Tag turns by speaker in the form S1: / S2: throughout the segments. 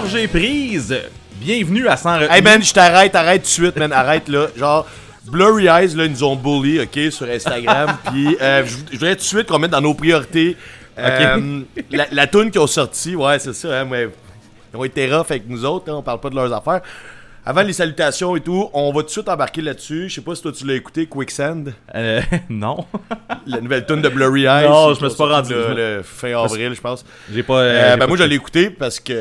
S1: gorgée prise. Bienvenue à 100
S2: Hey man, je t'arrête, arrête tout de suite, man, arrête là. Genre, Blurry Eyes, là, ils nous ont bully, ok, sur Instagram. Puis, euh, je voudrais tout de suite qu'on mette dans nos priorités euh, la, la tune qu'ils ont sorti. Ouais, c'est ça, hein, ouais. Ils ont été rough avec nous autres, hein, on parle pas de leurs affaires. Avant les salutations et tout, on va tout de suite embarquer là-dessus. Je sais pas si toi tu l'as écouté, Quicksand,
S1: Euh, non.
S2: la nouvelle tune de Blurry Eyes.
S1: Non, je me suis pas rendu
S2: Le, le fin avril, je pense.
S1: J'ai pas. euh,
S2: Euh, ben moi, je l'ai écouté parce que.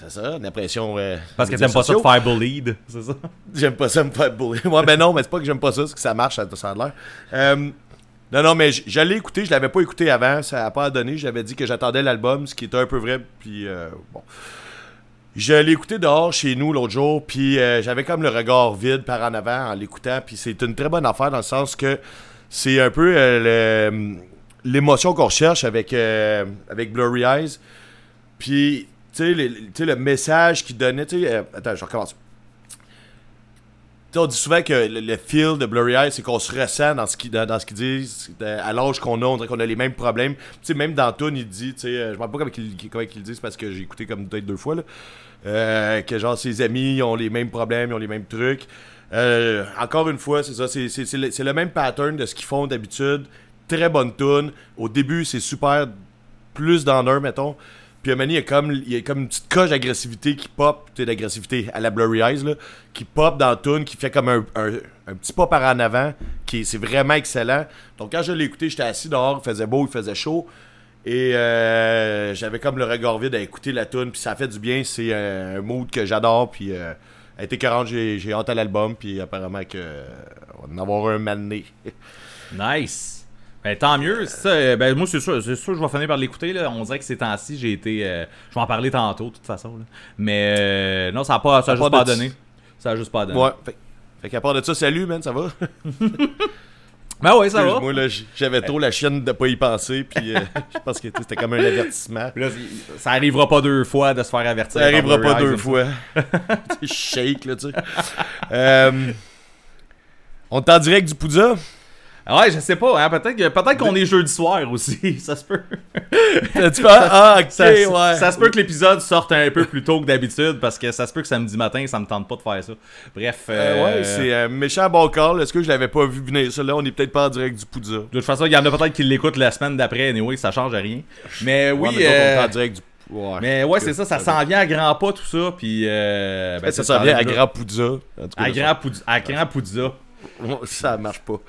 S2: C'est ça, l'impression. euh,
S1: Parce que t'aimes pas ça de faire bullied, c'est ça?
S2: J'aime pas ça me faire bully. Ouais, ben non, mais c'est pas que j'aime pas ça, c'est que ça marche, ça, ça a l'air. Euh, non, non, mais je l'ai écouté, je l'avais pas écouté avant, ça a pas donné. J'avais dit que j'attendais l'album, ce qui était un peu vrai, puis euh, bon. Je l'ai écouté dehors chez nous l'autre jour, puis euh, j'avais comme le regard vide par en avant en l'écoutant, puis c'est une très bonne affaire dans le sens que c'est un peu euh, le- l'émotion qu'on recherche avec, avec Blurry Eyes. Puis, sais, le, le message qu'il donnait, euh, attends, je recommence. Tu sais, on dit souvent que le, le feel de Blurry Eyes, c'est qu'on se ressent dans ce qu'ils dans, disent, à l'âge qu'on a, on dirait qu'on a les mêmes problèmes. Sais, même dans Toon, il dit, sais, euh, je ne sais pas comment il, comment il dit, c'est parce que j'ai écouté comme peut-être deux fois, là, euh, que genre ses amis ont les mêmes problèmes, ils ont les mêmes trucs. Euh, encore une fois, c'est ça, c'est le, le même pattern de ce qu'ils font d'habitude. Très bonne tune. Au début, c'est super plus dans un, mettons. Puis à il y a comme, une petite coche d'agressivité qui pop, tu sais, d'agressivité à la Blurry Eyes, là, qui pop dans la tune, qui fait comme un, un, petit pas par en avant, qui est- c'est vraiment excellent. Donc quand je l'ai écouté, j'étais assis dehors, il faisait beau, il faisait chaud. Et euh, j'avais comme le regard vide à écouter la tune, puis ça fait du bien. C'est un, mood que j'adore, puis euh, elle était 40, j'ai j'ai hâte à l'album, puis apparemment que euh, on va en avoir un mané.
S1: Nice. Ben, tant mieux. c'est Ça, euh, ben, moi, c'est sûr, c'est sûr que je vais finir par l'écouter. Là. On dirait que ces temps-ci, j'ai été. euh, je vais en parler tantôt, de toute façon. là. Mais euh, non, ça n'a pas, ça a juste pas
S2: de-
S1: donné. Ça a juste pas donné.
S2: Ouais, fait, fait qu'à part de ça, salut, man, ça va?
S1: Ben ouais, ça va.
S2: Moi, là, j- j'avais trop la chienne de pas y penser, puis euh, je pense que tu sais, c'était comme un avertissement.
S1: Puis là, ça arrivera pas deux fois de se faire avertir.
S2: Ça arrivera pas deux fois. Tu sais, shake, là, tu sais. Euh, on est en direct du Poudza?
S1: Ah Ouais, je sais pas. Hein, peut-être que- peut-être qu'on est jeudi soir aussi. Ça se peut.
S2: Tu? Ah, ok,
S1: Ça,
S2: ouais.
S1: ça se peut que l'épisode sorte un peu plus tôt que d'habitude parce que ça se peut que samedi matin, ça me tente pas de faire ça. Bref.
S2: Euh,
S1: euh,
S2: ouais, c'est un méchant bon call. Est-ce que je l'avais pas vu venir? Ça là? On est peut-être pas en direct du Poudza.
S1: De toute façon, il y en a peut-être qui l'écoutent la semaine d'après. Anyway, ça change rien. Mais oui.
S2: Ouais, mais donc, on est
S1: euh,
S2: en direct du. Ouais.
S1: Mais ouais, c'est ça, ça s'en vient à grands pas tout ça, puis euh, ben,
S2: ça s'en vient à. Grand Poudza.
S1: À grand Poudza, à grand Poudza.
S2: Ça marche pas.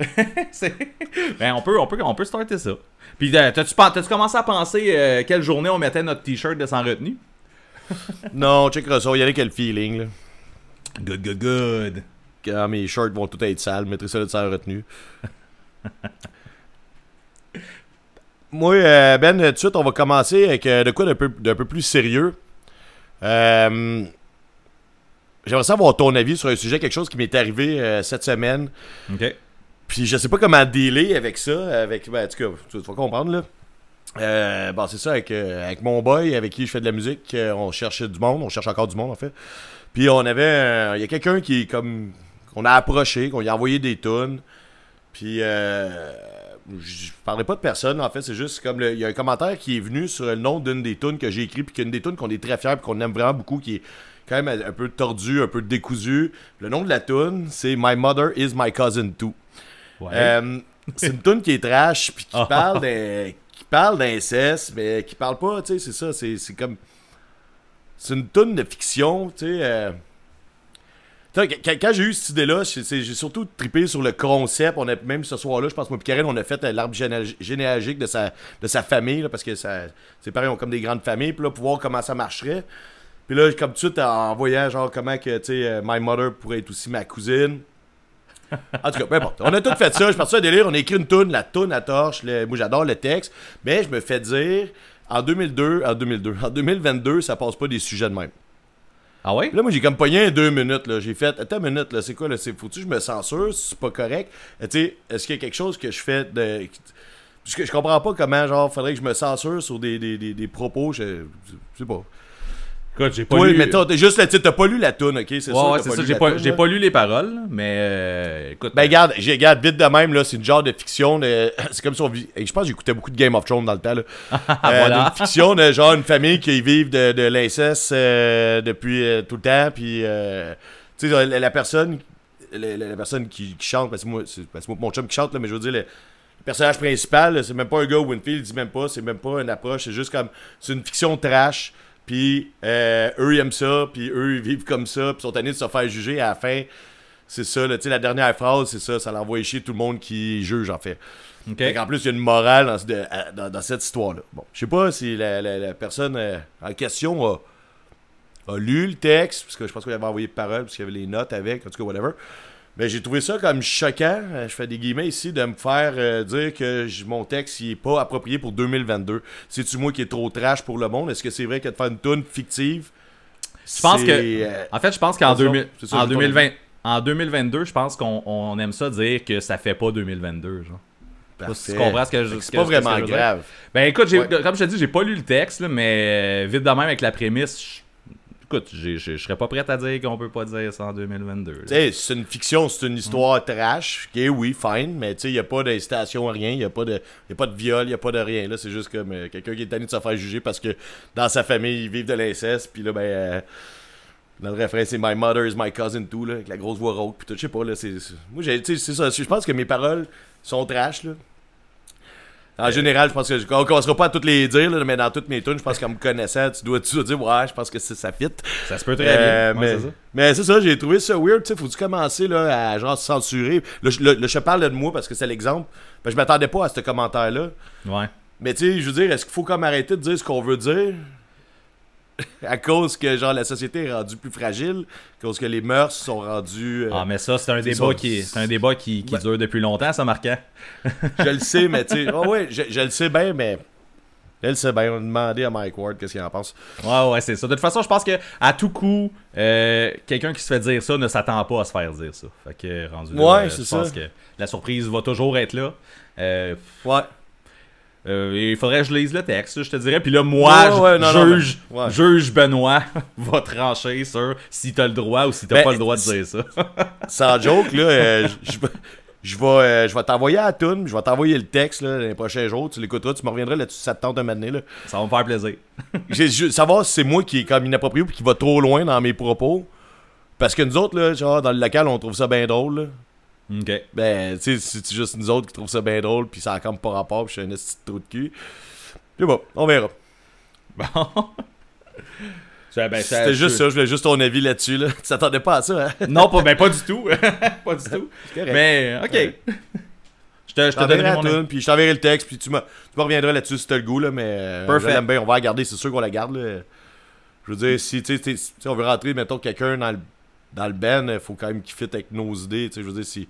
S1: Ben on peut, on peut, on peut starter ça. Puis euh, t'as-tu, t'as-tu commencé à penser euh, quelle journée on mettait notre t-shirt de sans retenue?
S2: Non, check ça. Il y avait quel feeling, là.
S1: Good, good, good.
S2: Quand mes shirts vont tout être sales, mettrai ça de sans retenue. Moi, euh, Ben, tout de suite, on va commencer avec euh, de quoi d'un peu, d'un peu plus sérieux. Euh, J'aimerais savoir ton avis sur un sujet, quelque chose qui m'est arrivé cette semaine.
S1: Ok.
S2: Puis je sais pas comment dealer avec ça. Avec, ben, en tout cas, tu, vas comprendre, là. Euh, bon, c'est ça, avec, euh, avec mon boy, avec qui je fais de la musique, euh, on cherchait du monde, on cherche encore du monde, en fait. Puis on avait, il y a quelqu'un qui, comme, qu'on a approché, qu'on lui a envoyé des tunes. Puis, je parlais pas de personne, en fait, c'est juste comme, il y a un commentaire qui est venu sur le nom d'une des tunes que j'ai écrit, puis qu'une des tunes qu'on est très fiers, puis qu'on aime vraiment beaucoup, qui est quand même un peu tordu, un peu décousu. Le nom de la tune, c'est My Mother is My Cousin Too.
S1: Ouais.
S2: Euh, c'est une tune qui est trash puis qui
S1: Ah.
S2: parle d'un qui parle d'inceste mais qui parle pas tu sais c'est ça c'est c'est comme c'est une tune de fiction tu sais euh, quand, quand j'ai eu cette idée-là, j'ai surtout trippé sur le concept. On a, même ce soir-là, je pense que moi et Karen, on a fait euh, l'arbre généal- généalogique de sa, de sa famille, là, parce que ça, ses parents ont comme des grandes familles, puis là, pour voir comment ça marcherait. Puis là, comme tout de suite, en voyant genre comment que, tu sais, My Mother pourrait être aussi ma cousine. En tout cas, peu importe. On a tout fait ça. Je parti à délire. On a écrit une toune, la toune à torche. le- moi, j'adore le texte. Mais je me fais dire, en 2002, en 2002, en 2022, ça passe pas des sujets de même.
S1: Ah ouais?
S2: Puis là, moi, j'ai comme pogné un deux minutes. là. J'ai fait, attends une minute, là, c'est quoi, là? C'est, que je me censure si c'est pas correct? Euh, tu sais, est-ce qu'il y a quelque chose que je fais de. Parce que je comprends pas comment, genre, faudrait que je me censure sur des, des, des, des propos. Je, je sais pas.
S1: Écoute, j'ai pas
S2: Toi,
S1: lu.
S2: mettons, t'as juste le titre, t'as pas lu la tune, ok? C'est
S1: Ouais,
S2: sûr.
S1: ouais,
S2: t'as
S1: c'est ça. J'ai pas,
S2: toune,
S1: j'ai
S2: là.
S1: pas lu les paroles, mais euh, écoute.
S2: Ben, regarde, j'ai- regarde, vite de même, là, c'est une genre de fiction. de- C'est comme si on vit. Je pense que j'écoutais beaucoup de Game of Thrones dans le temps, là. Euh,
S1: Voilà.
S2: Une fiction de genre une famille qui vivent de, de l'inceste euh, depuis euh, tout le temps, puis. euh, tu sais, la, la personne. La, la- la personne qui, qui chante, parce que moi, c'est parce que moi, mon chum qui chante, là, mais je veux dire, le, le personnage principal, là, c'est même pas un gars Winfield, il dit même pas, c'est même pas une approche, c'est juste comme. C'est une fiction trash, puis euh, eux, ils aiment ça, puis eux, ils vivent comme ça, puis sont tannés de se faire juger à la fin. C'est ça, là, tu sais, la dernière phrase, c'est ça, ça l'envoie chier tout le monde qui juge, en fait.
S1: Ok.
S2: En plus, il y a une morale dans, ce- de- à- dans- dans cette histoire-là. Bon, je sais pas si la, la- la personne euh, en question a, a lu le texte, parce que je pense qu'il avait envoyé de paroles, parce qu'il y avait les notes avec, en tout cas, whatever. Mais j'ai trouvé ça comme choquant, euh, je fais des guillemets ici, de me faire euh, dire que mon texte il est pas approprié pour 2022. C'est-tu moi qui est trop trash pour le monde? Est-ce que c'est vrai que de faire une tune fictive,
S1: Je pense que-
S2: euh,
S1: En fait, je pense qu'en
S2: C'est ça,
S1: 2000
S2: c'est ça,
S1: en
S2: j'ai pas
S1: 2020 en 2022, je pense qu'on on aime ça dire que ça fait pas 2022, genre. si tu comprends ce que je-
S2: C'est pas vraiment grave.
S1: Ben écoute,
S2: Ouais.
S1: comme je te dis, j'ai pas lu le texte, là, mais vite de même avec la prémisse, écoute, je serais pas prêt à dire qu'on peut pas dire ça en 2022. là.
S2: Tu sais, c'est une fiction, c'est une histoire trash. Ok, oui, fine, mais il n'y a pas d'incitation à rien, il n'y a, pas de- a pas de viol, il n'y a pas de rien. Là, c'est juste comme euh, quelqu'un qui est tanné de se faire juger parce que dans sa famille, ils vivent de l'inceste, puis là, ben. euh, le refrain, c'est My mother is my cousin too, là, avec la grosse voix rauque, puis tout, je sais pas, là, c'est. Moi, c'est ça. Je pense que mes paroles sont trash, là. En général, je pense que. On commencera pas à toutes les dire, là, mais dans toutes mes tunes, je pense qu'en me connaissant, tu dois, tu dois dire, ouais, je pense que ça fit.
S1: Ça se peut très
S2: Euh,
S1: bien. Ouais,
S2: mais
S1: c'est ça.
S2: mais c'est ça, j'ai trouvé ça weird. Tu sais, faut-tu commencer là, à genre censurer? Là, je- là, là, je parle de moi parce que c'est l'exemple. Ben, je m'attendais pas à ce commentaire-là.
S1: Ouais.
S2: Mais tu sais, je veux dire, est-ce qu'il faut comme arrêter de dire ce qu'on veut dire? à cause que genre la société est rendue plus fragile, à cause que les mœurs sont rendues. euh,
S1: Ah, mais ça, c'est un débat qui, c'est un débat qui, qui dure depuis longtemps, ça, marquant.
S2: Je le sais, mais tu sais. oh ouais, je, je le sais bien, mais. Je le sais bien. On a demandé à Mike Ward qu'est-ce qu'il en pense.
S1: Ouais, ouais, c'est ça. De toute façon, je pense que à tout coup, euh, quelqu'un qui se fait dire ça ne s'attend pas à se faire dire ça. Fait que rendu là,
S2: Ouais,
S1: euh,
S2: c'est
S1: je pense que la surprise va toujours être là. Euh,
S2: Ouais.
S1: Euh, il faudrait que je lise le texte, je te dirais. Puis là, moi,
S2: Ouais, non,
S1: juge, juge Benoît va trancher sur si t'as le droit ou si t'as
S2: Ben,
S1: pas le droit de dire ça.
S2: Sans joke, là, euh, je je vais. Je vais, euh, je vais t'envoyer à la toune, je vais t'envoyer le texte là, les prochains jours, tu l'écouteras, tu me reviendras là-dessus ça te tente moment donné, là.
S1: ça va me faire plaisir.
S2: J'ai savoir si c'est moi qui est comme inapproprié ou qui va trop loin dans mes propos. Parce que nous autres, là, genre, dans le local, on trouve ça bien drôle, là.
S1: Ok.
S2: Ben, tu sais, c'est c'est juste nous autres qui trouvent ça bien drôle, puis ça a comme pas rapport, puis je suis un esti de trou de cul. Puis bon, on verra.
S1: Bon. Ben,
S2: C'était juste ça, je voulais juste ton avis là-dessus, là. Tu t'attendais pas à ça, hein?
S1: Non, pas, ben, pas du tout. pas du tout. Mais, ok.
S2: Ouais.
S1: Je te, je te donnerai mon
S2: toune, puis je t'enverrai le texte, puis tu, me- tu me reviendras là-dessus si t'as le goût, là, mais euh,
S1: Perfect.
S2: bien, on va la garder, c'est sûr qu'on la garde, là. Je veux dire, si, tu sais, on veut rentrer, mettons, quelqu'un dans le, dans le band, il faut quand même qu'il fit avec nos idées, tu sais, je veux dire, si...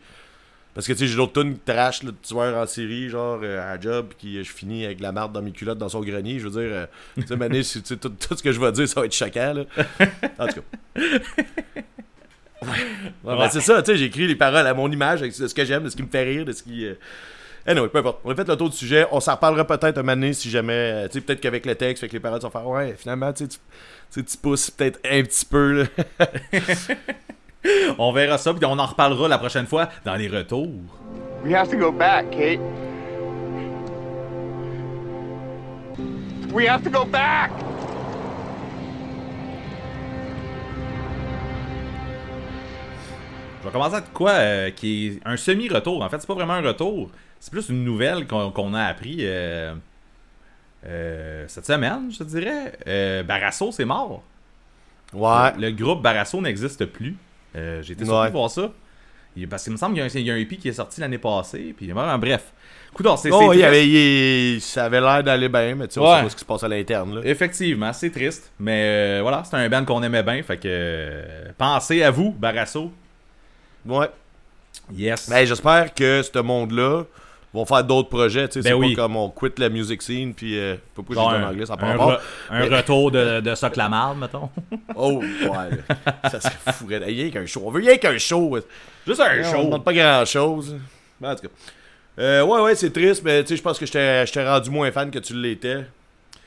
S2: Parce que, tu j'ai d'autres tunes qui trash, là, de tueurs en série, genre, euh, à job, euh, je finis avec la marde dans mes culottes dans son grenier, je veux dire, euh, tu sais, mané, tout, tout ce que je vais dire, ça va être choquant, là. En tout cas. Ben, c'est ça, tu sais, j'ai écrit les paroles à mon image, avec ce que j'aime, de ce qui me fait rire, de ce qui... euh, Anyway, peu importe. On a fait le tour du sujet. On s'en reparlera peut-être un moment si jamais. euh, Tu sais, peut-être qu'avec le texte, avec les paroles, tu vas faire Ouais, finalement, tu sais, tu- tu sais, tu pousses peut-être un petit peu. Là.
S1: On verra ça, puis on en reparlera la prochaine fois dans les retours.
S3: We have to go back, Kate. We have to go back!
S1: Je vais commencer avec quoi euh, qui est un semi-retour. En fait, c'est pas vraiment un retour. C'est plus une nouvelle qu'on qu'on a appris euh, euh, cette semaine, je te dirais. Euh, Barasso, c'est mort.
S2: Ouais.
S1: Le groupe Barasso n'existe plus. Euh, J'ai été surpris de voir ça. Il- Parce qu'il me semble qu'il y, a un- il y a un EP qui est sorti l'année passée. Puis, bon, bref. Écoute, c'est
S2: Oh, il avait, il- ça avait l'air d'aller bien, mais tu sais, on
S1: Ouais.
S2: sait pas ce qui se passe à l'interne.
S1: Effectivement, c'est triste. Mais euh, voilà, c'est un band qu'on aimait bien. Fait que pensez à vous, Barasso.
S2: Ouais.
S1: Yes.
S2: Ben, j'espère que ce monde-là vont faire d'autres projets. Tu sais,
S1: Ben
S2: c'est
S1: oui.
S2: pas comme on quitte la music scene, puis. Euh, pas pourquoi dis en
S1: un,
S2: anglais, ça
S1: un
S2: prend pas.
S1: re- un retour de, de marde, mettons.
S2: Oh, ouais. ça serait fou. Il y a qu'un show. On veut rien qu'un show.
S1: Juste un
S2: On demande pas grand chose. En tout cas. Euh, ouais, ouais, c'est triste, mais tu sais, je pense que je t'ai rendu moins fan que tu l'étais.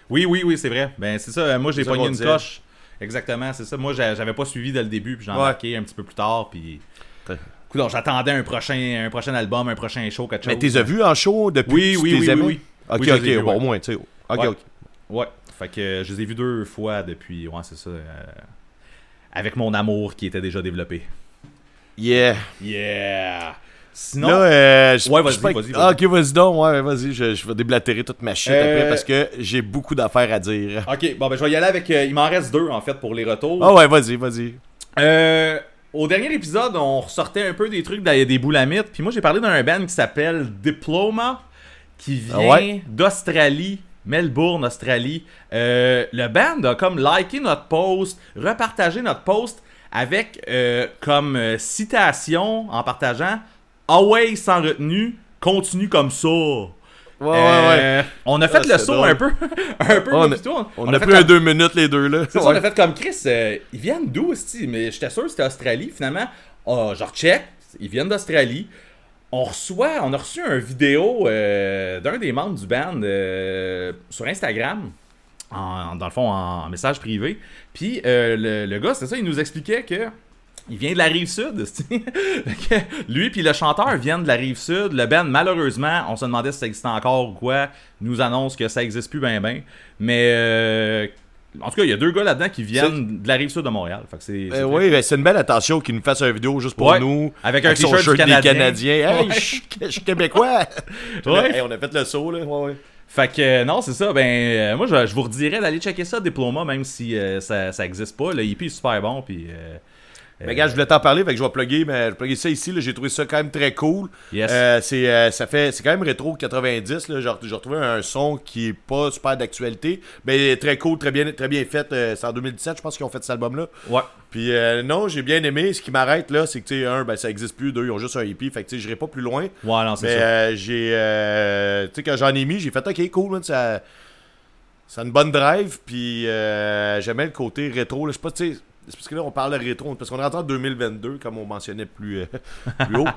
S1: Oui, oui, oui, c'est vrai. Ben, c'est ça. Moi, j'ai pogné une coche. Exactement, c'est ça. Moi, j'a- j'avais pas suivi dès le début, puis j'ai
S2: Ouais.
S1: embarqué un petit peu plus tard, puis. J'attendais un prochain, un prochain album, un prochain show, quelque chose.
S2: Mais t'es as vu en show depuis
S1: Oui, oui, oui, oui, oui.
S2: Ok, ok, au moins, tu sais. Ok,
S1: Ouais.
S2: ok.
S1: Ouais. Fait que je les ai vus deux fois depuis. Ouais, c'est ça. euh, avec mon amour qui était déjà développé.
S2: Yeah.
S1: Yeah! Sinon.
S2: Là, euh, je-
S1: Ouais, vas-y,
S2: Ah,
S1: vas-y.
S2: ok, vas-y donc. Ouais, vas-y, je, je vais déblatérer toute ma shit
S1: Euh,
S2: après parce que j'ai beaucoup d'affaires à dire.
S1: Ok, bon, ben je vais y aller avec. euh, il m'en reste deux en fait pour les retours.
S2: Ah ouais, vas-y, vas-y.
S1: Euh, au dernier épisode, on ressortait un peu des trucs des, des boulamites. Puis moi, j'ai parlé d'un band qui s'appelle Diploma, qui vient
S2: Ah ouais?
S1: d'Australie, Melbourne, Australie. Euh, le band a comme liké notre post, repartagé notre post avec euh, comme euh, citation en partageant Away sans retenue, continue comme ça.
S2: Ouais, ouais, ouais.
S1: Euh, On a fait
S2: Ah,
S1: le saut
S2: drôle.
S1: un peu. un peu
S2: On a-. On,
S1: On
S2: a, pris un deux minutes, les deux, là.
S1: ça, on a fait comme Chris. euh, ils viennent d'où, esti? Mais j'étais sûr que c'était Australie. Finalement, ah, je recheck. Ils viennent d'Australie. On reçoit, on a reçu un vidéo euh, d'un des membres du band euh, sur Instagram. En, dans le fond, en message privé. Puis euh, le, le gars, c'est ça, il nous expliquait que. Il vient de la rive sud. lui puis le chanteur viennent de la rive sud. Le band, malheureusement, on se demandait si ça existait encore ou quoi. nous annonce que ça existe plus ben ben. Mais euh, en tout cas, il y a deux gars là-dedans qui viennent de la rive sud de Montréal. Fait que c'est, c'est
S2: Euh,
S1: très-
S2: oui, ben, c'est une belle attention qu'ils nous fassent une vidéo juste pour
S1: Ouais.
S2: nous.
S1: Avec un t-shirt
S2: shirt
S1: Canadien.
S2: des Canadiens. Hey,
S1: Ouais.
S2: je suis- québécois.
S1: Ouais.
S2: Hey, on a fait le saut, là. Ouais, ouais.
S1: Fait que euh, non, c'est ça. Ben, euh, moi, je, je vous redirais d'aller checker ça, Diploma, même si euh, ça, ça existe pas. Le hippie est super bon. Puis, euh,
S2: Mais gars, je voulais t'en parler, fait que je vais plugger, mais je vais plugger ça ici. là. J'ai trouvé ça quand même très cool.
S1: Yes.
S2: Euh, c'est, euh, ça fait, c'est quand même rétro 90. Là. J'ai, j'ai retrouvé un son qui est pas super d'actualité, mais très cool, très bien, très bien fait. Euh, c'est en 2017, je pense qu'ils ont fait cet album-là.
S1: ouais.
S2: Puis euh, non, j'ai bien aimé. Ce qui m'arrête là, c'est que tu sais, un, ben ça existe plus. Deux, ils ont juste un hippie. Fait que tu sais, j'irai pas plus loin.
S1: Ouais, non, c'est
S2: Mais
S1: ça.
S2: j'ai. tu sais, quand j'en ai mis, j'ai fait OK, cool, man, ça. Ça a une bonne drive, puis euh, j'aimais le côté rétro. Je sais pas, tu sais. C'est parce que là, on parle de rétro, parce qu'on est rentré en 2022, comme on mentionnait plus, euh, plus haut.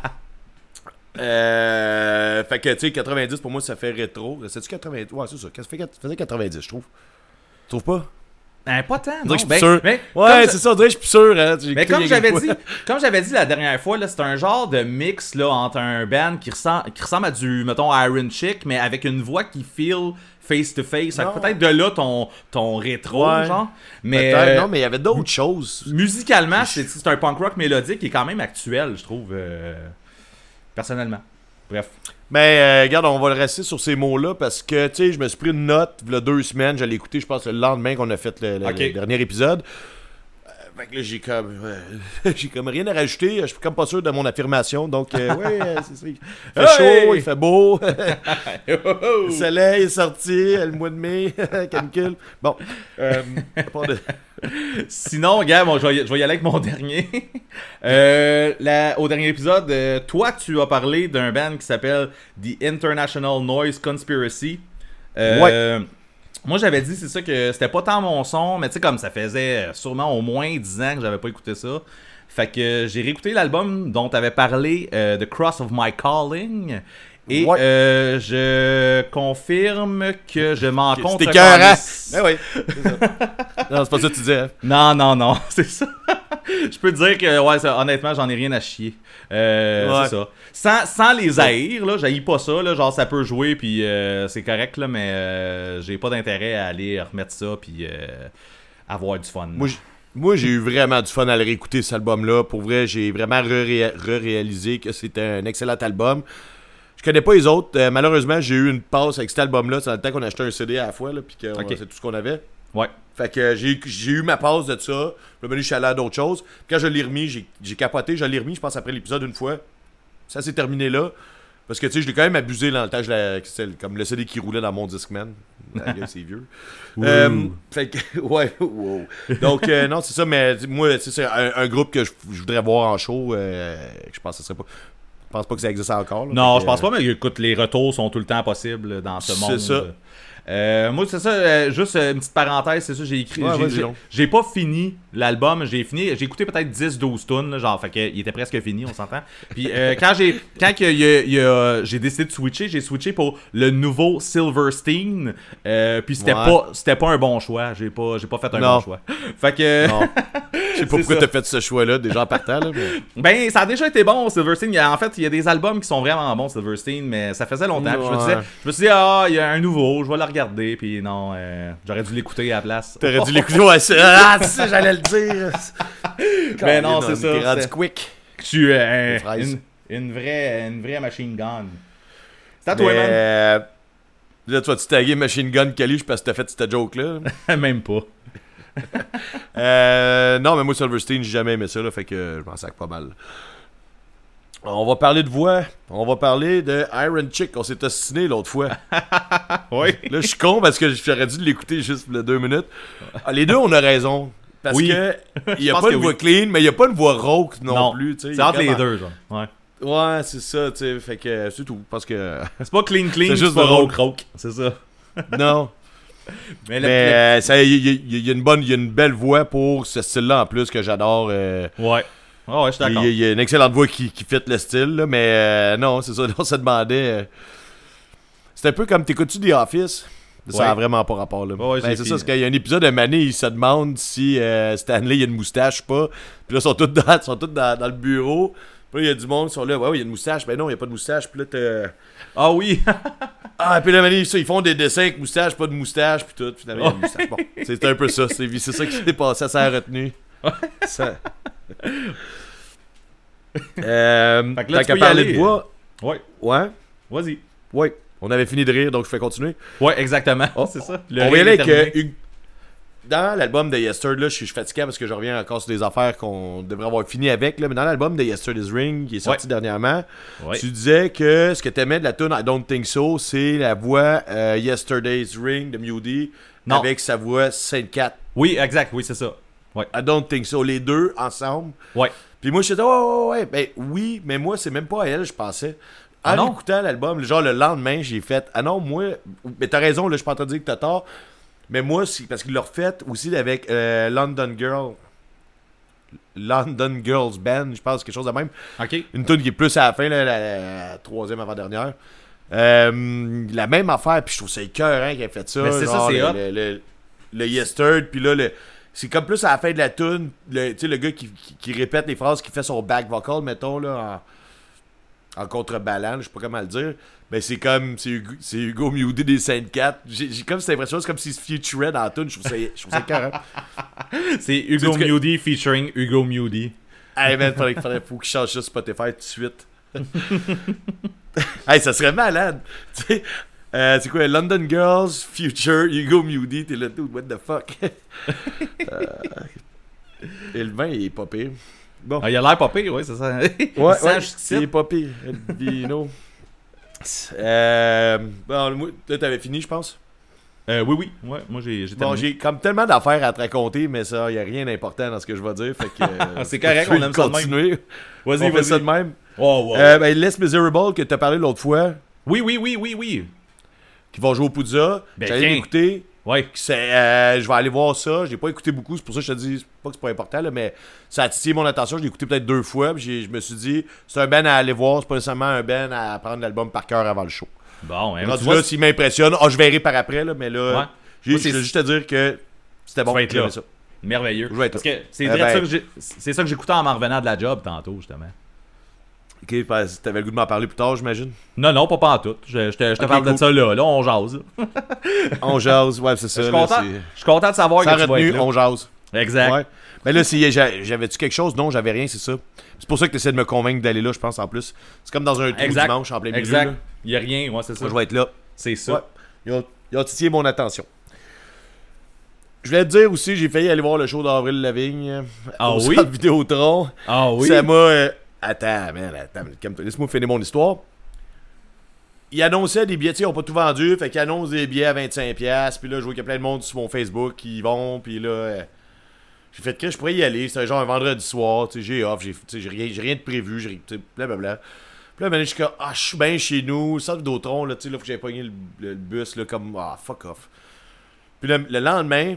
S2: Euh, fait que, tu sais, 90 pour moi, ça fait rétro. C'est-tu 90 Ouais, c'est ça. Ça fait- ça faisait 90, je trouve. Tu trouves pas?
S1: Ben, pas tant.
S2: On dirait
S1: non.
S2: que je suis
S1: Ben,
S2: sûr.
S1: mais
S2: Ouais, c'est ça, on dirait que je suis plus sûr. Hein.
S1: Mais
S2: écouté
S1: comme j'avais dit, comme j'avais dit la dernière fois, là, c'est un genre de mix là, entre un band qui ressemble, qui ressemble à du, mettons, Iron Chick, mais avec une voix qui feel face to face. Fait que
S2: Non.
S1: Peut-être de là ton, ton rétro,
S2: Ouais.
S1: genre. Mais euh,
S2: non, mais il y avait d'autres choses.
S1: musicalement, c'est c'est un punk rock mélodique qui est quand même actuel, je trouve, euh, personnellement. Bref.
S2: Mais euh, regarde, on va le rester sur ces mots-là parce que, tu sais, je me suis pris une note, il y a deux semaines, j'allais écouter, je pense, le lendemain qu'on a fait le, le dernier épisode. Euh, fait que là, j'ai comme, euh, j'ai comme rien à rajouter, je suis comme pas sûr de mon affirmation, donc, euh, ouais, euh, c'est ça. Il fait
S1: Hey!
S2: chaud, il fait beau, le soleil est sorti, le mois de mai, calcul. Bon, euh, de-
S1: Sinon, gars, bon, je, vais y, aller avec mon dernier. Euh, la- au dernier épisode, euh, toi, tu as parlé d'un band qui s'appelle The International Noise Conspiracy. Euh, Moi, j'avais dit, c'est ça, que c'était pas tant mon son, mais tu sais, comme ça faisait sûrement au moins 10 ans que j'avais pas écouté ça. Fait que j'ai réécouté l'album dont tu avais parlé, euh, The Cross of My Calling. Et
S2: Ouais.
S1: euh, je confirme que je m'en compte.
S2: C'était. Ben oui, ça. Non, c'est pas ça que tu disais. hein.
S1: Non, non, non, c'est ça. je peux te dire que, ouais, ça, honnêtement, j'en ai rien à chier. Euh,
S2: Ouais.
S1: C'est ça. Sans, sans les haïr, là, j'haïs pas ça, là, genre ça peut jouer, puis euh, c'est correct, là, mais euh, j'ai pas d'intérêt à aller remettre ça, puis euh, avoir du fun.
S2: Moi, moi, j'ai eu vraiment du fun à le réécouter, cet album-là. Pour vrai, j'ai vraiment re-réalisé que c'était un excellent album. Je connais pas les autres. Euh, malheureusement, j'ai eu une passe avec cet album-là. C'est dans le temps qu'on achetait un CD à la fois, puis que
S1: Ok.
S2: c'est tout ce qu'on avait.
S1: Ouais.
S2: Fait que euh, j'ai eu ma passe de ça. Puis là, je suis allé à d'autres choses. Quand je l'ai remis, j'ai j'ai capoté. Je l'ai remis, je pense, après l'épisode une fois. Ça s'est terminé là. Parce que, tu sais, je l'ai quand même abusé dans le temps. Je l'ai- C'était comme le CD qui roulait dans mon Discman. C'est vieux. Euh, fait que, ouais, wow. Donc, euh, non, c'est ça, mais moi, c'est un, un groupe que je, je voudrais voir en show. euh, je pense que ce serait pas. Je pense pas que ça existe encore. là.
S1: Non, je pense pas, mais écoute, les retours sont tout le temps possibles dans ce
S2: C'est
S1: monde.
S2: ça.
S1: Euh, moi, c'est ça, euh, juste euh, une petite parenthèse, c'est ça, j'ai écrit.
S2: Ouais,
S1: j'ai- j'ai- j'ai pas fini l'album, j'ai fini. J'ai écouté peut-être 10-12 tunes, là, genre, fait que, il était presque fini, on s'entend. Puis euh, quand j'ai quand que il y a- il y a- j'ai décidé de switcher, j'ai switché pour le nouveau Silverstein. Euh, puis c'était
S2: Ouais.
S1: pas c'était pas un bon choix. J'ai pas, j'ai pas fait un
S2: Non.
S1: bon choix. Fait que.
S2: Non. Je sais pas pourquoi
S1: ça.
S2: t'as fait ce choix-là, déjà en partant, là. Mais...
S1: Ben, ça a déjà été bon, Silverstein. Il y a- en fait, il y a des albums qui sont vraiment bons, Silverstein, mais ça faisait longtemps. Puis Je, me
S2: Ouais.
S1: disais, je me suis dit, ah, il y a un nouveau, je vais le Puis non, euh, j'aurais dû l'écouter à la place.
S2: T'aurais dû l'écouter, ouais, Ah, tu j'allais le dire.
S1: Mais non, c'est ça.
S2: T'es rendu quick.
S1: Suis euh,
S2: fraises.
S1: une, une vraie, une vraie machine gun. C'est à toi,
S2: Mais, euh, Là, tu vas-tu taguer Machine Gun Kelly parce que t'as fait cette joke-là?
S1: man. Même pas.
S2: Euh, non, mais moi, Silverstein, j'ai jamais aimé ça, là, fait que je m'en sac pas mal. On va parler de voix. On va parler de Iron Chick. On s'est ostiné l'autre fois.
S1: Oui.
S2: Là, je suis con parce que j'aurais dû l'écouter juste deux minutes. Ah, les deux, on a raison. Parce
S1: Oui.
S2: que il y a pas une voix
S1: oui.
S2: clean, mais il y a pas une voix rauque non, plus.
S1: C'est entre les deux, genre. Ouais.
S2: Ouais, c'est ça, tu sais. Fait que c'est tout. Parce que.
S1: C'est pas clean clean,
S2: C'est juste
S1: pas rock rock. C'est ça.
S2: non.
S1: Mais,
S2: euh, il y, a- il y a une bonne, il y a une belle voix pour ce style-là en plus que j'adore. euh,
S1: Ouais. Ah ouais, je suis
S2: il, y
S1: d'accord.
S2: a- il y a une excellente voix qui, qui fit le style, là, mais euh, non, c'est ça. On se demandait. euh, c'est un peu comme t'écoutes-tu The Office? Ça
S1: Ouais.
S2: a vraiment pas rapport là.
S1: Ouais,
S2: Ben, c'est ça, parce qu'il y a un épisode de Mané, il se demande si euh, Stanley il a une moustache ou pas. Puis là, ils sont tous dans, ils sont tous dans, dans le bureau. Puis là, il y a du monde qui sont là. Ouais, ouais, il y a une moustache. Ben non, il n'y a pas de moustache. Puis là, t'as.
S1: Ah oui.
S2: Ah, puis là, Mané, ça, ils font des dessins avec moustache, pas de moustache, puis tout. Finalement, il y a une moustache. Bon, c'est un peu ça. C'est c'est ça qui s'est passé, ça a retenu. Ça. euh,
S1: Fait que là,
S2: tant qu'à parler
S1: aller.
S2: de voix,
S1: ouais.
S2: ouais,
S1: Vas-y.
S2: ouais. On avait fini de rire, donc je fais continuer.
S1: Ouais, exactement.
S2: Oh.
S1: c'est ça. Le
S2: On va y aller avec euh. Hugues- Dans l'album de Yesterday, là, je suis fatigué parce que je reviens encore sur des affaires qu'on devrait avoir fini avec. Là, mais dans l'album de Yesterday's Ring, qui est sorti dernièrement,
S1: Ouais.
S2: tu disais que ce que t'aimais de la tune I Don't Think So, c'est la voix euh, Yesterday's Ring de Mewdy avec sa voix Saint 4.
S1: Oui, exact. Oui, c'est ça. Ouais.
S2: I Don't Think So, les deux ensemble.
S1: Ouais.
S2: Puis moi, je disais, ouais, ouais, ouais, ben oui, mais moi, c'est même pas à elle, je pensais. En
S1: Ah non?
S2: écoutant l'album, genre le lendemain, j'ai fait, ah non, moi, mais t'as raison, là, je suis pas en train de dire que t'as tort, mais moi, c'est parce qu'il l'a refait aussi avec euh, London Girl. London Girls Band, je pense, quelque chose de même. Une tune qui est plus à la fin, là, la, la troisième avant-dernière. Euh, la même affaire, puis je trouve ça écœurant qu'il ait fait ça.
S1: Mais c'est ça, c'est
S2: le, le, le, le Yesterd, puis là, le, c'est comme plus à la fin de la tune, le, tu sais, le gars qui, qui, qui répète les phrases, qui fait son back vocal, mettons, là, en, en contrebalance, je sais pas comment le dire. Mais c'est comme, c'est Hugo, Hugo Mewdy des Saints 4. J'ai comme cette impression, c'est comme s'il se featurait dans la tune, je trouve ça, je trouve ça écœurant.
S1: C'est Hugo
S2: que-
S1: Mewdy featuring Hugo Mewdy.
S2: Hey man, faudrait, faudrait, faut qu'il change ça Spotify tout de suite. hey, ça serait malade. Euh, c'est quoi, London Girls, Future, Hugo Mewdy, t'es là, dude, what the fuck? Euh, et le vin, il est pas pire. Bon.
S1: Ah, il a l'air pas pire, ouais, c'est ça.
S2: Ouais,
S1: Il
S2: ouais, il est pas pire. Euh, bon, là, t'avais fini, je pense?
S1: Euh, oui, oui. Ouais, moi, j'ai
S2: Bon, j'ai comme tellement d'affaires à te raconter, mais ça, y a rien d'important dans ce que je vais dire. Fait que, euh,
S1: C'est correct, on aime ça de même. Vas-y,
S2: On fait ça de même.
S1: Oh, wow.
S2: Euh, ben, Les Miserable que t'as parlé l'autre fois,
S1: Oui, oui, oui, oui, oui.
S2: Qui vont jouer au Poudza.
S1: Ben,
S2: J'allais l'écouter.
S1: Ouais.
S2: Euh, je vais aller voir ça. J'ai pas écouté beaucoup, c'est pour ça que je te dis, c'est pas que c'est pas important, là, mais ça a titillé mon attention. Je l'ai écouté peut-être deux fois. puis je me suis dit, c'est un Ben à aller voir, c'est pas nécessairement un Ben à prendre l'album par cœur avant le show.
S1: Bon, hein,
S2: Rendu
S1: tu vois,
S2: là, s'il m'impressionne, ah, je verrai par après, là, mais là,
S1: Ouais.
S2: j'ai, je veux juste te dire que c'était bon.
S1: être là.
S2: ça.
S1: merveilleux.
S2: Je vais être
S1: Parce
S2: là.
S1: que c'est direct
S2: ben-
S1: ça que j'ai- c'est ça que j'écoutais en m'en revenant de la job tantôt, justement.
S2: Ok, parce que t'avais le goût de m'en parler plus tard, j'imagine?
S1: Non, non, pas pantoute. Je, je te, je te parle de ça là. Là, on jase.
S2: On jase, ouais, c'est ça.
S1: Je suis content,
S2: c'est-
S1: je suis content de savoir
S2: Sans
S1: que tu vas
S2: retenue,
S1: être là.
S2: on jase.
S1: Exact.
S2: Ouais. Mais là, si j'a- j'avais-tu quelque chose? Non, j'avais rien, c'est ça. C'est pour ça que tu essaies de me convaincre d'aller là, je pense, en plus. C'est comme dans un trou dimanche en plein milieu.
S1: Exact. Il y a rien, ouais, c'est ça.
S2: Moi, je vais être là.
S1: C'est ça.
S2: Ouais. Ils ont, ils ont titillé mon attention. Je voulais te dire aussi, j'ai failli aller voir le show d'Avril Lavigne
S1: Ah
S2: au
S1: oui?
S2: Vidéotron.
S1: Ah oui?
S2: Ça m'a... euh, Attends, man, attends, laisse-moi finir mon histoire. Il annonçait des billets, tu sais, ils ont pas tout vendu, fait qu'ils annoncent des billets à 25$, puis là, je vois qu'il y a plein de monde sur mon Facebook qui y vont, puis là... euh, j'ai fait que je pourrais y aller, c'était genre un vendredi soir, j'ai off, j'ai rien, de prévu, j'ai blablabla. Puis là, ben, je suis comme, ah, je suis bien chez nous, centre Vidéotron, là, tu sais, là, faut que j'aille pogné le, le- bus, là, comme, ah, fuck off. Puis le lendemain,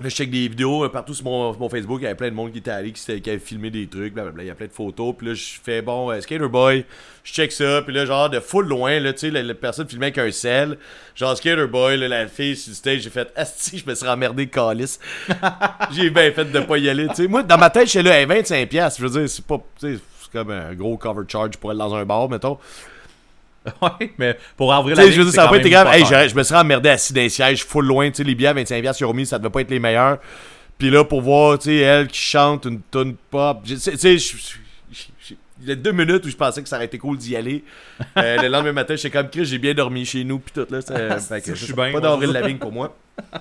S2: là, je check des vidéos euh, partout sur mon, sur mon Facebook, il y avait plein de monde qui était allé, qui, qui avait filmé des trucs, blablabla, il y a plein de photos, puis là, je fais, bon, euh, Skater Boy, je check ça, puis là, genre, de full loin, là, tu sais, la, la personne filmait avec un sel, genre, Skater Boy, là, la fille sur le stage, j'ai fait, asti, je me suis emmerdé, calice. j'ai bien fait de pas y aller, tu sais. Moi, dans ma tête, j'étais là, hey, 25$, piastres, je veux dire, c'est pas, tu sais, c'est comme un gros cover charge pour aller dans un bar, mettons.
S1: Ouais, mais pour ouvrir
S2: Tu
S1: la
S2: sais, je veux dire, ça a
S1: quand
S2: pas été grave. Hey, je me serais emmerdé assis d'un siège full loin. Tu sais, les billets à 25$ sur remis, ça devait pas être les meilleurs. Puis là, pour voir, tu sais, elle qui chante une tune pop. Tu sais, il y a deux minutes où je pensais que ça aurait été cool d'y aller. Euh, le lendemain matin, j'étais comme Chris, j'ai bien dormi chez nous. Puis tout, là. ça- fait que
S1: je suis
S2: c'est
S1: bien,
S2: Pas d'avril. Lavigne pour moi.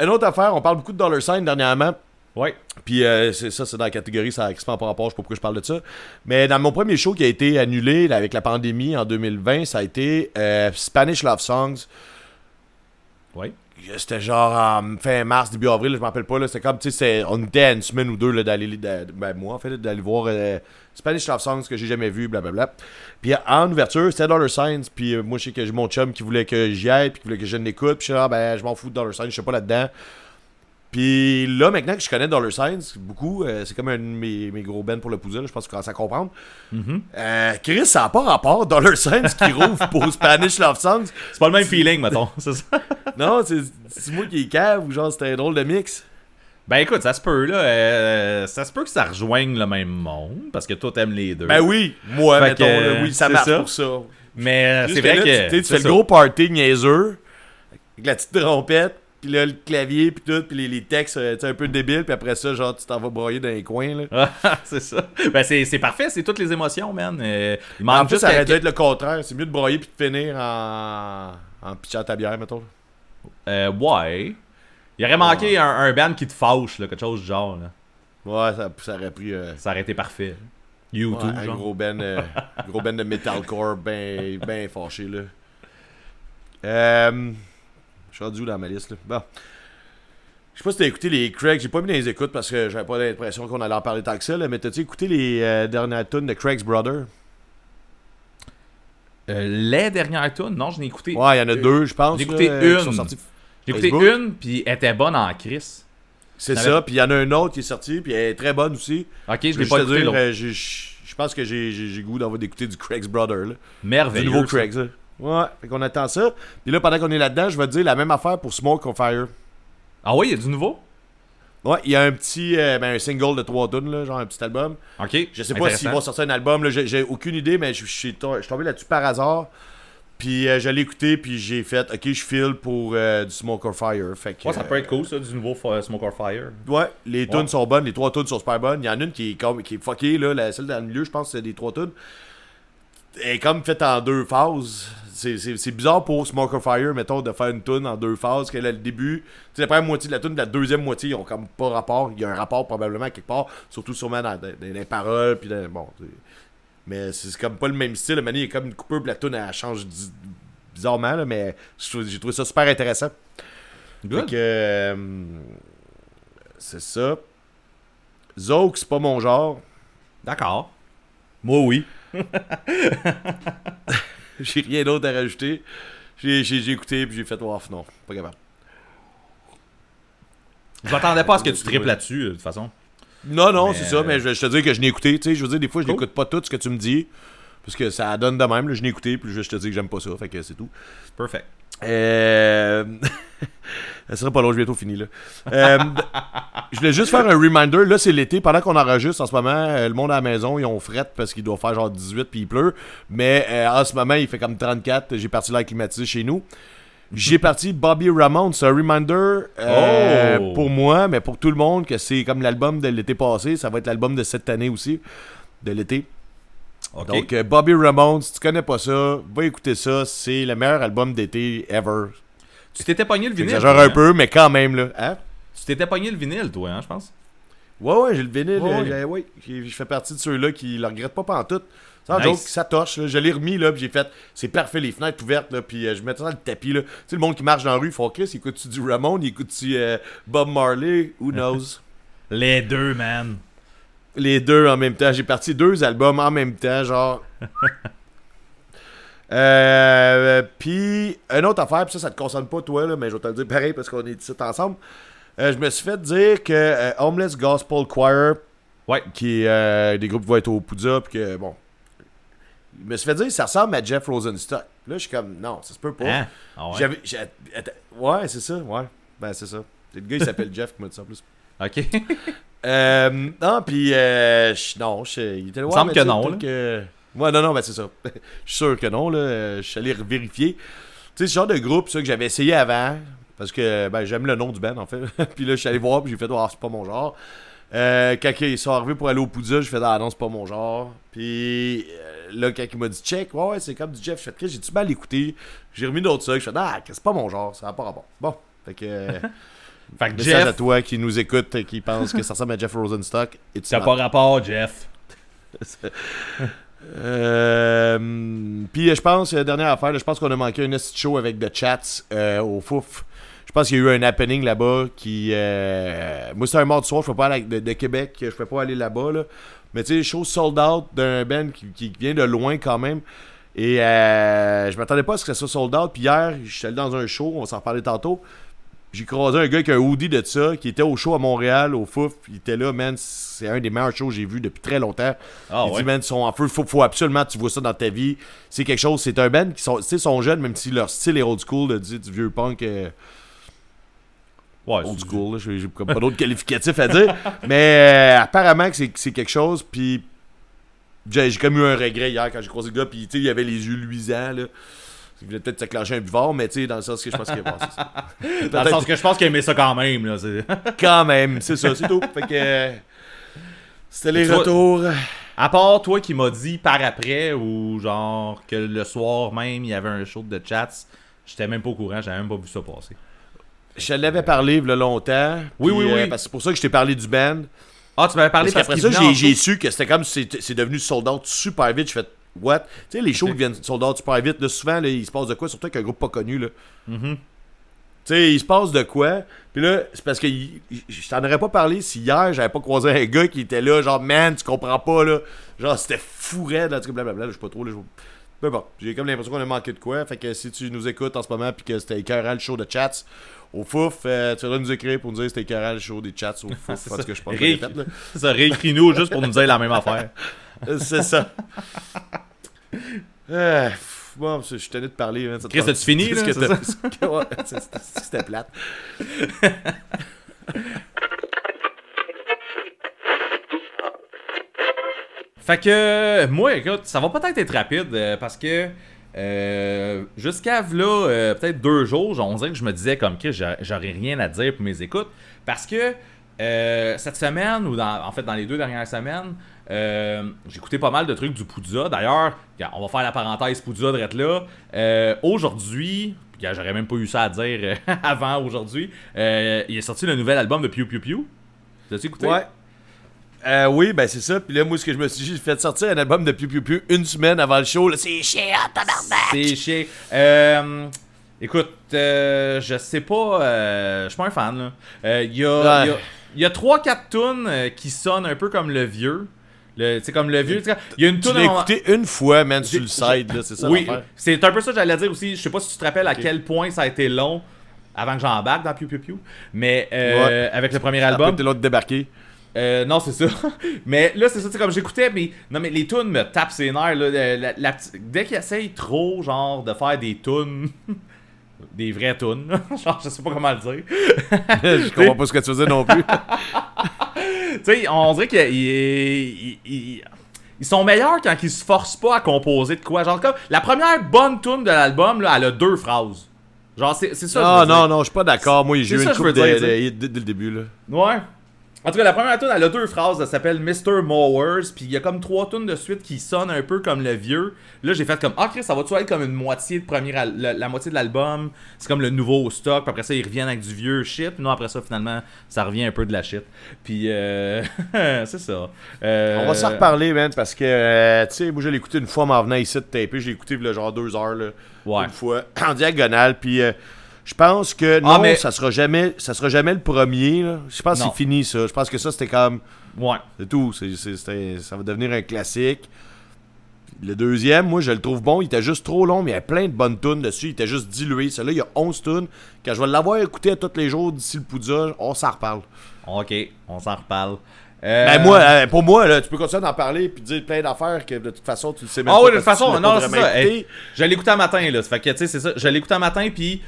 S2: Une autre affaire, on parle beaucoup de Dollar Sign dernièrement.
S1: Ouais.
S2: Puis euh, c'est ça, c'est dans la catégorie, ça explique par rapport, je sais pas pourquoi je parle de ça. Mais dans mon premier show qui a été annulé là, avec la pandémie en 2020, ça a été euh, Spanish Love Songs.
S1: Ouais.
S2: C'était genre en fin mars, début avril, je me rappelle pas. là. C'était comme, tu sais, on était à une semaine ou deux là, d'aller, d'a- ben moi en fait, d'aller voir euh, Spanish Love Songs que j'ai jamais vu, blablabla. Puis en ouverture, c'était Dollar Signs. Puis euh, moi, je sais que j'ai mon chum qui voulait que j'y aille, puis qui voulait que je l'écoute. Puis je suis là, ben, je m'en fous de Dollar Signs, je suis pas là-dedans. Puis là, maintenant que je connais Dollar Signs, beaucoup, euh, c'est comme un de mes, mes gros bands pour le puzzle, je pense que tu commences à comprendre. Euh, Chris, ça n'a pas rapport Dollar Signs qui rouvre pour Spanish Love Songs?
S1: C'est pas le même feeling, mettons. c'est ça?
S2: Non, c'est moi qui est cave ou genre c'était un drôle de mix?
S1: Ben écoute, ça se peut, là. euh, ça se peut que ça rejoigne le même monde, parce que toi, t'aimes les deux.
S2: Ben oui, moi,
S1: Fait
S2: mettons,
S1: que,
S2: là, oui, ça marche
S1: ça.
S2: pour ça.
S1: Mais c'est vrai que.
S2: tu, fais le gros party niaiseux, avec la petite trompette, puis là, le clavier, puis tout, puis les, les textes, euh, tu un peu débiles, puis après ça, genre, tu t'en vas broyer dans les coins, là.
S1: Ah, c'est ça. Ben c'est c'est parfait, c'est toutes les émotions, man. Euh, il
S2: En
S1: manque
S2: plus,
S1: juste
S2: ça aurait dû être le contraire. C'est mieux de broyer puis de finir en, en pitchant ta bière, mettons.
S1: Euh, ouais. Il aurait manqué un, un band qui te fâche, là, quelque chose du genre. Là.
S2: Ouais, ça, ça aurait pris euh,
S1: Ça aurait été parfait.
S2: ouais,
S1: YouTube,
S2: un
S1: genre.
S2: gros ben, euh, gros ben de metalcore ben, ben fâché, là. Euh, suis rendu dans ma liste, là? Bon. Je sais pas si t'as écouté les Craig, j'ai pas mis dans les écoutes parce que j'avais pas l'impression qu'on allait en parler tant que ça, là, mais t'as-tu écouté les euh, dernières tunes de Craig's Brother?
S1: Euh, les dernières tunes, non, je n'ai écouté.
S2: Ouais, il y en a deux, je pense.
S1: j'ai écouté
S2: là, euh,
S1: une. J'ai écouté une, puis elle était bonne en Chris.
S2: C'est ça, puis il y en a un autre qui est sorti, puis elle est très bonne aussi.
S1: Ok, je l'ai pas écouté
S2: euh, je pense que j'ai goût d'avoir d'écouter du Craig's Brother, là. Du
S1: Merveilleux.
S2: nouveau. Craig's. Ouais, fait qu'on attend ça. Puis là, pendant qu'on est là-dedans, je vais te dire la même affaire pour Smoke on Fire.
S1: Ah oui, il y a du nouveau?
S2: Ouais, il y a un petit euh, ben, un single de 3 tonnes, là, genre un petit album.
S1: Ok.
S2: Je sais pas s'ils vont sortir un album, là, j'ai aucune idée, mais je suis tombé là-dessus par hasard. Puis euh, je l'ai écouté, puis j'ai fait, ok, je file pour euh, du Smoke on Fire. Fait que,
S1: Ouais, ça peut être cool, ça, du nouveau Smoke or Fire.
S2: Ouais, les tunes
S1: Ouais.
S2: sont bonnes, les trois tunes sont super bonnes. Il y en a une qui est, comme, qui est fuckée, là, la, celle dans le milieu, je pense c'est des trois tunes. Elle est comme faite en deux phases. C'est- bizarre pour Smoke or Fire, mettons, de faire une tune en deux phases. Qu'elle a le début, tu sais, la première moitié de la tune, la deuxième moitié, ils ont comme pas rapport. Il y a un rapport probablement quelque part, surtout sûrement dans, dans- dans les paroles. Puis dans- bon, mais c'est comme pas le même style. Le manie, il a comme une coupure, puis la tune, elle change bizarrement, là, mais je trouve- j'ai trouvé ça super intéressant. Fait que. euh, c'est ça. Zouk, c'est pas mon genre.
S1: D'accord. Moi, oui.
S2: J'ai rien d'autre à rajouter. J'ai écouté puis j'ai fait off, non, pas capable.
S1: Je m'attendais pas à ce que tu triples là-dessus, euh, de toute façon.
S2: Non, non,
S1: Mais,
S2: c'est ça,
S1: euh,
S2: mais je, je te dis que je n'ai écouté. Tu sais, je veux dire, des fois, je
S1: Cool.
S2: n'écoute pas tout ce que tu me dis. Parce que ça donne de même. là. je n'ai écouté, puis je te dis que j'aime pas ça. Fait que c'est tout.
S1: Perfect.
S2: Euh... Ça serait pas long, je vais bientôt fini là. Euh, je voulais juste faire un reminder. Là, c'est l'été. Pendant qu'on enregistre en ce moment, euh, le monde à la maison, ils ont fret parce qu'il doit faire genre 18 puis il pleut. Mais euh, en ce moment, il fait comme 34. J'ai parti l'air climatisé chez nous. J'ai parti Bobby Ramone. C'est un reminder euh,
S1: Oh!
S2: pour moi, mais pour tout le monde, que c'est comme l'album de l'été passé. Ça va être l'album de cette année aussi, de l'été. Donc, euh, Bobby Ramone, si tu connais pas ça, va écouter ça. C'est le meilleur album d'été ever.
S1: tu t'étais pogné le vinyle.
S2: J'exagère un
S1: hein?
S2: peu, mais quand même, là. Hein?
S1: Tu t'étais pogné le vinyle, toi, hein, je pense.
S2: Ouais, ouais, j'ai le vinyle.
S1: Ouais,
S2: euh,
S1: ouais.
S2: ouais, je fais partie de ceux-là qui le regrettent pas pantoute. Sans
S1: Nice.
S2: joke, ça torche. là. Je l'ai remis, là, puis j'ai fait, c'est parfait, les fenêtres ouvertes, là, puis euh, je mettais ça dans le tapis, là. Tu sais, le monde qui marche dans la rue, il faut Chris, écoute-tu du Ramon, il écoute-tu euh, Bob Marley, who knows?
S1: Les deux, man.
S2: Les deux en même temps. J'ai parti deux albums en même temps, genre. euh, puis, une autre affaire, puis ça, ça te concerne pas, toi, là, mais je vais te le dire pareil parce qu'on est ici ensemble. Euh, je me suis fait dire que euh, Homeless Gospel Choir,
S1: Ouais.
S2: qui est euh, des groupes qui vont être au Poudza, puis que, bon. Je me suis fait dire ça ressemble à Jeff Rosenstock. Là, je suis comme, non, ça se peut pas.
S1: Hein? Ah ouais?
S2: J'avais. Ouais, c'est ça, ouais. Ben, c'est ça. Le gars, il s'appelle Jeff qui m'a dit ça en plus.
S1: Ok.
S2: Euh, non, puis euh, non, je, il était ouais,
S1: semble
S2: mais
S1: que non,
S2: peut-être Que... Ouais, non, non, ben c'est ça. Je suis sûr que non, là. Euh, Je suis allé vérifier. Tu sais, ce genre de groupe, ça, que j'avais essayé avant, parce que ben, j'aime le nom du band, en fait. puis là, je suis allé voir, puis j'ai fait, ah, c'est pas mon genre. Euh, quand ils sont arrivés pour aller au Poudza, j'ai fait, ah non, c'est pas mon genre. Puis euh, là, quand il m'a dit, check, ouais, ouais, c'est comme du Jeff, je fais, j'ai-tu mal écouté? J'ai remis d'autres ça, je fais, ah, c'est pas mon genre, ça va pas rapport. Bon, fait que.
S1: Fait que
S2: Message à toi qui nous écoute et qui pense que ça ressemble à Jeff Rosenstock.
S1: T'as pas rapport, Jeff.
S2: Euh, puis je pense, euh, dernière affaire, je pense qu'on a manqué un petit show avec The Chats euh, au Fouf. Je pense qu'il y a eu un happening là-bas qui. euh, moi, c'est un mardi soir, je peux pas aller de, de Québec, je peux pas aller là-bas. Là. Mais tu sais, show sold out d'un band qui, qui vient de loin quand même. Et je m'attendais pas à ce que ça soit sold out. Puis hier, je suis allé dans un show, on va s'en reparler tantôt. J'ai croisé un gars avec un hoodie de ça, qui était au show à Montréal, au Fouf. Il était là, man. C'est un des meilleurs shows que j'ai vu depuis très longtemps.
S1: Ah
S2: il
S1: ouais.
S2: dit, man, ils sont en feu. Faut, faut absolument que tu vois ça dans ta vie. C'est quelque chose. C'est un band qui sont, tu sais, sont jeunes, même si leur style est old school, de, du, du vieux punk euh,
S1: Ouais,
S2: old school. là. J'ai pas d'autres qualificatifs à dire. Mais euh, apparemment que c'est c'est quelque chose. Puis j'ai comme eu un regret hier quand j'ai croisé le gars. Puis tu sais, il avait les yeux luisants. Là. Il voulait peut-être s'acclencher un buvard, mais tu sais, dans le sens que je pense qu'il bon, c'est ça.
S1: Dans le sens que je pense qu'il aimait ça quand même. Là,
S2: Quand même, c'est ça, c'est tout. Fait que. C'était les
S1: vois-
S2: retours.
S1: À part toi qui m'as dit par après, ou genre que le soir même, il y avait un show de chats, j'étais même pas au courant, j'avais même pas vu ça passer.
S2: Je l'avais parlé il y a longtemps.
S1: Oui,
S2: puis,
S1: oui,
S2: euh,
S1: oui.
S2: parce que c'est pour ça que je t'ai parlé du band.
S1: Ah, tu m'avais parlé
S2: Parce
S1: parce
S2: qu'après ça, j'ai su que c'était comme c'est devenu sold out super vite. Je fais what? Tu sais, les shows qui viennent sold out super vite, là, souvent, là, il se passe de quoi? Surtout avec un groupe pas connu. Là.
S1: Mhm.
S2: Tu sais, il se passe de quoi? Puis là, c'est parce que il- je t'en aurais pas parlé si hier, j'avais pas croisé un gars qui était là, genre, man, tu comprends pas, là. Genre, c'était fou raide, là, tu sais, blablabla, je sais pas trop, là. Mais bon, j'ai comme l'impression qu'on a manqué de quoi. Fait que si tu nous écoutes en ce moment, puis que c'était écœurant le show de chats au Fouf, euh, tu vas nous écrire pour nous dire c'était écœurant le show des chats au Fouf.
S1: C'est
S2: parce que je pense que là.
S1: Ça réécris-nous juste pour nous dire la même affaire.
S2: C'est ça. Euh, bon, je suis tenu de parler. hein,
S1: Chris, as-tu fini, c'est
S2: c'est c'est- c'est- C'était plate.
S1: Fait que, moi, écoute, ça va peut-être être rapide euh, parce que euh, jusqu'à là, euh, peut-être deux jours, on dirait que je me disais comme que j'a- j'aurais rien à dire pour mes écoutes parce que euh, cette semaine, ou en fait dans les deux dernières semaines, écouté pas mal de trucs du Poudza. D'ailleurs, on va faire la parenthèse Poudza de là. Aujourd'hui, j'aurais même pas eu ça à dire avant aujourd'hui, il est sorti le nouvel album de Pew Pew Pew. T'as-tu écouté?
S2: Ouais. Euh, oui, ben c'est ça. Puis là, moi, ce que je me suis dit, j'ai fait sortir un album de Piu Piu Piu une semaine avant le show. C'est chiant, tabarnak!
S1: C'est chiant. Euh, écoute, euh, je sais pas, euh, je suis pas un fan. là. Il y, a,
S2: Ouais.
S1: y a- il y a 3-4 tunes qui sonnent un peu comme le vieux. Tu sais, comme le vieux. tu Il y a une
S2: Tu
S1: tune
S2: l'as écouté une fois, man, sur le side, c'est ça
S1: Oui, c'est un peu ça que j'allais dire aussi. Je sais pas si tu te rappelles à quel point ça a été long avant que j'embarque dans Pew Pew Pew. Mais euh, avec le premier album.
S2: L'autre débarqué.
S1: Euh, non, c'est ça. mais là, c'est ça, tu sais, comme j'écoutais, mais non, mais les tunes me tapent ses nerfs. Là, la, la- la petite- dès qu'ils essayent trop, genre, de faire des tunes, des vraies tunes, genre, je sais pas comment le dire.
S2: je comprends pas ce que tu faisais non plus.
S1: tu sais, on dirait qu'ils ils, sont meilleurs quand ils se forcent pas à composer de quoi. Genre, comme la première bonne tune de l'album, là, elle a deux phrases. Genre, c'est ça.
S2: Non,
S1: dire.
S2: non, non, je suis pas d'accord. Moi, j'ai eu une coupe dès le début, là.
S1: Ouais. En tout cas, la première tune, elle a deux phrases. Elle s'appelle Mr. Mowers. Puis il y a comme trois tunes de suite qui sonnent un peu comme le vieux. Là, j'ai fait comme Ah, Chris, ça va-tu être comme une moitié de premier la, la moitié de l'album? C'est comme le nouveau stock. Puis après ça, ils reviennent avec du vieux shit. Puis non, après ça, finalement, ça revient un peu de la shit. Puis euh, c'est ça. Euh,
S2: On va s'en reparler, man, parce que, euh, tu sais, moi, je l'ai écouté une fois, m'en venant ici de taper. J'ai écouté, là, genre deux heures, là.
S1: Ouais.
S2: Une fois, en diagonale. Puis, euh, Je pense que non,
S1: Ah, mais-
S2: ça sera jamais ça sera jamais le premier. là. Je pense que
S1: Non.
S2: c'est fini ça. Je pense que ça c'était comme
S1: Ouais.
S2: c'est tout. Ça va devenir un classique. Le deuxième, moi je le trouve bon. Il était juste trop long, mais il y a plein de bonnes tunes dessus. Il était juste dilué. Celui-là, il y a 11 tunes. Quand je vais l'avoir écouté à tous les jours d'ici le Poudja, on s'en reparle.
S1: Ok, on s'en reparle. Euh,
S2: Ben moi, euh, pour moi, là, tu peux continuer d'en parler puis dire plein d'affaires que de toute façon tu le sais même
S1: Ah
S2: pas
S1: oui, de toute façon, non, c'est ça. Hey, je l'ai écouté un matin, là. Ça fait que, tu sais, c'est ça. Je l'ai écouté un matin, puis,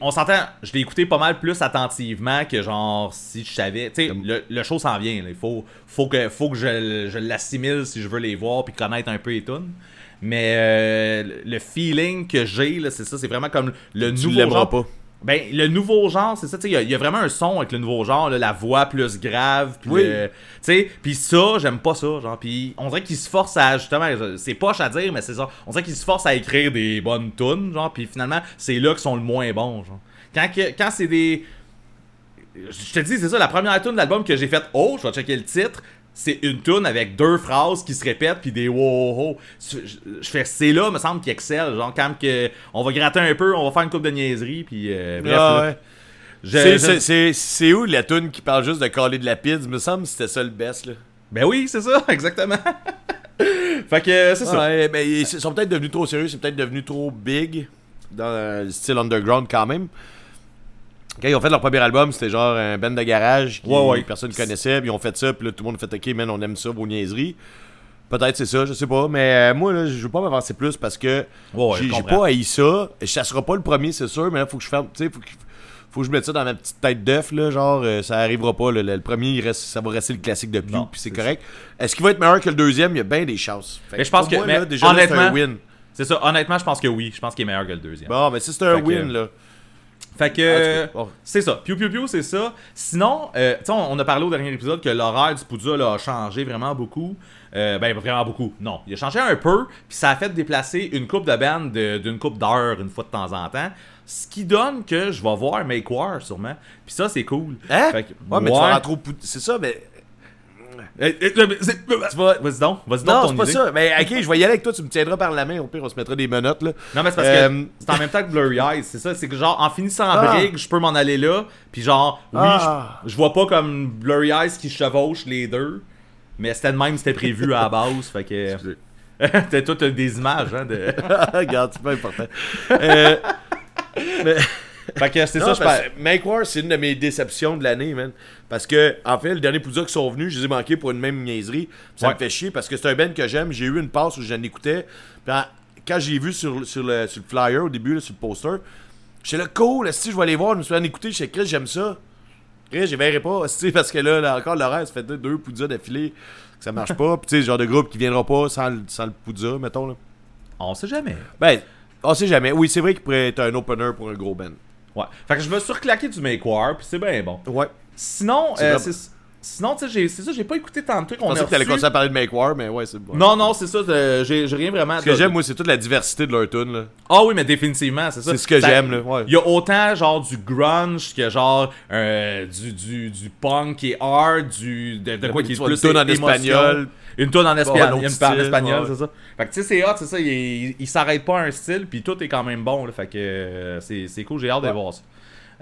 S1: on s'entend, je l'ai écouté pas mal plus attentivement que, genre, si je savais. Tu sais, le, le show s'en vient, là. Il faut, faut que, faut que je, je l'assimile si je veux les voir, puis connaître un peu les tunes. Mais euh, le- feeling que j'ai, là, c'est ça, c'est vraiment comme le
S2: Tu
S1: nouveau
S2: l'aimeras
S1: genre.
S2: pas.
S1: Ben, le nouveau genre, c'est ça, tu sais, il y a- il y, a vraiment un son avec le nouveau genre, là, la voix plus grave, puis
S2: Oui.
S1: sais, puis ça, j'aime pas ça, genre, puis on dirait qu'il se force à, justement, c'est poche à dire, mais c'est ça, on dirait qu'il se force à écrire des bonnes tunes, genre, puis finalement, c'est là qu'ils sont le moins bons, genre. Quand, quand c'est des... Je te dis, c'est ça, la première tune de l'album que j'ai faite, oh, je vais checker le titre, c'est une tune avec deux phrases qui se répètent puis des wow. Je, fais c'est là me semble qu'il excelle genre quand que on va gratter un peu on va faire une coupe de niaiserie puis euh, bref
S2: Ah, ouais.
S1: Je-
S2: C'est- où la tune qui parle juste de caler de la pizza? Me semble que c'était ça le best. Là.
S1: Ben oui, c'est ça, exactement. fait que euh, c'est ça.
S2: Ouais, ben, ils sont peut-être devenus trop sérieux, c'est peut-être devenu trop big dans le style underground quand même. Quand ils ont fait leur premier album, c'était genre un band de garage que
S1: Ouais, ouais.
S2: personne connaissait, puis ils ont fait ça, puis là tout le monde a fait OK, man, on aime ça, vos niaiseries. Peut-être c'est ça, je sais pas, mais euh, moi là, je veux pas m'avancer plus parce que
S1: Ouais,
S2: j'ai pas haï ça. Ça sera pas le premier, c'est sûr, mais là faut que je ferme, tu sais, faut que faut que je mette ça dans ma petite tête d'œuf là, genre euh, ça arrivera pas là, le, premier il reste ça va rester le classique de Pew, puis c'est correct. Est-ce qu'il va être meilleur que le deuxième? Il y a bien des chances. Fait
S1: Mais je pense que-
S2: moi,
S1: mais
S2: là, déjà, là, c'est un
S1: honnêtement-
S2: win.
S1: C'est ça, honnêtement, je pense que oui, je pense qu'il est meilleur que le deuxième.
S2: Bon, mais si c'est un
S1: Fait que-
S2: win là.
S1: Fait que c'est ça. Piu piu piu, c'est ça. Sinon, euh, tu sais, on, on a parlé au dernier épisode que l'horaire du Poudja là, a changé vraiment beaucoup. Euh, ben vraiment beaucoup. Non, il a changé un peu, puis ça a fait déplacer une coupe de band de- d'une coupe d'heure une fois de temps en temps. Ce qui donne que je vais voir Make War sûrement. Puis ça c'est cool.
S2: Hein?
S1: Fait que-
S2: Ouais, mais tu vas rentrer au C'est ça, mais.
S1: Euh, euh, mais c'est- Vas-y donc, vas-y donc
S2: Non, c'est pas
S1: idée.
S2: ça. Mais ok, je vais y aller avec toi, tu me tiendras par la main. Au pire, on se mettra des menottes là.
S1: Non, mais c'est parce
S2: Euh,
S1: que c'est en même temps que Blurry Eyes, c'est ça. C'est que genre, en finissant en
S2: Ah.
S1: brigue, je peux m'en aller là. Puis genre, oui,
S2: Ah.
S1: je, je vois pas comme Blurry Eyes qui chevauche les deux. Mais c'était de même, c'était prévu à la base. Fait que.
S2: Excusez.
S1: T'as toi, t'as des images, hein. De...
S2: Regarde, c'est pas important. Euh, mais-
S1: fait que c'est
S2: Non,
S1: ça, je
S2: que Make War, c'est une de mes déceptions de l'année, man. Parce que, en fait, le dernier Poudja qui sont venus, je les ai manqués pour une même niaiserie. Ça
S1: Ouais.
S2: me fait chier parce que c'est un band que j'aime. J'ai eu une passe où j'en écoutais. Puis quand j'ai vu sur, sur, le, sur le flyer au début, là, sur le poster, j'étais là, cool, si je vais aller voir, je me suis en écouté, je Chris, j'aime ça. Chris, je verrai pas, parce que là, là, encore l'horaire, ça fait deux, deux d'affilée, que ça marche pas. Puis tu sais, genre de groupe qui viendra pas sans, le- sans le Poudja, mettons. Là.
S1: On sait jamais.
S2: Ben, on sait jamais. Oui, c'est vrai qu'il pourrait être un opener pour un gros band.
S1: Ouais. Fait que je me suis reclaqué du Make War, puis c'est bien bon.
S2: Ouais.
S1: Sinon, euh, sinon, tu sais, c'est ça, j'ai pas écouté tant de trucs.
S2: Je
S1: On
S2: pensais
S1: a
S2: que t'allais continuer à parler de Make War, mais ouais, c'est bon.
S1: Non, non, c'est ça, de- j'ai rien vraiment.
S2: Ce que j'aime, moi, c'est toute la diversité de leur tune, là.
S1: Ah oui, mais définitivement, c'est ça.
S2: C'est ce que j'aime, là, ouais.
S1: Il y a autant genre du grunge que genre euh, du, du, du punk et hard, du de, de quoi qui est
S2: Une tune en espagnol.
S1: Une tonne en espagnol, une en espagnol, c'est ça. Fait que tu sais c'est hot, c'est ça, il, il, s'arrête pas à un style puis tout est quand même bon là, fait que euh, c'est cool, j'ai hâte de voir ça.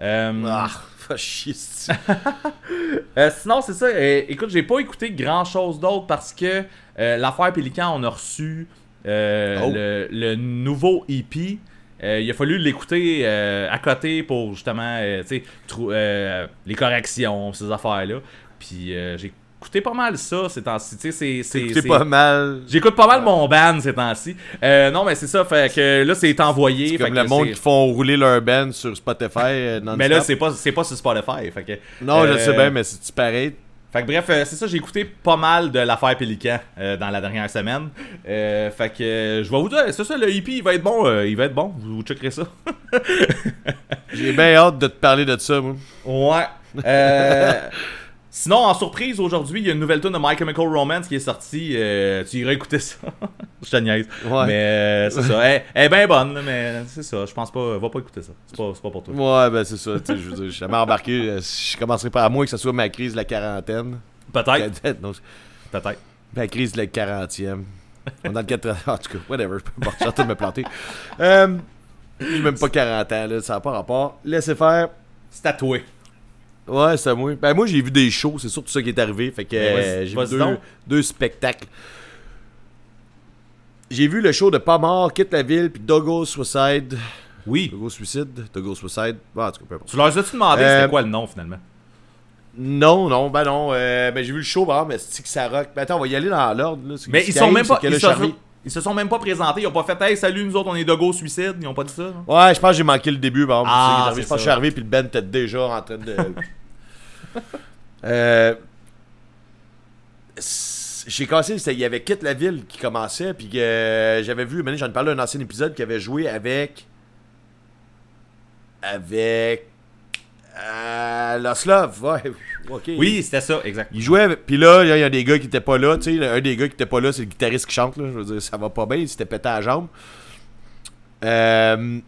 S1: Euh,
S2: Ah, chier,
S1: euh, sinon, c'est ça. euh, écoute, j'ai pas écouté grand chose d'autre parce que euh, l'affaire Pélican, on a reçu
S2: Oh.
S1: le, le nouveau EP. Il a fallu l'écouter à côté pour justement les corrections, ces affaires-là. Puis euh, j'ai écouté pas mal ça ces temps-ci. Tu sais, c'est- c'est-
S2: C'est
S1: c'est-
S2: pas mal.
S1: J'écoute pas mal mon band ces temps-ci. Euh, non, mais c'est ça. Fait que là, c'est envoyé. Fait
S2: comme
S1: que
S2: le monde qui font rouler leur band sur Spotify. euh, non-stop.
S1: Mais là, c'est pas, c'est pas sur Spotify. Fait que,
S2: Non, je
S1: euh,
S2: le sais bien, mais c'est pareil?
S1: Fait que bref, euh, c'est ça, j'ai écouté pas mal de l'affaire Pélican euh, dans la dernière semaine. Euh, fait que euh, je vais vous dire, c'est ça, le hippie, il va être bon, euh, il va être bon, vous, vous checkerez ça.
S2: J'ai bien hâte de te parler de ça, moi.
S1: Ouais. Sinon, en surprise, aujourd'hui, il y a une nouvelle tune de My Chemical Romance qui est sortie. euh, tu iras écouter ça. je te niaise.
S2: Ouais.
S1: Mais euh, c'est ça. Elle, elle est bien bonne, là, mais c'est ça. Je pense pas. Va pas écouter ça. C'est pas, pas pour toi.
S2: Ouais, ben c'est ça. Je veux dire, je suis jamais embarqué. euh, Je commencerai pas à moins que ce soit ma crise de la quarantaine.
S1: Peut-être.
S2: Peut-être. La crise de la 40e. On est dans le 80. En tout cas, whatever. Je suis en train de me planter. Euh, J'ai même pas 40 ans, là, ça n'a pas rapport. Laissez faire.
S1: C'est tatoué.
S2: Ouais, c'est moi. Ben, moi, j'ai vu des shows, c'est surtout ça qui est arrivé. Fait que
S1: Ben,
S2: euh, j'ai vu deux, deux spectacles. J'ai vu le show de Pas mort, Quitte la ville, puis Doggo Suicide.
S1: Oui.
S2: Doggo Suicide, Doggo Suicide. Bon, en tout cas, peu importe.
S1: Tu leur as-tu demandé
S2: Euh,
S1: c'était quoi le nom finalement?
S2: Non, non, ben non. euh, ben, j'ai vu le show, bah, mais c'est que ça rock? Ben, attends, on va y aller dans l'ordre.
S1: Mais ils sont même pas. Ils sont, ils se sont même pas présentés. Ils ont pas fait Hey, salut, nous autres, on est de go suicide. Ils ont pas dit ça. non?
S2: Ouais, je pense que j'ai manqué le début. Par exemple,
S1: Ah,
S2: c'est je pense que je
S1: ça.
S2: suis arrivé, puis le band était déjà en train de. Euh, c'est- J'ai cassé, c'était- il y avait Quitte la ville qui commençait, puis euh, j'avais vu, maintenant j'en ai parlé d'un ancien épisode qui avait joué avec. Avec. Euh, Lost Love, ouais.
S1: Oui, c'était ça, exact.
S2: Il jouait, puis là, il y a des gars qui étaient pas là, tu sais, un des gars qui était pas là, c'est le guitariste qui chante, là, je veux dire, ça va pas bien, il s'était pété à la jambe. Euh,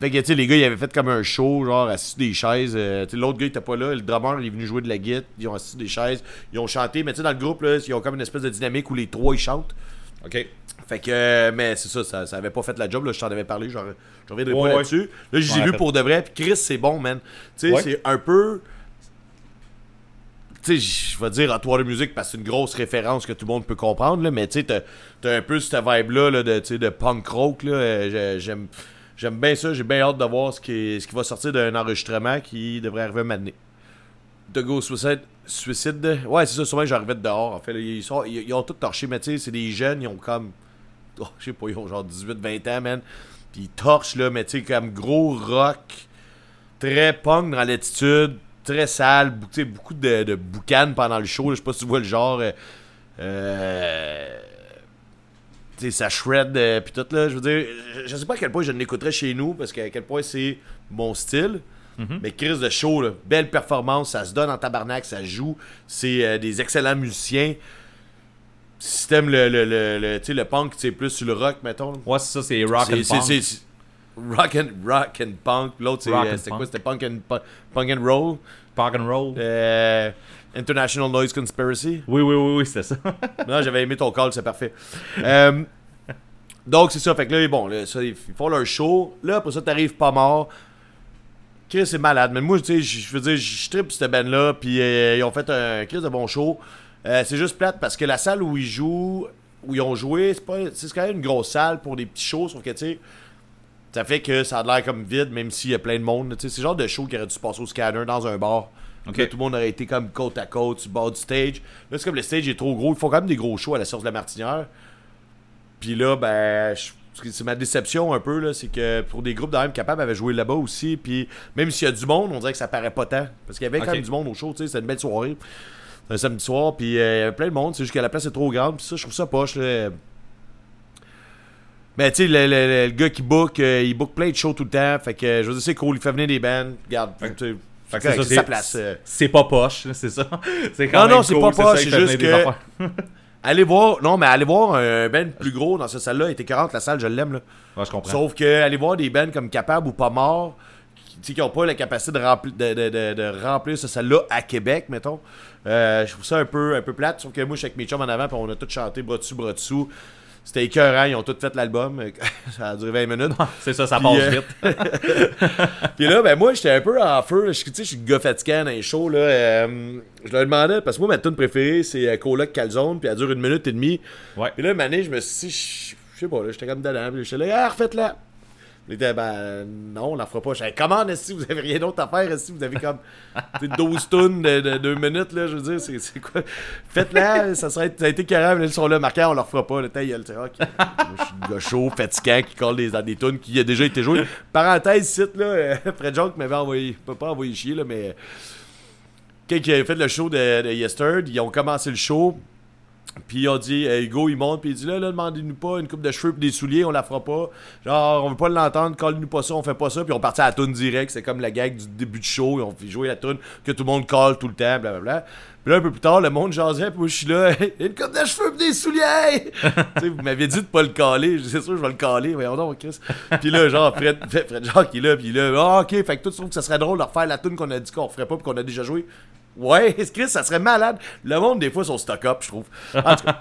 S2: fait que, tu sais, les gars, ils avaient fait comme un show, genre, assis sur des chaises, euh, tu sais, l'autre gars, il était pas là, le drummer, il est venu jouer de la guitare, ils ont assis sur des chaises, ils ont chanté, mais tu sais, dans le groupe, là, ils ont comme une espèce de dynamique où les trois, ils chantent.
S1: Ok.
S2: Fait que, euh, mais c'est ça, ça, ça avait pas fait la job, là, je t'en avais parlé, genre, je reviendrai
S1: Ouais,
S2: pas
S1: ouais.
S2: là-dessus. Là, je les ai
S1: Ouais, fait-
S2: pour de vrai, puis Chris, c'est bon, man. Tu sais,
S1: Ouais.
S2: c'est un peu. Tu sais, je vais dire Hot Water Music parce que c'est une grosse référence que tout le monde peut comprendre, là, mais tu sais, t'as un peu cette vibe-là là, de, de punk rock, euh, j'ai- J'aime. Bien ça, j'ai bien hâte de voir ce qui, va sortir d'un enregistrement qui devrait arriver maintenant. De Go Suicide, Suicide. Ouais, c'est ça, souvent j'arrivais de dehors. En fait, ils, sont, ils ont tout torché, mais tu sais, c'est des jeunes, ils ont comme. Oh, je sais pas, ils ont genre 18-20 ans, man. Puis ils torchent, là, mais tu sais, comme gros rock, très punk dans l'attitude, très sale, beaucoup de, de boucanes pendant le show. Je sais pas si tu vois le genre. euh, euh, tu sais, ça shred, euh, puis tout, là. Je veux dire, je, je sais pas à quel point je l'écouterais chez nous, parce qu'à quel point c'est mon style. Mais Chris de show, là, belle performance, ça se donne en tabarnak, ça joue. C'est euh, des excellents musiciens. Si t'aimes le, le, le, le, tu sais, le punk, c'est plus sur le rock, mettons.
S1: Ouais, c'est ça, c'est rock and punk.
S2: Rock and, rock and punk. L'autre, c'était quoi C'était punk and, pu- punk and roll.
S1: Punk and roll.
S2: Euh, International Noise Conspiracy.
S1: Oui, oui, oui, oui, c'était ça.
S2: Non, j'avais aimé ton call, c'est parfait. Euh, donc, c'est ça. Fait que là, bon, là, ça, ils font leur show. Là, après ça, t'arrives pas mort. Chris, c'est malade. Mais moi, tu sais, je je veux dire, je tripe cette band-là. Puis euh, ils ont fait un Chris de bon show. Euh, c'est juste plate parce que la salle où ils jouent, où ils ont joué, c'est pas c'est quand même une grosse salle pour des petits shows. Sauf que, tu sais, ça fait que ça a l'air comme vide, même s'il y a plein de monde. C'est le genre de show qui aurait dû se passer au scanner dans un bar. Là, tout le monde aurait été comme côte à côte, sur le bord du stage. Là, c'est comme le stage est trop gros. Ils font quand même des gros shows à la source de la Martinière. Puis là, ben, c'est ma déception un peu, là, c'est que pour des groupes de même capables avaient joué là-bas aussi. Puis même s'il y a du monde, on dirait que ça paraît pas tant. Parce qu'il y avait quand même du monde au show, tu sais, c'était une belle soirée. Un samedi soir, puis euh, il y avait plein de monde. C'est juste que la place est trop grande. Puis ça, je trouve ça poche, là. Mais tu sais, le, le- le- gars qui book, euh, il book plein de shows tout le temps. Fait que je veux dire, c'est cool, il fait venir des bands. Regarde, tu c'est sa place. euh.
S1: C'est pas poche, c'est ça. C'est quand
S2: Non,
S1: même
S2: non, c'est
S1: cool,
S2: pas poche,
S1: il
S2: c'est juste que-. Allez voir, non, mais allez voir un band plus gros dans cette salle-là. Elle était 40, la salle, je l'aime, là.
S1: Ouais, je comprends.
S2: Sauf que, allez voir des bands comme Capable ou Pas Mort, qui, tu sais, qui ont pas la capacité de, rempli- de, de- de- de remplir cette salle-là à Québec, mettons. Euh, je trouve ça un peu, un peu plate. Sauf que moi, je suis avec mes chums en avant, puis on a tous chanté bras dessus, bras dessous. C'était écœurant, ils ont tous fait l'album. ça a duré 20 minutes.
S1: C'est ça, ça passe
S2: euh,
S1: vite.
S2: Puis là, ben moi, j'étais un peu en feu. Je tu sais, je suis le gars fatiguant dans les shows. Là. Euh, je leur demandais, parce que moi, ma tune préférée, c'est euh, Coloc Calzone, puis elle dure une minute et demie.
S1: Ouais.
S2: Puis là, une année, je me suis dit, je je sais pas, là, j'étais comme dedans. Puis j'étais là, ah, refaites-la. Il était, ben non, on la fera pas. Je comment, si vous avez rien d'autre à faire, si vous avez comme tu sais, 12 tonnes de, de 2 minutes, là, je veux dire, c'est quoi? Faites-la, ça, serait, ça a été carré, ils sont là, marqués, on leur fera pas. Le temps, il y a le je suis le gars chaud, fatigant, qui colle des, des tunes qui a déjà été joué. Parenthèse, site, là, euh, Fred Joke m'avait envoyé, peut pas envoyer chier, là, mais quand il avait fait le show de, de Yesterd, ils ont commencé le show. Puis ils ont dit, euh, Hugo, il monte, puis il dit là, là, demandez-nous pas une coupe de cheveux pis des souliers, on la fera pas. Genre, on veut pas l'entendre, colle-nous pas ça, on fait pas ça. Puis on partit à la tune direct, c'est comme la gag du début du show, ils ont fait jouer la tune que tout le monde colle tout le temps, blablabla. Puis là, un peu plus tard, le monde jasait, puis moi, je suis là, une coupe de cheveux pis des souliers! tu sais, vous m'aviez dit de pas le caler, c'est sûr, je vais le caler, voyons donc, Chris. Puis là, genre, Fred, Fred Jacques, il est là, puis là, ah, ok, fait que toi, tu trouves que ça serait drôle de refaire la tune qu'on a dit qu'on referait pas, puis qu'on a déjà joué? Ouais, Chris, ça serait malade. Le monde, des fois, sont stock-up, je trouve. En tout cas.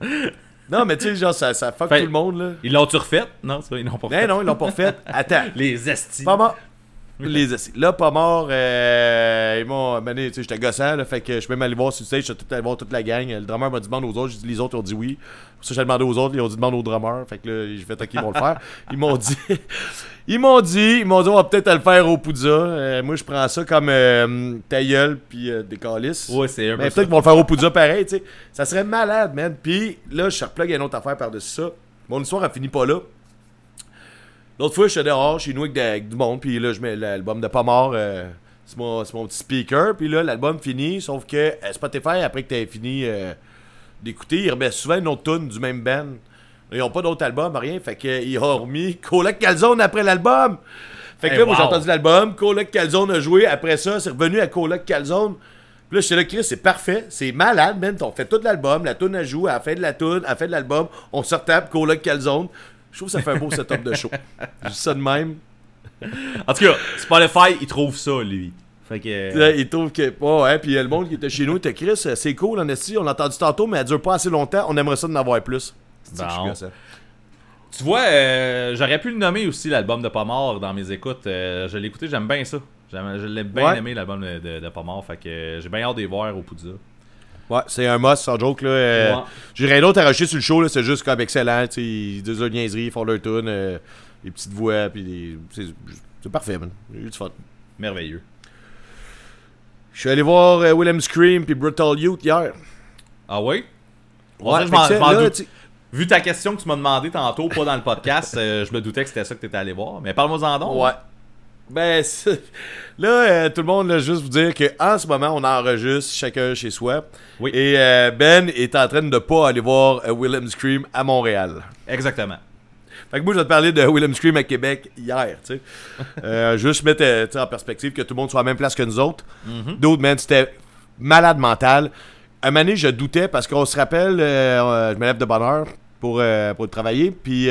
S2: Non, mais tu sais, genre, ça, ça fuck
S1: Fait-
S2: tout le monde, là.
S1: Ils l'ont-tu refait? Non, pas, ils l'ont pas
S2: Mais
S1: refait.
S2: non, ils l'ont pas fait. Attends.
S1: Les estis.
S2: Pas mort. Les assis. Là, pas mort. Euh, ils m'ont mené, tu sais, j'étais gossant, là, fait que je suis même allé voir sur le stage, j'étais tout allé voir toute la gang. Le drummer m'a dit demande aux autres, j'ai dit les autres ont dit oui. Ça, j'ai demandé aux autres, ils ont dit demande au drummer. Fait que là, j'ai fait ok, ils vont le faire. Ils m'ont dit, ils m'ont dit, ils m'ont dit on va peut-être le faire au Poudza. Euh, moi, je prends ça comme euh, ta gueule puis euh, des calices.
S1: Ouais, c'est un peu
S2: Mais peut-être qu'ils vont le faire au Poudza pareil, tu sais. Ça serait malade, man. Puis là, je replug une autre affaire par-dessus ça. Mon histoire, elle finit pas là. L'autre fois, je suis dehors chez nous avec, de- avec du monde, puis là, je mets l'album de Pas mort. euh, c'est mon, c'est mon petit speaker, puis là, l'album finit, sauf que euh, Spotify, après que t'aies fini euh, d'écouter, il remet souvent une autre tune du même band. Ils ont pas d'autre album, rien, fait qu'ils ont remis Colac Calzone après l'album. Fait que
S1: Hey,
S2: là, moi, j'ai entendu l'album, Colac Calzone a joué, après ça, c'est revenu à Colac Calzone. Puis là, j'étais là, Chris, c'est parfait, c'est malade, man. On fait tout l'album, la tune a joué, à la fin de la tune, à la fin de l'album, on se retape Colac Calzone. Je trouve que ça fait un beau setup de show. Dis ça de même.
S1: En tout cas, Spotify, il trouve ça, lui. Fait que.
S2: Là, il trouve que. Ouais, ouais, puis euh, le monde qui était chez nous était Chris, euh, c'est cool, en esti, on l'a entendu tantôt, mais elle dure pas assez longtemps, on aimerait ça d'en avoir plus.
S1: Bon. Tu vois, euh, j'aurais pu le nommer aussi, l'album de Pas Mort, dans mes écoutes. Euh, je l'ai écouté, j'aime bien ça. Je l'ai bien
S2: Ouais.
S1: aimé, l'album de, de, de Pas Mort. Fait que euh, j'ai bien hâte de les voir au Poudza.
S2: Ouais, c'est un must, sans joke. Là, euh,
S1: Ouais.
S2: J'ai rien d'autre à rajouter sur le show, là, c'est juste comme excellent. Ils disent leur niaiseries, ils font leur tune, euh, les petites voix, puis des- c'est c'est parfait, man. J'ai eu du fun.
S1: Merveilleux.
S2: Je suis allé voir euh, Willem Scream puis Brutal Youth hier.
S1: Ah oui?
S2: Ouais,
S1: je m'en- doute. Vu ta question que tu m'as demandé tantôt, pas dans le podcast, euh, je me doutais que c'était ça que tu étais allé voir. Mais parle-moi-en donc.
S2: Ouais. Ben, là, euh, tout le monde, là, juste vous dire qu'en ce moment, on enregistre chacun chez soi.
S1: Oui.
S2: Et euh, Ben est en train de pas aller voir Willem Scream à Montréal.
S1: Exactement.
S2: Fait que moi, je vais te parler de Willem Scream à Québec hier, tu sais. Euh, juste mettre euh, en perspective que tout le monde soit à la même place que nous autres. D'autres, man, c'était malade mental. Un moment donné, je doutais parce qu'on se rappelle, euh, je me lève de bonne heure pour, pour travailler. Puis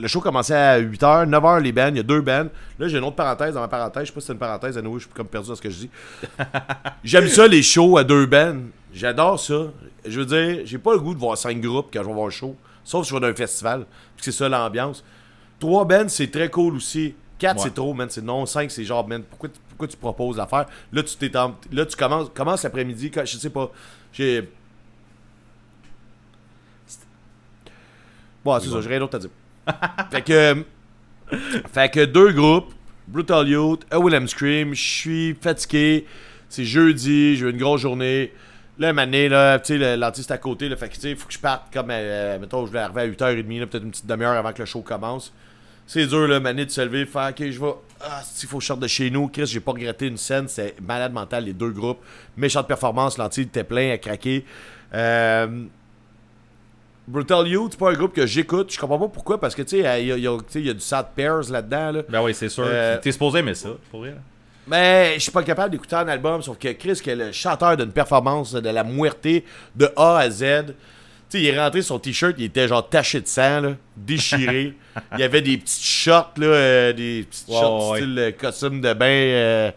S2: le show commençait à 8h, 9h les bands, il y a deux bands. Là, j'ai une autre parenthèse dans ma parenthèse. Je sais pas si c'est une parenthèse, à nouveau, je suis comme perdu dans ce que je dis. J'aime ça, les shows à deux bands. J'adore ça. Je veux dire, j'ai pas le goût de voir cinq groupes quand je vais voir un show. Sauf si je vais dans un festival. Puis c'est ça l'ambiance. Trois bands, c'est très cool aussi. Quatre,
S1: Ouais.
S2: c'est trop, man. C'est non. Cinq, c'est genre, man, pourquoi, tu- pourquoi tu proposes l'affaire? Là, tu t'es Là, tu commences, commences l'après-midi. Je sais pas. J'ai. Bon, c'est ça, j'ai rien d'autre à dire. fait que. euh, Fait que deux groupes, Brutal Youth, A Willem Scream, je suis fatigué, c'est jeudi, j'ai eu une grosse journée. Là, donné, là, tu sais, le- l'artiste à côté, là, fait que, tu sais, faut que je parte comme, euh, mettons, je vais arriver à 8h30, là, peut-être une petite demi-heure avant que le show commence. C'est dur, là, mané de se lever, faire, ok, je vais, ah, il faut que je sorte de chez nous. Chris, j'ai pas regretté une scène, c'est malade mental, les deux groupes. Méchante performance, l'anti était plein à craquer. Euh, Brutal Youth, c'est pas un groupe que j'écoute. Je comprends pas pourquoi, parce que, tu sais, il y, a- il y a- tu sais, il y a du Sad Pairs là-dedans, là.
S1: Ben oui, c'est sûr.
S2: Euh,
S1: T'es supposé aimer ça, pour vrai.
S2: Mais je suis pas capable d'écouter un album, sauf que Chris, qui est le chanteur d'une performance de la muerte de A à Z. Tu sais, il est rentré, son t-shirt, il était genre taché de sang, là, déchiré. il y avait des petites shorts, là, euh, des petites shorts
S1: ouais.
S2: style euh, costume de bain. euh,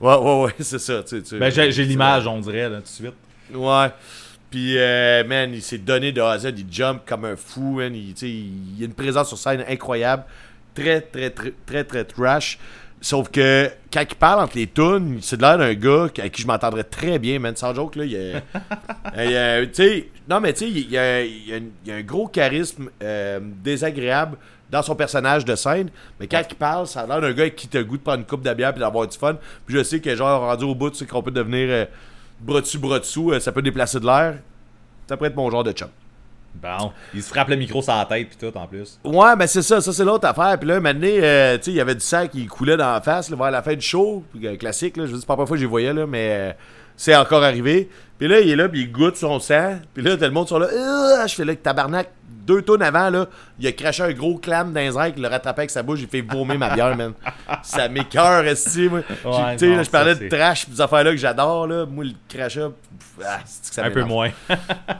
S2: Ouais, ouais, ouais, c'est ça. tu
S1: Ben j'ai l'image, on dirait, là, tout de suite.
S2: Ouais. Puis, euh, man, il s'est donné de A à Z. Il jump comme un fou, man. Il, il a une présence sur scène incroyable. Très, très, très, très, très trash. Sauf que quand il parle entre les tunes, c'est de l'air d'un gars à qui je m'entendrais très bien, man. Sans joke, là. Il y a, non, mais tu sais, il y a, il y a- il y a un gros charisme euh, désagréable dans son personnage de scène. Mais quand il parle, ça a l'air d'un gars qui te goûte de prendre une coupe de bière puis d'avoir du fun. Puis je sais que, genre, rendu au bout, tu sais qu'on peut devenir euh, bras dessus, bras dessous, euh, ça peut déplacer de l'air. Ça pourrait être mon genre de chum.
S1: Bon. Il se frappe le micro sur la tête, pis tout, en plus.
S2: Ouais, ben c'est ça, ça c'est l'autre affaire. Puis là, maintenant, euh, tu sais, il y avait du sang qui coulait dans la face, là, vers la fin du show. Puis, euh, classique, là, je veux pas la première fois que les voyais, là, mais euh, c'est encore arrivé. Puis là, il est là, puis il goûte son sang. Puis là, tout le monde sont là, je fais là, tabarnak, deux tonnes avant, là, il a craché un gros clam dans les airs, il l'a rattrapé avec sa bouche, il fait vomir ma bière, man. Ça m'écœure, esti, moi.
S1: Ouais,
S2: tu sais, je parlais de trash, pis des affaires-là que j'adore, là. Moi, le crachat, ah, que ça
S1: Un peu moins.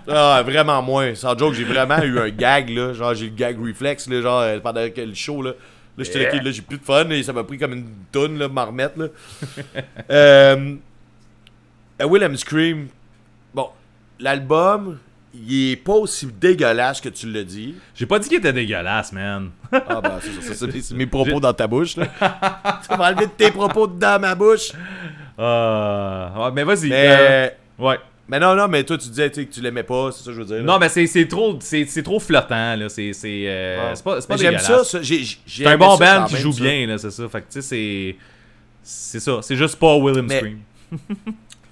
S2: Ah, vraiment moins. Sans joke, j'ai vraiment eu un gag, là. Genre, j'ai le gag reflex, là, genre, euh, pendant que le show, là. Là, j'étais là, ok, là, j'ai plus de fun, et ça m'a pris comme une tonne, là, m'en remettre, là. euh, A Willem Scream, bon, l'album, il est pas aussi dégueulasse que tu le dis.
S1: J'ai pas dit qu'il était dégueulasse, man.
S2: Ah, ben, c'est ça, c'est- mes propos dans ta bouche, là. tu vas enlever tes propos dans ma bouche.
S1: Euh, ouais, mais vas-y.
S2: Mais,
S1: euh, ouais.
S2: mais non, non, mais toi, tu disais que tu l'aimais pas, c'est ça que je veux dire. là.
S1: Non, mais c'est trop, c'est trop flottant, là. C'est euh,
S2: Ouais.
S1: pas, pas
S2: j'aime ça,
S1: C'est un bon
S2: ça
S1: band qui joue
S2: ça.
S1: bien, là, c'est ça. Fait que, tu sais, c'est. C'est ça. C'est juste pas William
S2: Mais-
S1: Scream.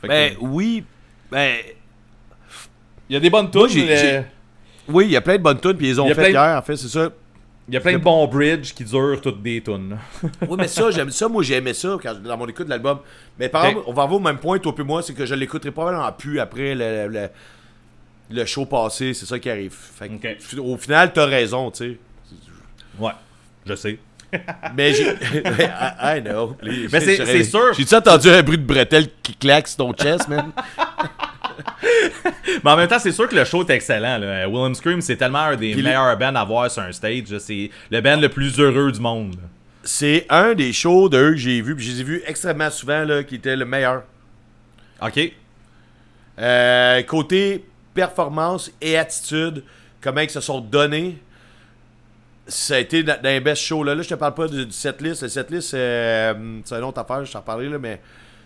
S1: Fait que-
S2: Ben oui, ben
S1: il y a des bonnes tunes.
S2: oui, il y a plein de bonnes tunes, puis ils ont
S1: Il y a
S2: fait
S1: plein de-
S2: hier, en fait, c'est ça.
S1: Il y a plein de bons bridges qui durent toutes des tunes.
S2: Oui, mais ça, j'aime ça. Moi, j'ai aimé ça quand, dans mon écoute de l'album. Mais par
S1: Ok.
S2: exemple, on va avoir au même point, toi et moi, c'est que je l'écouterai probablement plus après le, le, le show passé. C'est ça qui arrive. Fait que, Au final, t'as raison, tu sais.
S1: Ouais. Je sais.
S2: Mais j'ai. I, I know. Les-
S1: Mais c'est- sûr.
S2: J'ai-tu entendu un bruit de bretelle qui claque sur ton chest, man?
S1: Mais en même temps, c'est sûr que le show est excellent. Là. William Scream, c'est tellement un des meilleurs bands à voir sur un stage. C'est le band le plus heureux du monde.
S2: c'est un des shows d'eux que j'ai vu, puis je les ai vus extrêmement souvent, là, qui était le meilleur.
S1: Ok.
S2: Euh, côté performance et attitude, comment ils se sont donnés, ça a été dans, les best shows. Là, là je te parle pas du, du setlist. Le setlist, euh, c'est une autre affaire, je t'en parlerai, là, mais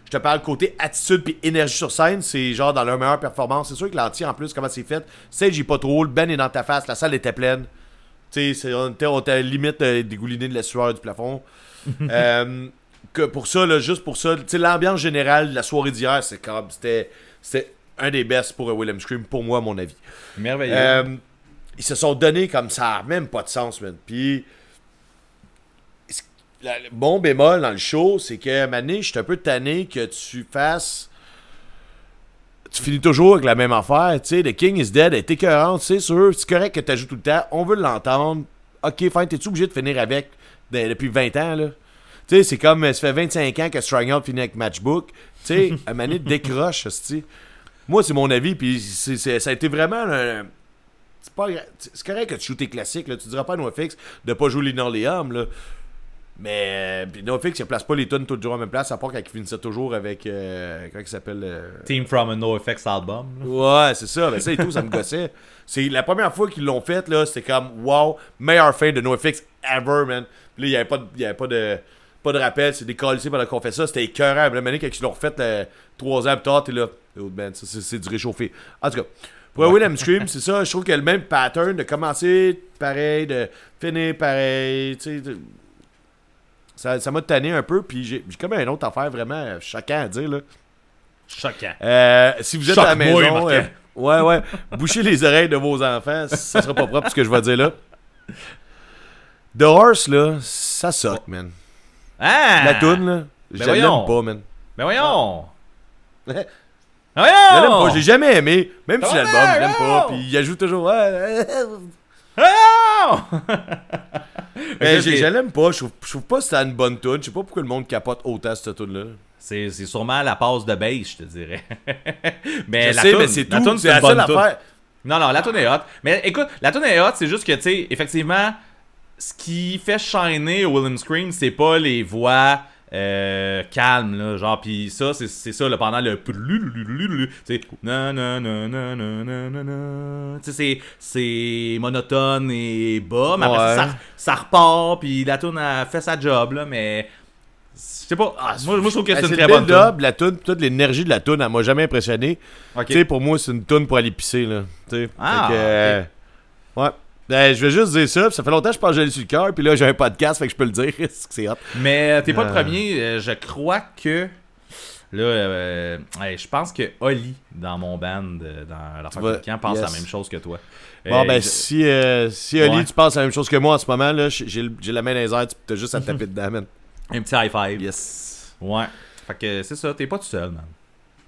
S2: je te parle côté attitude puis énergie sur scène, c'est genre dans leur meilleure performance. C'est sûr que l'anti, en plus, comment c'est fait, stage j'ai pas trop, le Ben est dans ta face, la salle était pleine. Tu sais, on était, on était à la limite euh, dégouliné de la sueur du plafond. Euh, que pour ça, là, juste pour ça, tu sais, l'ambiance générale de la soirée d'hier, c'est comme, c'était, un des best pour euh, William Scream, pour moi, à mon avis.
S1: Merveilleux.
S2: Ils se sont donnés comme ça, même pas de sens, man. Puis, bon bémol dans le show, c'est que, Mané, je suis un peu tanné que tu fasses. Tu finis toujours avec la même affaire, tu sais. The King is Dead est écœurante, c'est sûr. C'est correct que tu joues tout le temps. On veut l'entendre. Ok, fine, t'es-tu obligé de finir avec de- depuis 20 ans, là? Tu sais, c'est comme, ça fait 25 ans que Strong Out finit avec Matchbook. Tu sais, Mané décroche, tu Moi, c'est mon avis, puis ça a été vraiment un, c'est pas c'est correct que tu joues tes classiques là. tu diras pas à NoFX de pas jouer Linoleum là mais euh, puis NoFX il place pas les tonnes toujours à la même place à part quand il finissait toujours avec euh, comment il s'appelle euh,
S1: Team from a NoFX album. là.
S2: ouais c'est ça mais ça et tout ça me gossait c'est la première fois qu'ils l'ont fait là c'était comme wow meilleure fin de NoFX ever man Puis là il y avait pas de, il y avait pas de pas de rappel c'est décollé pendant qu'on fait ça c'était écœurant la manière quand ils l'ont refait euh, trois ans plus tard t'es là oh, man, ça, c'est du réchauffé en tout cas pour William Scream, c'est ça. Je trouve qu'il y a le même pattern de commencer pareil, de finir pareil. Tu sais, de- ça ça m'a tanné un peu. Puis j'ai comme une autre affaire vraiment choquant à dire. Là.
S1: Choquant.
S2: Euh, si vous êtes à la maison, euh, ouais, ouais, bouchez les oreilles de vos enfants. Ça sera pas propre ce que je vais dire là. The Horse, là, ça soque, man.
S1: Ah!
S2: La toune, là, je l'aime pas, man.
S1: Ben voyons!
S2: Je
S1: Ben
S2: l'aime pas, je l'ai jamais aimé. Même si l'album, je l'aime pas. Puis il ajoute toujours. ouais,
S1: Voyons!
S2: Mais
S1: Ok,
S2: je je l'aime pas. Je trouve, je trouve pas que c'était une bonne tune. Je sais pas pourquoi le monde capote autant cette tune là
S1: C'est c'est sûrement la passe de base, je te dirais. mais
S2: Je
S1: la
S2: sais,
S1: toune-
S2: mais c'est
S1: la
S2: tout.
S1: toune,
S2: C'est la
S1: bonne
S2: seule affaire.
S1: Non, non, la tune est hot. Mais écoute, la tune est hot, c'est juste que, tu sais, effectivement, ce qui fait shiner William Scream, c'est pas les voix euh, calme là genre puis ça c'est, c'est ça le pendant le c'est na c'est c'est monotone et bas mais après ça, ça repart puis la tune a fait sa job là mais je sais pas. Ah, moi, moi, je trouve que c'est une
S2: c'est
S1: très bonne tune
S2: la tune toute l'énergie de la tune elle m'a jamais impressionné.
S1: Okay.
S2: tu sais pour moi c'est une tune pour aller pisser là tu sais.
S1: Ah,
S2: okay. euh, ouais. Ben, je vais juste dire ça. puis Ça fait longtemps que je pense que j'ai sur le cœur. Puis là, j'ai un podcast, fait que je peux le dire. C'est hot.
S1: Mais euh, t'es pas le
S2: Euh.
S1: premier. euh, je crois que. Là, euh, je pense que Oli, dans mon band, dans l'affaire
S2: vas-
S1: de camp, pense
S2: yes.
S1: la même chose que toi.
S2: Bon,
S1: Euh,
S2: ben,
S1: je-
S2: si, euh, si Oli,
S1: Ouais.
S2: tu penses la même chose que moi en ce moment, là, j'ai la main dans les airs, tu as juste à te taper dedans, man.
S1: Un petit high five.
S2: Yes.
S1: Ouais. Fait que c'est ça, t'es pas tout seul, man.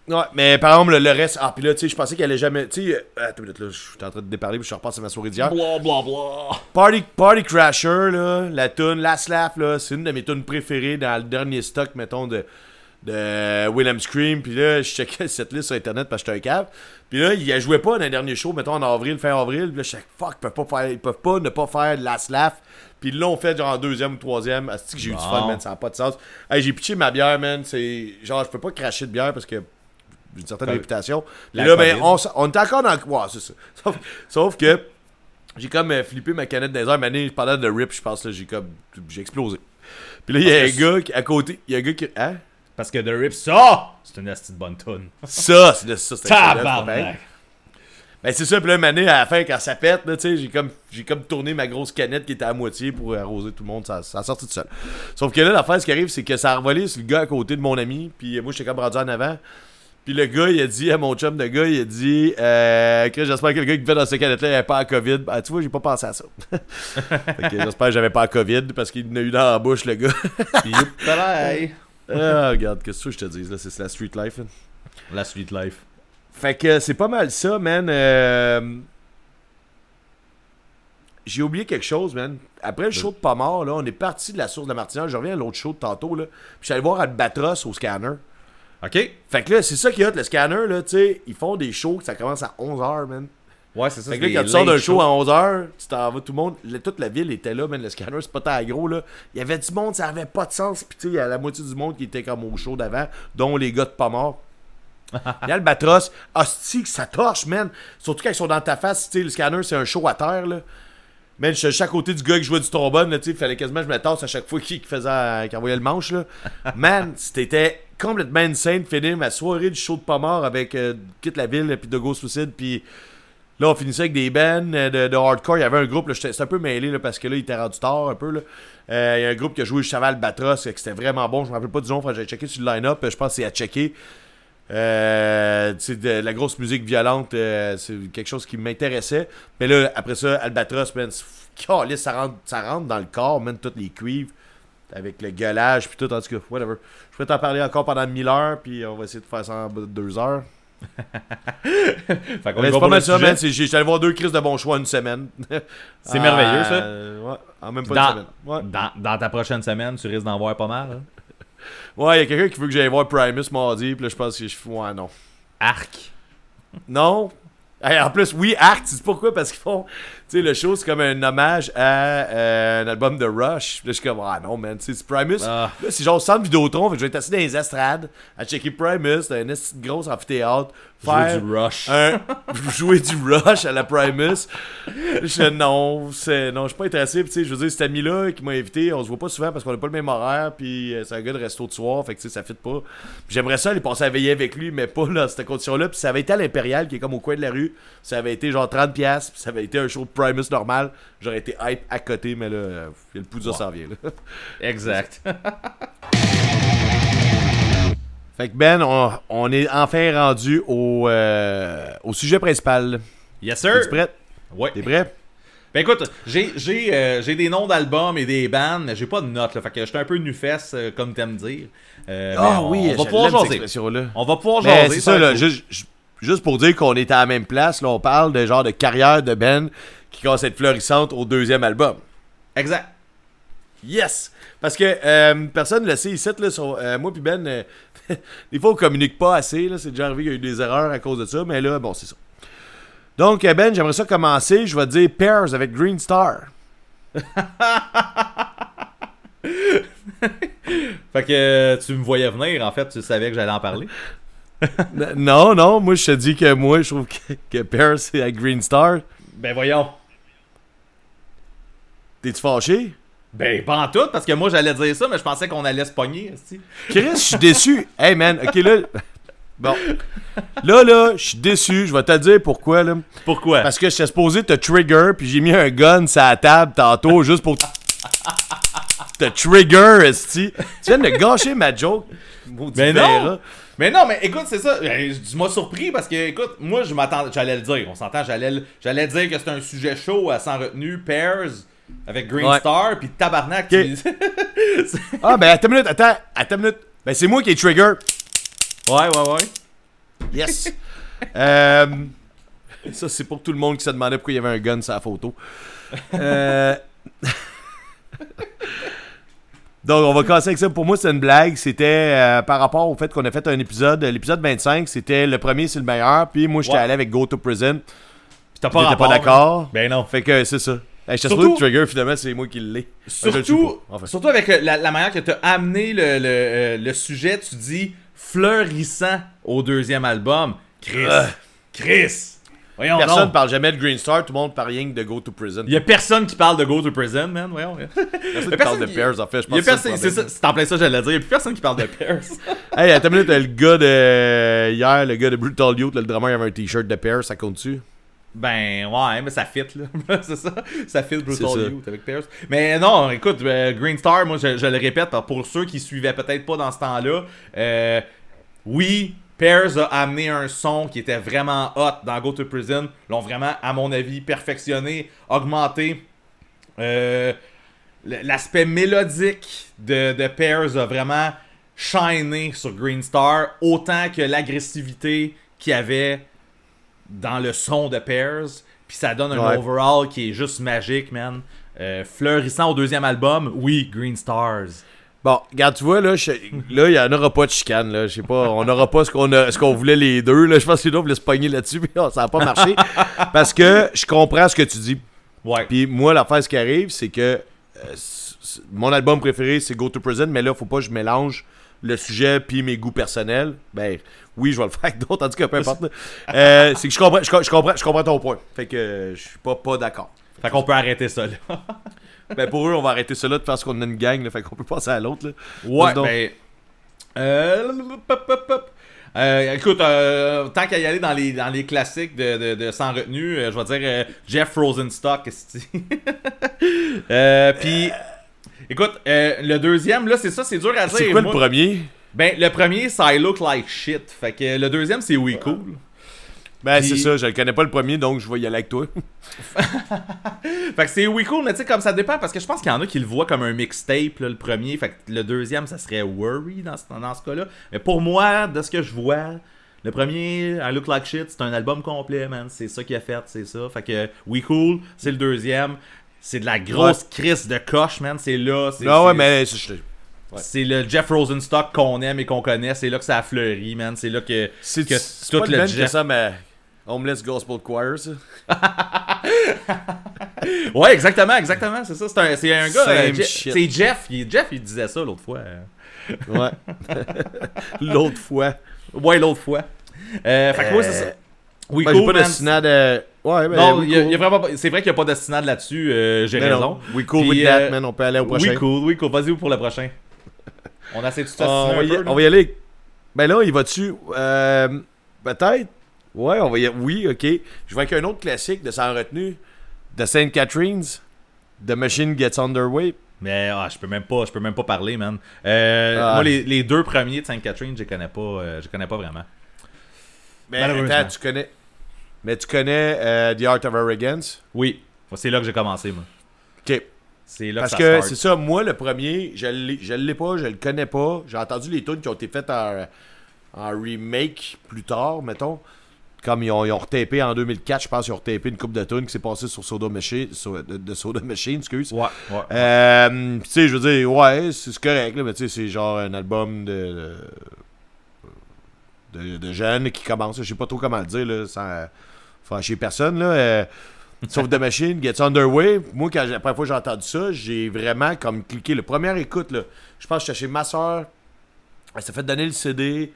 S2: Ouais, mais par exemple, le, reste. Ah, puis là, tu sais, je pensais qu'elle allait jamais. Tu sais, euh, attends une minute, là, je suis en train de déparler, puis je repasse à ma soirée d'hier.
S1: Blah, blah, blah.
S2: Party, Party Crasher, là, la tune Last Laugh, là, c'est une de mes tunes préférées dans le dernier stock, mettons, de, de William Scream. Puis là, je checkais cette liste sur Internet parce que j'étais un cave. Puis là, il la jouait pas dans le dernier show, mettons, en avril, fin avril. Puis là, je suis fuck, ils peuvent pas faire, ils peuvent pas ne pas faire Last Laugh. Puis là, on fait genre en deuxième ou troisième. Asti que j'ai eu du fun, man, ça n'a pas de sens. Hey, j'ai pitché ma bière, man. C'est genre, je peux pas cracher de bière parce que une certaine réputation. là, ben, on, on était encore dans. Ouais, c'est ça. Sauf, sauf que j'ai comme euh, flippé ma canette des heures. Mané, pendant de rip, je pense, là, j'ai comme. J'ai explosé. Puis là, il y a un gars qui, à côté. Il y a un gars qui. Hein?
S1: Parce que The Rip, ça, c'est une asti de bonne tune.
S2: Ça, c'est ça, c'est
S1: Tabarnak!
S2: Ben c'est ça, puis là, Mané, à la fin, quand ça pète, là, tu sais, j'ai comme, j'ai comme tourné ma grosse canette qui était à moitié pour arroser tout le monde, ça, ça a sorti tout seul. Sauf que là, l'affaire, ce qui arrive, c'est que ça a revolé sur le gars à côté de mon ami, puis moi, j'étais comme rendu en avant. Puis le gars, il a dit à mon chum de gars, il a dit, euh, que j'espère que le gars qui fait dans cette canette-là, il avait pas la COVID. Ben, tu vois, j'ai pas pensé à ça. j'espère que j'avais pas la COVID, parce qu'il en a eu dans la bouche, le gars.
S1: Puis, pareil.
S2: ah, regarde, qu'est-ce que je te dis, là, c'est la street life, là.
S1: La Sweet Life.
S2: Fait que c'est pas mal ça, man. Euh, J'ai oublié quelque chose, man. Après le show de pas mort, là, on est parti de la source de la Martinière. Je reviens à l'autre show de tantôt, là. Puis je suis allé voir Albatros au scanner.
S1: OK?
S2: Fait que là, c'est ça qui est hot, le scanner, là, tu sais. Ils font des shows que ça commence à 11h, man.
S1: Ouais, c'est ça.
S2: Fait
S1: c'est
S2: que là, quand tu sors d'un show à 11h, tu t'en vas, tout le monde, toute la ville était là, man, le scanner, c'est pas tant gros, là. Il y avait du monde, ça avait pas de sens, pis tu sais, il y a la moitié du monde qui était comme au show d'avant, dont les gars de pas morts. Et Albatros, hostie, ça torche, man. Surtout quand ils sont dans ta face, tu sais, le scanner, c'est un show à terre, là. Man, je suis à chaque côté du gars qui jouait du trombone, là, tu sais, il fallait quasiment que je me tasse à chaque fois qu'il qu'il faisait, qu'il envoyait le manche, là. Man, c'était complètement insane finir ma soirée du show de pas mort avec euh, Quitte la ville, puis de Ghost Suicide, puis Là, on finissait avec des bands euh, de, hardcore. Il y avait un groupe, c'était un peu mêlé parce que là, il était rendu tard un peu. là. Euh, il y a un groupe qui a joué Cheval Albatros, que c'était vraiment bon. Je me rappelle pas du nom, j'ai checké sur le line-up. Je pense c'est à checker. Euh, de la grosse musique violente, c'est quelque chose qui m'intéressait. Mais là, après ça, Albatros, man, ça rentre, ça rentre dans le corps, man, toutes les cuivres. Avec le gueulage, puis tout, en tout cas, whatever. Je pourrais t'en parler encore pendant 1000 heures, puis on va essayer de faire ça en bas de 2 heures.
S1: Fait qu'on
S2: c'est pas mal ça, man. Allé voir deux crises de bon choix une semaine.
S1: C'est merveilleux, ça.
S2: Euh, ouais, en même pas
S1: Dans-
S2: une semaine. Ouais,
S1: Dans, dans ta prochaine semaine, tu risques d'en voir pas mal. hein?
S2: ouais il y a quelqu'un qui veut que j'aille voir Primus mardi, puis là, je pense que je fais, ouais, non.
S1: Arc.
S2: Non? Hey, en plus, oui, Arc, tu sais pourquoi? Parce qu'ils font, sais, le show, c'est comme un hommage à euh, un album de Rush. Puis là, je suis comme, ah non, man, c'est Primus.
S1: Ah.
S2: Là, c'est genre centre Vidéotron, fait que je vais être assis dans les estrades à checker Primus, dans un esti de gros amphithéâtre.
S1: Jouer
S2: Faire
S1: du Rush.
S2: un, jouer du Rush à la Primus. Je non, c'est, non, je suis pas intéressé. Puis, tu sais, je veux dire, cet ami-là qui m'a invité, on se voit pas souvent parce qu'on a pas le même horaire. Puis, euh, c'est un gars de resto de soir, fait que, tu sais, ça fit pas. J'aimerais ça aller passer à veiller avec lui, mais pas dans cette condition-là. Puis, ça avait été à l'Impérial, qui est comme au coin de la rue. Ça avait été genre 30$, puis ça avait été un show de Primus normal. J'aurais été hype à côté, mais là, euh, le Poudre s'en vient, là.
S1: Exact.
S2: Fait que Ben, on, on est enfin rendu au, euh, au sujet principal.
S1: Yes,
S2: T'es
S1: sir.
S2: prêt?
S1: Ouais.
S2: T'es prêt?
S1: Ben écoute, j'ai j'ai euh, j'ai des noms d'albums et des bands, mais j'ai pas de notes, là. Fait que j'étais un peu nu-fesse, euh, comme t'aimes dire. Euh,
S2: Ah
S1: on,
S2: oui,
S1: on va pouvoir jaser. On va pouvoir
S2: Mais
S1: jaser.
S2: c'est ça, là. Juste, ju- juste pour dire qu'on est à la même place, là, on parle de genre de carrière de Ben qui commence à être florissante au deuxième album.
S1: Exact.
S2: Yes! Parce que euh, personne ne le sait ici, là, sur, euh, moi puis Ben, euh, des fois on communique pas assez, là, c'est déjà arrivé qu'il y a eu des erreurs à cause de ça, mais là, bon, c'est ça. Donc Ben, j'aimerais ça commencer, je vais te dire Pairs avec Green Star.
S1: Fait que tu me voyais venir, en fait, tu savais que j'allais en parler.
S2: N- non, non, moi je te dis que moi je trouve que, que Pairs c'est avec Green Star.
S1: Ben voyons.
S2: T'es-tu fâché?
S1: Ben pas en tout, parce que moi j'allais dire ça, mais je pensais qu'on allait se pogner.
S2: Chris, je suis déçu. Hey man, ok là. Bon. Là, là, je suis déçu. Je vais te dire pourquoi, là.
S1: Pourquoi?
S2: Parce que j'étais supposé te trigger, puis j'ai mis un gun sur la table tantôt juste pour te trigger, esti. Tu viens de gâcher ma joke. maudit
S1: Mais
S2: verra.
S1: Mais non, mais écoute, c'est ça. Ben, Tu m'as surpris parce que, écoute, moi, je m'attendais. J'allais le dire. On s'entend, j'allais le- j'allais dire que c'était un sujet chaud à sans retenue. Pairs avec Green
S2: Ouais.
S1: Star, puis Tabarnak.
S2: Ah, ben attends une minute, attends, attends une minute. Ben c'est moi qui ai trigger.
S1: ouais, ouais, ouais.
S2: Yes. Euh, ça, c'est pour tout le monde qui se demandait pourquoi il y avait un gun sur la photo. Euh, Donc, on va commencer avec ça. Pour moi, c'est une blague. C'était euh, par rapport au fait qu'on a fait un épisode. L'épisode 25, c'était le premier, c'est le meilleur. Puis moi, j'étais
S1: Ouais.
S2: allé avec Go to Prison.
S1: Puis t'as
S2: Pas
S1: pas
S2: d'accord.
S1: Ben non.
S2: Fait que c'est ça. Hey, J'étais
S1: Surtout-
S2: de trigger, finalement, c'est moi qui l'ai. Je le
S1: Surtout, surtout avec euh, la, la manière que tu as amené le, le, euh, le sujet, tu dis fleurissant au deuxième album. Chris.
S2: Euh.
S1: Chris. Voyons
S2: Personne
S1: donc.
S2: parle jamais de Green Star, tout le monde parle rien que de Go to Prison.
S1: Il y a personne qui parle de Go to Prison, man. Voyons.
S2: Personne qui parle de Pears, en fait. Je
S1: Il y a
S2: pense que c'est
S1: en plein ça, j'allais dire. Il y a plus personne qui parle de Pears.
S2: Hey, attends une minute, le gars de. Hier, le gars de Brutal Youth, le drummer, il avait un t-shirt de Pears, ça compte-tu?
S1: Ben ouais, mais ça fit là. c'est ça. Ça fit Brutal
S2: ça.
S1: Youth avec Pierce. Mais non, écoute, euh, Green Star, moi je, je le répète, pour ceux qui suivaient peut-être pas dans ce temps-là, euh, oui, Pears a amené un son qui était vraiment hot dans Go to Prison. L'ont vraiment, à mon avis, perfectionné, augmenté. Euh, L'aspect mélodique de, de Pears a vraiment shiné sur Green Star, autant que l'agressivité qu'il y avait dans le son de Pears. Puis ça donne un
S2: Ouais.
S1: overall qui est juste magique, man. Euh, fleurissant au deuxième album, oui, Green Stars.
S2: Bon, regarde, tu vois, là, je- là, il n'y en aura pas de chicane, là. Je sais pas, on n'aura pas ce qu'on a- ce qu'on voulait les deux, là. Je pense que les deux voulaient se pogner là-dessus, mais ça n'a pas marché. parce que je comprends ce que tu dis.
S1: Ouais.
S2: Puis moi, l'affaire, ce qui arrive, c'est que euh, mon album préféré, c'est Go to Prison, mais là, faut pas que je mélange le sujet puis mes goûts personnels. Ben, oui, je vais le faire avec d'autres, tandis que peu importe. Euh, c'est que je comprends, je, co- je comprends, je comprends ton point. Fait que je suis pas, pas d'accord.
S1: Fait qu'on peut arrêter ça là.
S2: Ben, pour eux, on va arrêter cela de parce qu'on a une gang, là, fait qu'on peut passer à l'autre, là.
S1: Ouais,
S2: donc.
S1: ben. Euh. Euh, écoute, euh, tant qu'à y aller dans les, dans les classiques de, de, de sans retenue, euh, je vais dire Jeff Rosenstock. Puis, écoute, le deuxième, là, c'est ça, c'est dur à dire.
S2: C'est quoi
S1: Moi-
S2: le premier?
S1: Ben, le premier, c'est I Look Like Shit. Fait que le deuxième, c'est We Cool.
S2: Ben,
S1: Puis-
S2: c'est ça, je le connais pas le premier, donc je vais y aller avec toi.
S1: Fait que c'est We Cool, mais tu sais, comme ça dépend, parce que je pense qu'il y en a qui le voient comme un mixtape, le premier. Fait que le deuxième, ça serait Worry dans ce, dans ce cas-là. Mais pour moi, de ce que je vois, le premier, I Look Like Shit, c'est un album complet, man. C'est ça qu'il a fait, c'est ça. Fait que We Cool, c'est le deuxième. C'est de la grosse crise de coche, man. C'est là. C'est,
S2: Ah ouais, mais c'est-
S1: le Jeff Rosenstock qu'on aime et qu'on connaît. C'est là que ça a fleuri, man. C'est là que,
S2: c'est
S1: que tout
S2: le que
S1: Jeff.
S2: ça, mais Homeless Gospel Choir, ça.
S1: Ouais, exactement, exactement. C'est ça. C'est un, c'est un gars. Euh, c'est Jeff. Il, Jeff, il disait ça l'autre fois. euh.
S2: Ouais. L'autre fois.
S1: Ouais, l'autre fois. Euh, fait que moi, c'est ça. Oui,
S2: Ben,
S1: cool,
S2: pas de
S1: man.
S2: euh, Ouais, ben,
S1: Non, y a-
S2: cool.
S1: il y a vraiment pas- c'est vrai qu'il n'y a pas de synade là-dessus. euh, J'ai
S2: Mais
S1: raison.
S2: We cool
S1: Puis,
S2: with that,
S1: euh,
S2: man. On peut aller au prochain.
S1: Oui, cool, oui, cool. Vas-y pour le prochain. On essaie de
S2: Ah, on, va y,
S1: peu,
S2: on va y aller. Ben là, il va dessus. Euh, Peut-être. Ouais, on va y Oui, ok. Je vais avec un autre classique de sans retenue. De St. Catherine's. The Machine Gets Underway.
S1: Mais ah, je peux même pas, je peux même pas parler, man. Euh,
S2: Ah.
S1: Moi, les, les deux premiers de Sainte Catherine, je connais pas, euh, je connais pas vraiment.
S2: Mais attends, tu connais. Mais tu connais euh, The Art of Arrogance?
S1: Oui, c'est là que j'ai commencé, moi.
S2: Ok.
S1: C'est là
S2: Parce
S1: que
S2: c'est ça, moi, le premier, je l'ai pas, je le connais pas. J'ai entendu les tunes qui ont été faites en, en remake plus tard, mettons. Comme ils ont, ils ont retapé en 2004, je pense qu'ils ont retapé une coupe de tunes qui s'est passée sur Soda Machine, sur- de, de Soda Machine, excuse.
S1: Ouais, ouais.
S2: Euh, tu sais, je veux dire, ouais, c'est correct, là, mais tu sais, c'est genre un album de, de, de jeunes qui commence. Je sais pas trop comment le dire, là, sans fâcher personne, là. euh, sauf The Machine, Gets Underway. Moi, quand la première fois que j'ai entendu ça, j'ai vraiment comme cliqué. Le premier écoute, là, je pense que j'étais chez ma soeur. Elle s'est fait donner le CD.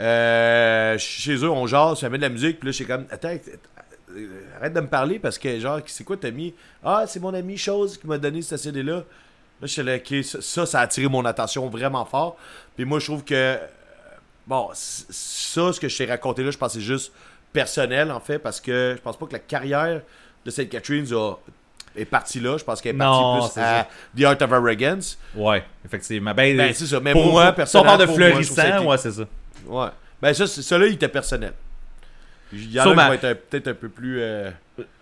S2: Euh, chez eux, on jase, ça met de la musique. Puis là, j'étais comme, attends, arrête de me parler parce que, genre, c'est quoi t'as mis Ah, c'est mon ami Chose qui m'a donné ce CD-là. Là, j'étais là, ok, ça, ça, a attiré mon attention vraiment fort. Puis moi, je trouve que, bon, ça, ce que je t'ai raconté là, je pense que c'est juste personnel, en fait, parce que je pense pas que la carrière de St. Catherine's a- est partie là. Je pense qu'elle est partie
S1: Non,
S2: plus à
S1: ça.
S2: The Art of Arrogance.
S1: Ouais, effectivement. Ben,
S2: Ben, c'est ça. Mais
S1: pour-
S2: moi,
S1: si on parle de
S2: moi, je trouve que ça a
S1: fleurissant,
S2: été-
S1: ouais, c'est ça.
S2: Ouais. Ben, ça, c'est- ça là, il était personnel. Il y en a peut-être un peu plus. euh,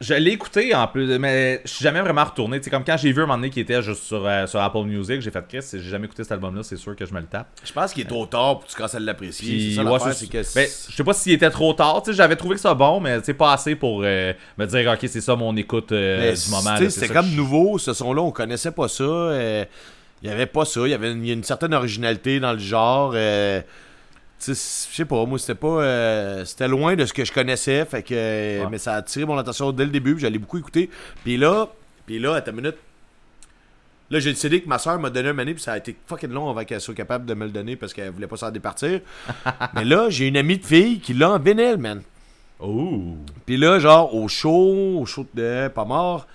S1: Je l'ai écouté en plus, mais je suis jamais vraiment retourné. Sais, comme quand j'ai vu un moment donné qui était juste sur, euh, sur Apple Music, j'ai fait Chris, si j'ai jamais écouté cet album-là, c'est sûr que je me le tape.
S2: Je pense qu'il est trop tard pour que tu commences à l'apprécier. C'est ça
S1: ouais, c'est-
S2: c'est que.
S1: ben, je sais pas s'il était trop tard. Tu sais, j'avais trouvé que ça bon, mais c'est pas assez pour euh, me dire, ok, c'est ça mon écoute euh,
S2: Mais
S1: du moment.
S2: tu sais,
S1: là, c'est
S2: C'était
S1: ça
S2: comme
S1: je-
S2: nouveau, ce son-là, on connaissait pas ça. euh, Il y avait pas ça. Il y avait une, il y a une certaine originalité dans le genre. Je sais pas, moi, c'était pas. euh, c'était loin de ce que je connaissais. Fait que.
S1: Ouais.
S2: Mais ça a attiré mon attention dès le début. J'allais beaucoup écouter. Puis là, puis là, à ta minute. Là, j'ai CD que ma soeur m'a donné un année, puis ça a été fucking long avant qu'elle soit capable de me le donner parce qu'elle voulait pas s'en départir. Mais là, j'ai une amie de fille qui l'a en vinyle, man.
S1: Oh.
S2: Puis là, genre, au show, au show de Pas mort,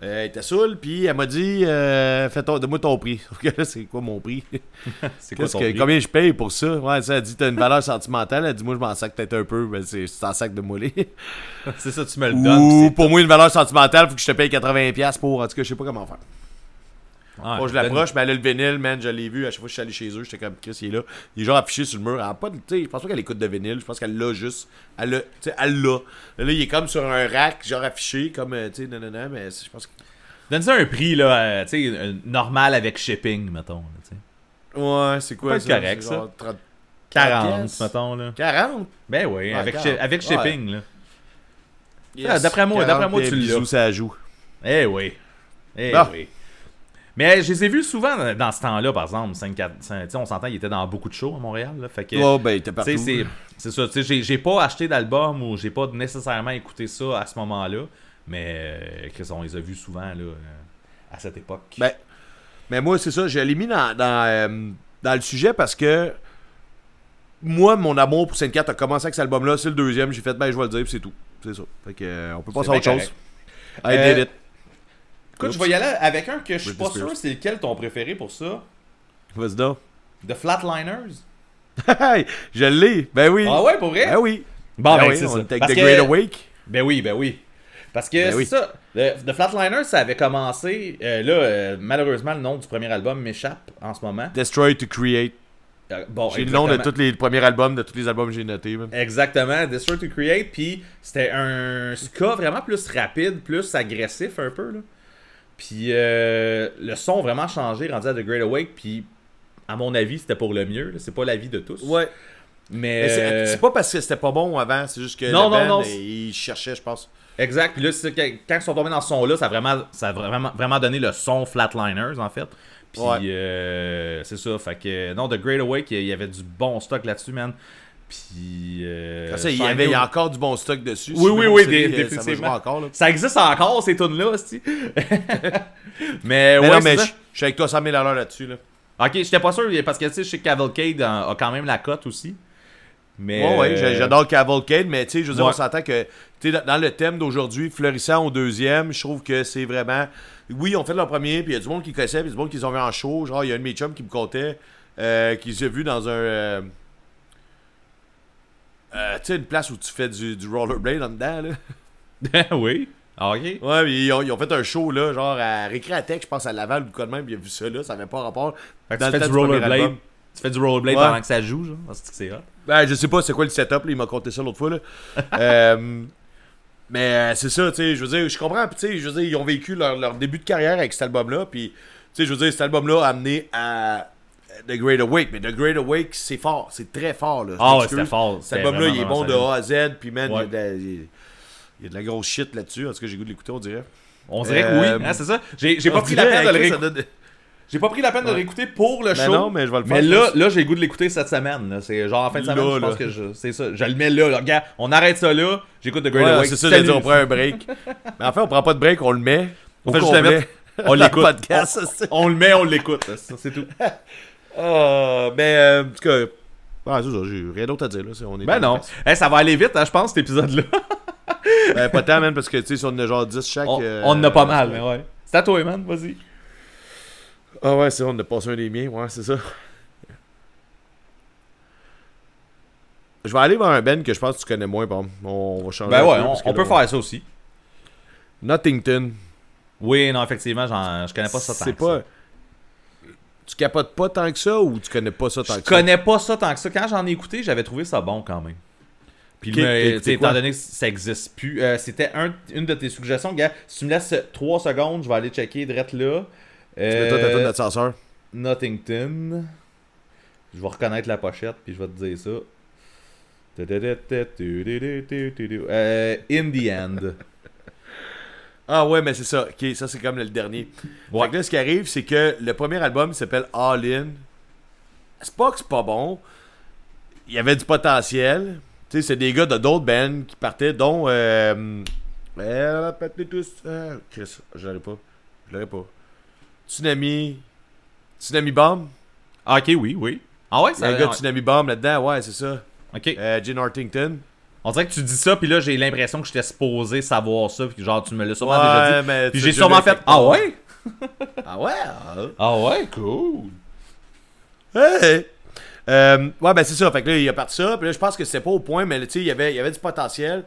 S2: elle était saoule, puis elle m'a dit euh, Fais ton, Donne-moi ton prix. C'est quoi mon prix?
S1: C'est quoi ton
S2: que-
S1: prix?
S2: Combien je paye pour ça? Ouais, ça, elle dit T'as une valeur sentimentale. Elle dit Moi, je m'en sac peut-être un peu, mais c'est en sac de moulé.
S1: C'est ça, tu me le donnes.
S2: Ou pour moi, une valeur sentimentale, faut que je te paye 80$ pour. En tout cas, je sais pas comment faire. Je l'approche, mais elle a le vinyle, man, je l'ai vu. À chaque fois que je suis allé chez eux, j'étais comme Chris, il est là. Il est genre affiché sur le mur. Elle a pas, de- je pense pas qu'elle écoute de vinyle. Je pense qu'elle l'a juste. Elle l'a, elle l'a. Là, il est comme sur un rack, genre affiché, comme, euh, tu sais, non, non, non, mais je pense que.
S1: Donne-ça un prix, là, euh, tu sais, euh, normal avec shipping, mettons.
S2: Ouais, c'est quoi ça?
S1: correct, ça.
S2: genre 30
S1: 40,
S2: piastres?
S1: mettons, là.
S2: 40?
S1: Ben oui,
S2: Ouais,
S1: avec,
S2: 40.
S1: shi- avec
S2: Ouais.
S1: shipping, là.
S2: Yes.
S1: d'après moi-
S2: 40
S1: d'après moi, tu l'as.
S2: ça joue.
S1: Eh oui. Eh
S2: Bon.
S1: oui. Mais je les ai vus souvent dans- ce temps-là, par exemple. 5, 4, 5, tu sais, on s'entend, il était dans beaucoup de shows à Montréal. Là, fait que,
S2: Oh, ben, il était partout.
S1: c'est, ça. J'ai, pas acheté d'album ou j'ai pas nécessairement écouté ça à ce moment-là. Mais euh, Chris, on les a vus souvent là, euh, à cette époque.
S2: Ben, mais moi, c'est ça, je l'ai mis dans, dans, euh, dans le sujet parce que moi, mon amour pour Sainte 4 a commencé avec cet album-là, c'est le deuxième, j'ai fait, ben, je vais le dire, c'est tout. C'est ça. Fait que, euh, on peut passer à autre chose. I
S1: Euh,
S2: did it.
S1: Écoute, je vais y aller avec un que je suis pas sûr c'est lequel ton préféré pour ça.
S2: Vas-y donc.
S1: The Flatliners.
S2: Hey, je l'ai. Ben oui.
S1: Ah ouais, pour vrai?
S2: Ben oui.
S1: Bon,
S2: ben
S1: ben,
S2: oui,
S1: c'est
S2: on
S1: ça.
S2: était The
S1: que-
S2: Great Awake.
S1: Ben oui, ben oui. Parce que
S2: Ben
S1: c'est
S2: oui.
S1: ça. The Flatliners, ça avait commencé. euh, là, euh, malheureusement, le nom du premier album m'échappe en ce moment.
S2: Destroy to Create.
S1: Euh, bon,
S2: J'ai le nom de tous les premiers albums, de tous les albums que j'ai notés.
S1: Exactement, Destroy to Create. Puis c'était un ska vraiment plus rapide, plus agressif un peu. Là. Puis euh, le son a vraiment changé, rendu à The Great Awake. Puis à mon avis, c'était pour le mieux. C'est pas l'avis de tous.
S2: Ouais.
S1: Mais.
S2: Mais c'est
S1: euh,
S2: c'est pas parce que c'était pas bon avant, c'est juste que
S1: Non, non, non,
S2: euh,
S1: c'est-
S2: il cherchait, je pense.
S1: Exact. Puis là, quand quand ils sont tombés dans ce son-là, ça a vraiment, ça a vraiment, vraiment donné le son Flatliners, en fait. Puis
S2: Ouais.
S1: euh, c'est ça. Fait que, non, The Great Awake, il y avait du bon stock là-dessus, man. Puis. euh,
S2: Ça, il y avait il y a encore du bon stock dessus.
S1: Oui, oui, oui, dé-
S2: euh, ça
S1: définitivement.
S2: encore, là.
S1: Ça existe encore, ces tunes-là, aussi. mais
S2: Mais
S1: ouais,
S2: non, mais
S1: ça.
S2: je suis avec toi 100 000 à l'heure là-dessus. Là.
S1: Ok, j'étais pas sûr, parce que tu sais, je sais que Cavalcade a, a quand même la cote aussi. Mais.
S2: Ouais, ouais,
S1: euh,
S2: j'a- j'adore Cavalcade, mais tu sais, je veux dire,
S1: Ouais.
S2: on s'entend que dans- le thème d'aujourd'hui, Florissant au deuxième, je trouve que c'est vraiment. Oui, on fait leur premier, puis il y a du monde qui connaissait, puis du monde qui ont vu en show. Genre, il y a un de mes chums qui me comptait, euh, qui s'est vu dans un. Euh, tu sais, une place où tu fais du, du rollerblade en dedans, là.
S1: oui. Ah, ok.
S2: Ouais, puis ils ont, ils ont fait un show, là, genre à Récréatech, je pense à Laval ou quoi de même, puis il a vu ça, là, ça avait pas rapport.
S1: Fait que
S2: Dans
S1: tu
S2: le
S1: fais du rollerblade. Tu fais du rollerblade
S2: Ouais.
S1: pendant que ça joue, genre? Parce que c'est hot.
S2: Ben, je sais pas c'est quoi le setup, là, il m'a conté ça l'autre fois. Là. Euh, mais euh, c'est ça, tu sais, je veux dire, je comprends, puis tu sais, je veux dire, ils ont vécu leur, leur début de carrière avec cet album-là, puis tu sais, je veux dire, cet album-là a amené à The Great Awake, mais The Great Awake, c'est fort, c'est très fort, là. Je
S1: Ah ouais, c'était fort.
S2: Cet album-là, il est bon de A à Z, puis man,
S1: Ouais.
S2: il, y a de la, il y a de la grosse shit là-dessus, en tout cas, j'ai goût de l'écouter, on dirait.
S1: On dirait que oui, hein, c'est ça? J'ai pas pris la peine de le réécouter. J'ai pas pris la peine de réécouter pour le
S2: Ben
S1: show.
S2: non, mais je vais le faire.
S1: mais
S2: je
S1: là, là j'ai le goût de l'écouter cette semaine. C'est genre en fin de semaine,
S2: Là,
S1: je pense
S2: là.
S1: que je. C'est ça. Je le mets là, là. Regarde, on arrête ça là. J'écoute The Great
S2: Ouais,
S1: Awake.
S2: c'est ça, j'ai dit, on prend un break. mais en fait, on prend pas de break, on le met.
S1: On fait juste le
S2: complet
S1: mettre. On l'écoute. On le met, on l'écoute. C'est tout.
S2: Ah, mais euh, en tout cas, c'est ça, j'ai rien d'autre à dire là. On est
S1: Ben non. ça va aller vite, hein, je pense, cet épisode-là.
S2: Ben, pas tant, man, parce que tu sais, si on en a genre 10 chaque.
S1: On,
S2: euh,
S1: on en a pas mal, mais ouais. C'est à toi, man. Vas-y.
S2: Ah ouais, c'est on a passé un des miens, ouais, c'est ça. Je vais aller voir un Ben que je pense que tu connais moins, bon. On va changer.
S1: Ben ouais,
S2: peu,
S1: on, peut faire ça aussi.
S2: Nottington.
S1: Oui, non, effectivement, je connais pas ça tant
S2: C'est pas.
S1: ça.
S2: Tu capotes pas tant que ça ou tu connais pas ça tant
S1: Je
S2: que ça?
S1: connais pas ça tant que ça. Quand j'en ai écouté, j'avais trouvé ça bon quand même. Puis,
S2: écouté
S1: étant donné que ça existe plus, euh, c'était un- une de tes suggestions. Gars, si tu me laisses 3 secondes, je vais aller checker direct là.
S2: Tu mets toi
S1: Euh,
S2: d'ascenseur.
S1: Nottington. Je vais reconnaître la pochette, puis je vais te dire ça. Euh, in the end.
S2: Ah ouais, mais c'est ça. Ok, ça c'est comme le dernier.
S1: Ouais.
S2: Fait que là, ce qui arrive, c'est que le premier album s'appelle All In. C'est pas que c'est pas bon. Il y avait du potentiel. Tu sais, c'est des gars de d'autres bands qui partaient, dont. Euh, euh, tous. euh, Chris, je l'aurais pas. Je l'aurais pas. Tsunami. Tsunami Bomb.
S1: Ah, ok, oui, oui. Ah ouais,
S2: Il y a
S1: ça
S2: un gars de Tsunami Bomb là-dedans, ouais, c'est ça.
S1: Ok.
S2: Euh, Gene Hartington.
S1: On dirait que tu dis ça, puis là, j'ai l'impression que j'étais supposé savoir ça, puis genre, tu me l'as sûrement
S2: Ouais,
S1: déjà dit.
S2: mais
S1: Puis j'ai sûrement fait, ah ouais?
S2: Ah ouais? ah.
S1: Ah ouais, cool.
S2: Hey! Euh, ouais, ben c'est ça. Fait que là, il a parti ça. Puis là, je pense que c'était pas au point, mais tu sais, il y avait, il y avait du potentiel.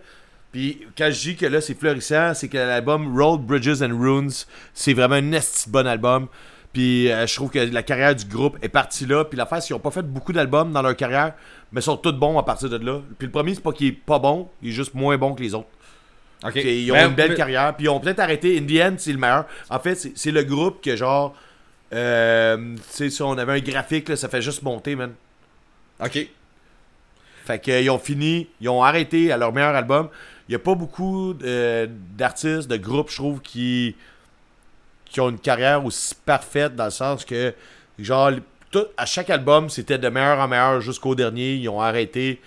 S2: Puis quand je dis que là, c'est florissant, c'est que l'album Road, Bridges and Runes, c'est vraiment un esti de bon album. Puis euh, je trouve que la carrière du groupe est partie là. Puis l'affaire, c'est qu'ils ont pas fait beaucoup d'albums dans leur carrière, mais ils sont tous bons à partir de là. Puis le premier, c'est pas qu'il est pas bon, il est juste moins bon que les autres.
S1: Ok.
S2: Puis Ils ont une belle
S1: mais-
S2: carrière. Puis ils ont peut-être arrêté. In the end, c'est le meilleur. En fait, c'est c'est le groupe que genre. Euh, tu sais, si on avait un graphique, là, ça fait juste monter, man.
S1: Ok.
S2: Fait qu'ils ont fini, ils ont arrêté à leur meilleur album. Il n'y a pas beaucoup euh, d'artistes, de groupes, je trouve, qui, qui ont une carrière aussi parfaite dans le sens que, genre, tout, à chaque album, c'était de meilleur en meilleur jusqu'au dernier. Ils ont arrêté.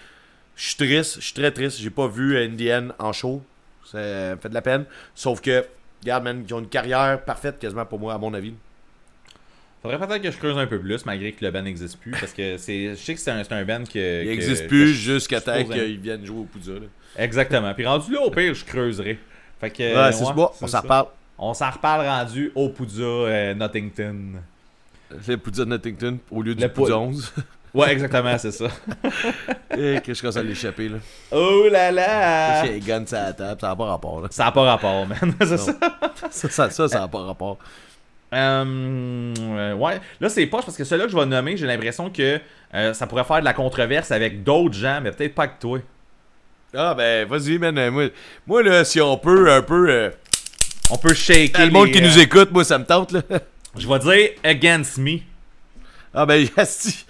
S2: Je suis triste, je suis très triste. J'ai pas vu Indian en show. Ça me fait de la peine. Sauf que, regarde, man, ils ont une carrière parfaite quasiment pour moi, à mon avis.
S1: Faudrait peut-être que je creuse un peu plus, malgré que le band n'existe plus, parce que c'est, je sais que c'est un, un band que.
S2: Il n'existe plus jusqu'à temps qu'ils viennent jouer au Poudja. là.
S1: Exactement. Puis rendu là, au pire, je creuserai. Fait que.
S2: Ouais, c'est
S1: ouais,
S2: bon, on s'en reparle.
S1: On s'en reparle rendu au Poudja, euh, Nottington.
S2: Le Poudja de Nottington au lieu du
S1: Le
S2: Poudja
S1: pou-
S2: 11.
S1: Ouais, exactement, c'est ça.
S2: Eh, que je commence à l'échapper, là?
S1: Oh là là!
S2: J'ai guns sur la table, ça n'a pas rapport, là.
S1: Ça n'a pas rapport, man. c'est ça.
S2: Ça, ça, ça, ça n'a pas rapport.
S1: Euh, euh, ouais, là c'est poche parce que celui-là que je vais nommer, j'ai l'impression que euh, ça pourrait faire de la controverse avec d'autres gens, mais peut-être pas que toi.
S2: Ah, ben, vas-y, man. euh, Moi, moi, là, si on peut, un peu. Euh,
S1: On peut shaker.
S2: le monde
S1: les,
S2: qui
S1: euh,
S2: nous écoute, moi, ça me tente, là.
S1: Je vais dire Against Me.
S2: Ah, ben, asti,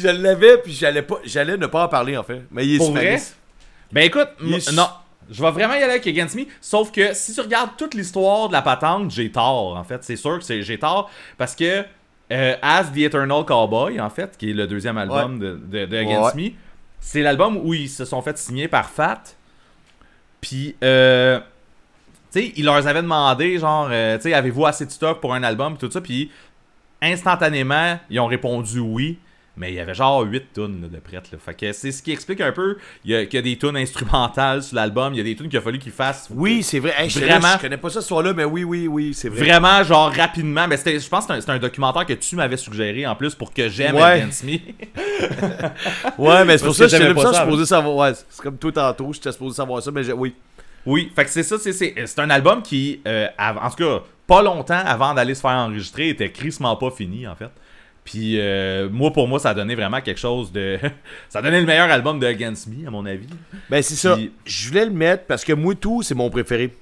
S2: je l'avais, puis j'allais pas, j'allais ne pas en parler, en fait. Mais il est
S1: Pour vrai? Ben écoute, non, je vais vraiment y aller avec Against Me, sauf que si tu regardes toute l'histoire de la patente, j'ai tort, en fait. C'est sûr que c'est- j'ai tort, parce que euh, As the Eternal Cowboy, en fait, qui est le deuxième album de, de- de Against Me, c'est l'album où ils se sont fait signer par Fat. Puis, euh, sais, ils leur avaient demandé, genre, euh, tu sais, avez-vous assez de stock pour un album, tout ça, puis instantanément, ils ont répondu oui. Mais il y avait genre 8 tonnes de prêtes. Là. Fait que c'est ce qui explique un peu y qu'il y a des tunes instrumentales sur l'album. Il y a des tunes qu'il a fallu qu'ils fassent.
S2: Oui, c'est vrai. Hey,
S1: Vraiment?
S2: là, Je connais pas ça, ce soir-là, mais oui, oui, oui, c'est vrai.
S1: Vraiment, genre rapidement. Mais c'était, je pense que c'est un, documentaire que tu m'avais suggéré en plus pour que j'aime
S2: Ouais.
S1: Me.
S2: Ouais, mais c'est pour ça
S1: que
S2: j'étais là, supposé savoir. Ouais, c'est comme tout tantôt, j'étais supposé savoir ça, mais oui.
S1: Oui, fait que c'est ça, c'est, c'est, c'est un album qui, euh, en tout cas, pas longtemps avant d'aller se faire enregistrer, était crissement pas fini, en fait. Puis, euh, moi, pour moi, ça a donné vraiment quelque chose de. ça a donné le meilleur album de Against Me, à mon avis.
S2: Ben, c'est ça.
S1: Puis-
S2: Je voulais le mettre parce que moi, tout, c'est mon préféré.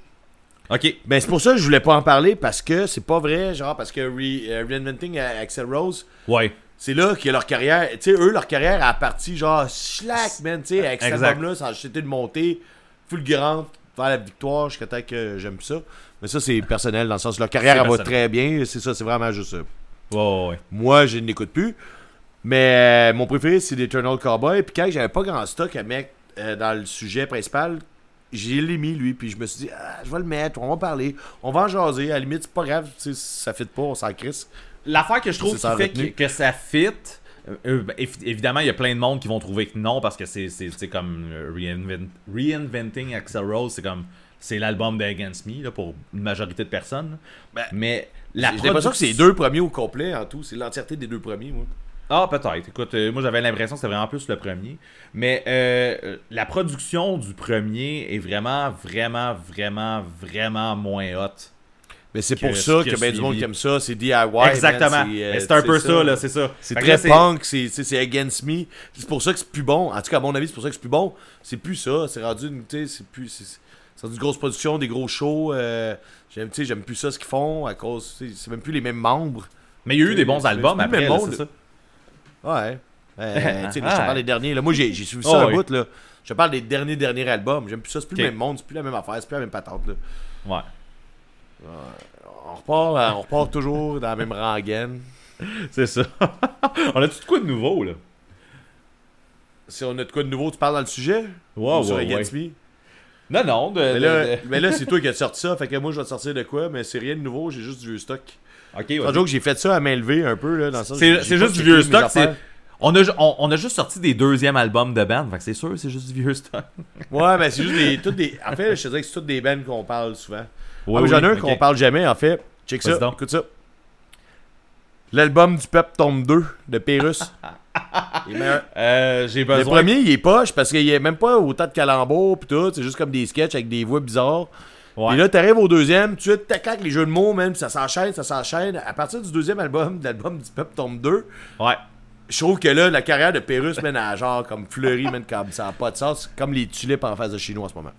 S1: Ok.
S2: Ben, c'est pour ça que je voulais pas en parler parce que c'est pas vrai, genre, parce que Re- euh, Reinventing euh, Axel Rose,
S1: Ouais.
S2: c'est là que leur carrière, tu sais, eux, leur carrière a parti genre slack, man, tu sais, avec cet album-là, ça a une montée fulgurante vers la victoire jusqu'à temps que j'aime ça. Mais ça, c'est personnel, dans le sens, leur carrière, elle va très bien, c'est ça, c'est vraiment juste ça.
S1: Ouais.
S2: Moi, je ne l'écoute plus. Mais euh, mon préféré, c'est l'Eternal Cowboy. Puis quand j'avais pas grand stock à mettre euh, dans le sujet principal, j'ai l'ai mis, lui. Puis je me suis dit, ah, je vais le mettre, on va parler, on va en jaser. À la limite, c'est pas grave, ça fit pas, on s'en crisse.
S1: L'affaire que je trouve qui fait que ça fit, euh, ben, évi- évidemment, il y a plein de monde qui vont trouver que non parce que c'est comme euh, reinvent- Reinventing Axel Rose, c'est comme c'est l'album de Against Me là, pour une majorité de personnes.
S2: Ben,
S1: Mais la
S2: J'ai l'impression que c'est les deux premiers au complet en tout. C'est l'entièreté des deux premiers, moi.
S1: Ah, peut-être. Écoute, euh, moi j'avais l'impression que c'était vraiment plus le premier. Mais euh, la production du premier est vraiment, vraiment, vraiment, vraiment moins hot.
S2: Mais c'est pour ça que
S1: a
S2: ben du monde qui aime ça, c'est DIY.
S1: Exactement.
S2: euh,
S1: c'est un peu ça, là, c'est ça.
S2: C'est très punk, c'est against me. C'est pour ça que c'est plus bon. En tout cas, à mon avis, c'est pour ça que c'est plus bon. C'est plus ça. C'est rendu une. C'est plus. C'est une grosse production, des gros shows. euh, j'aime, j'aime plus ça ce qu'ils font à cause. C'est même plus les mêmes membres.
S1: Mais il y a eu des bons albums après, là,
S2: même
S1: c'est ça.
S2: Ouais. Euh, là, je te
S1: Ouais.
S2: parle des derniers. Là. Moi, j'ai suivi ça
S1: Oh,
S2: un
S1: oui.
S2: bout. Là. Je te parle des derniers, derniers albums. J'aime plus ça. C'est plus le même monde. C'est plus la même affaire. C'est plus la même patente. Là.
S1: Ouais.
S2: On, repart, euh, on repart toujours dans la même rengaine.
S1: C'est ça. On a tout de quoi de nouveau, là?
S2: Si on a de quoi de nouveau, tu parles dans le sujet?
S1: Wow,
S2: Ou sur
S1: ouais,
S2: Me?
S1: Non, non, de.
S2: Mais là,
S1: de-
S2: mais là c'est toi qui as sorti ça, fait que moi je vais te sortir de quoi, mais c'est rien de nouveau, j'ai juste du vieux stock.
S1: Ok, vas-y.
S2: joke, j'ai fait ça à main levée un peu, là, dans le sens
S1: C'est
S2: que
S1: juste du vieux stock. c'est-. On a, on, on a juste sorti des deuxièmes albums de band, fait que c'est sûr, c'est juste du vieux stock.
S2: Ouais, mais c'est juste des, toutes des. En fait, je te dirais que c'est toutes des bands qu'on parle souvent.
S1: Ouais,
S2: ah, j'en ai
S1: oui,
S2: un qu'on parle jamais, en fait. Check ça,
S1: donc.
S2: écoute ça. L'album du Peuple tombe 2 de Pérus.
S1: Euh, J'ai
S2: Le
S1: besoin.
S2: premier, il est poche parce qu'il y a même pas autant de calembours pis tout. C'est juste comme des sketchs avec des voix bizarres.
S1: Ouais.
S2: Et là, t'arrives au deuxième, tu clac les jeux de mots, même, ça s'enchaîne, ça s'enchaîne. À partir du deuxième album, de l'album du Peuple tombe 2,
S1: Ouais.
S2: je trouve que là, la carrière de Pérus, man, a genre comme fleuri, man, comme ça a pas de sens. Comme les tulipes en face de chez nous en ce moment.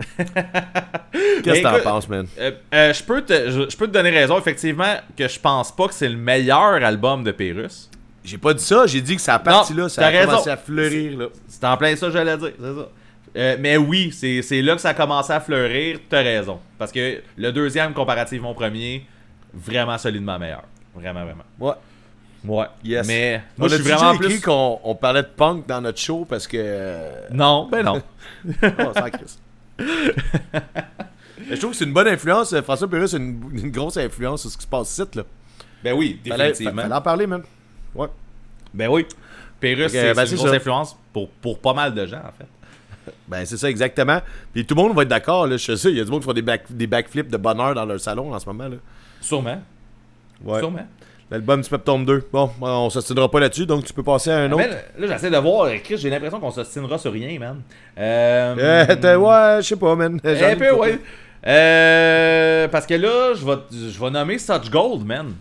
S2: Qu'est-ce que t'en penses, man?
S1: Euh, euh, je, peux te, je, je peux te donner raison, effectivement, que je pense pas que c'est le meilleur album de Pérus.
S2: J'ai pas dit ça, j'ai dit que ça a parti là, ça a
S1: raison.
S2: commencé à fleurir là.
S1: C'est en plein ça que j'allais dire, c'est ça. Euh, mais oui, c'est là que ça a commencé à fleurir, t'as raison. Parce que le deuxième, comparativement au premier, vraiment solidement meilleur. Vraiment, vraiment.
S2: Ouais.
S1: Ouais.
S2: Yes.
S1: Mais
S2: Moi,
S1: je suis vraiment plus.
S2: qu'on on parlait de punk dans notre show parce que.
S1: Non, ben non.
S2: oh, sans. Je trouve que c'est une bonne influence. euh, François Pérus a une, une grosse influence sur ce qui se passe ici. Là.
S1: ben oui, définitivement.
S2: fallait en parler, même. Ouais.
S1: Ben oui. Pérus,
S2: que,
S1: c'est
S2: ben,
S1: c'est
S2: c'est
S1: une grosse
S2: ça.
S1: influence pour, pour pas mal de gens, en fait.
S2: Ben, c'est ça, exactement. Puis tout le monde va être d'accord. là, Je sais, il y a du monde qui font des, back, des backflips de bonheur dans leur salon en ce moment. là.
S1: Sûrement.
S2: Ouais.
S1: Sûrement.
S2: L'album du Pep Tombe 2. Bon, on s'ostinera pas là-dessus, donc tu peux passer à un autre.
S1: Mais là, j'essaie de voir, Chris, j'ai l'impression qu'on s'ostinera sur rien, man. Euh,
S2: Euh, ouais, je sais pas, man.
S1: Un peu, ouais. Euh, parce que là, je vais, je vais nommer Such Gold, man.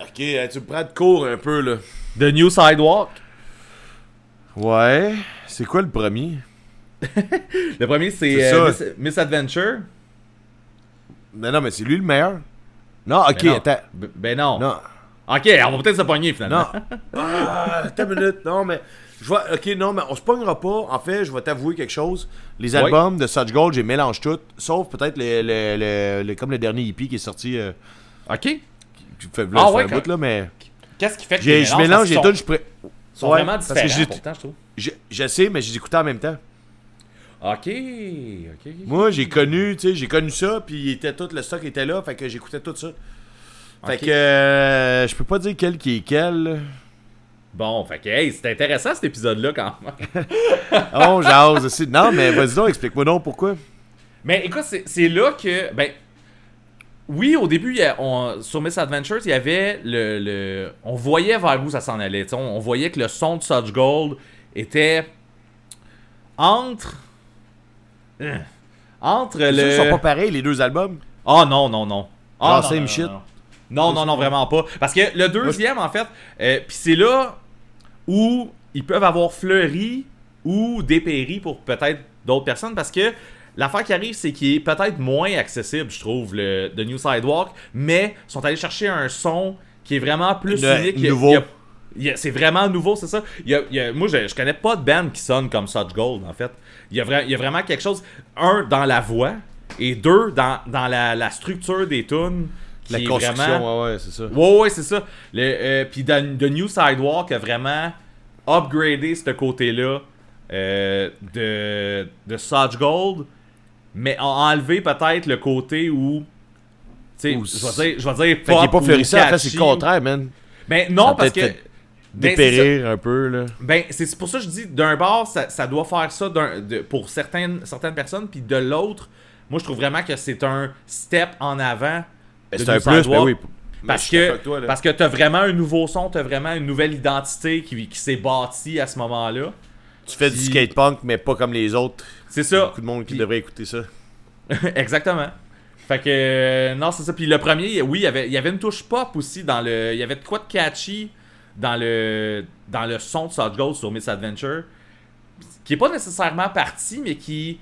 S2: Ok, euh, tu me prends de cours un peu, là.
S1: The New Sidewalk.
S2: Ouais. C'est quoi le premier?
S1: Le premier, c'est euh. Miss, Misadventure.
S2: Mais non, mais c'est lui le meilleur. Non, ok,
S1: Ben non.
S2: attends.
S1: Ben non.
S2: Non.
S1: Ok, on va peut-être se pogner finalement.
S2: Non. Ah, attends une minute. Non, mais. Je vois, ok, non, mais on se pognera pas. En fait, je vais t'avouer quelque chose. Les
S1: Oui.
S2: albums de Such Gold, j'ai mélange tout. Sauf peut-être le, le, le- le- comme le dernier EP qui est sorti. Euh,
S1: Ok.
S2: qui fait, là,
S1: Ah ouais,
S2: un
S1: quand-
S2: bout, là, mais.
S1: Qu'est-ce qui fait que
S2: J'ai-
S1: tu
S2: Je mélange les tunes, je pré-
S1: Ils sont
S2: Ouais,
S1: vraiment
S2: parce que
S1: différents,
S2: j'ai-
S1: pourtant, je trouve.
S2: Je, je sais, mais je les écoutais en même temps.
S1: Ok. Ok.
S2: Moi, j'ai connu, tu sais, j'ai connu ça, puis il était tout, le stock était là, fait que j'écoutais tout ça. Fait que euh, je peux pas dire quel qui est quel.
S1: Bon, fait que, hey, c'est intéressant cet épisode-là quand même.
S2: Oh, jase aussi. Non, mais vas-y donc, explique-moi donc pourquoi.
S1: Mais écoute, c'est c'est là que. Ben. Oui, au début, a- on- sur Miss Adventures, il y avait le. le- on voyait vers où ça s'en allait. On, on voyait que le son de Such Gold était. Entre. Euh, Entre
S2: Les
S1: le.
S2: sont pas pareils, les deux albums?
S1: Ah non, non, non. Ah, non,
S2: same
S1: non,
S2: shit.
S1: Non, non, non, vraiment pas. Parce que le deuxième, en fait, euh, puis c'est là où ils peuvent avoir fleuri ou dépéri pour peut-être d'autres personnes parce que l'affaire qui arrive, c'est qu'il est peut-être moins accessible, je trouve, le The New Sidewalk, mais ils sont allés chercher un son qui est vraiment plus
S2: Le-
S1: unique.
S2: Nouveau.
S1: il y a- il y a- c'est vraiment nouveau, c'est ça. Il y a- il y a- moi, je, je connais pas de band qui sonne comme Such Gold, en fait. Il y a, vra- il y a vraiment quelque chose, un, dans la voix, et deux, dans, dans la, la structure des tunes.
S2: La construction,
S1: vraiment-
S2: ouais, ouais, c'est ça.
S1: Ouais, ouais, c'est ça. Le, euh, Puis The, New Sidewalk a vraiment upgradé ce côté-là euh, de, de Such Gold, mais a enlevé peut-être le côté où. Tu sais, je vais dire, je vais dire
S2: Fait qu'il est pas fleurissant, en fait, c'est le contraire, man.
S1: Ben
S2: Ça
S1: non, parce que. Ben, ça.
S2: Dépérir un peu, là.
S1: Ben, c'est pour ça que je dis, d'un bord, ça, ça doit faire ça de- pour certaines, certaines personnes, puis de l'autre, moi, je trouve vraiment que c'est un step en avant.
S2: Ben, c'est un plus, ben oui.
S1: Parce
S2: d'accord
S1: que,
S2: toi,
S1: parce que t'as vraiment un nouveau son, t'as vraiment une nouvelle identité qui, qui s'est bâtie à ce moment-là.
S2: Tu fais du
S1: Puis-
S2: skate punk, mais pas comme les autres.
S1: C'est
S2: Il y a
S1: ça.
S2: beaucoup de monde qui
S1: Puis-
S2: devrait écouter ça.
S1: Exactement. Fait que, euh, non, c'est ça. Puis le premier, oui, il y avait, il y avait une touche pop aussi dans le. Il y avait de quoi de catchy dans le, dans le son de Such Gold sur Miss Adventure. Qui est pas nécessairement parti, mais qui.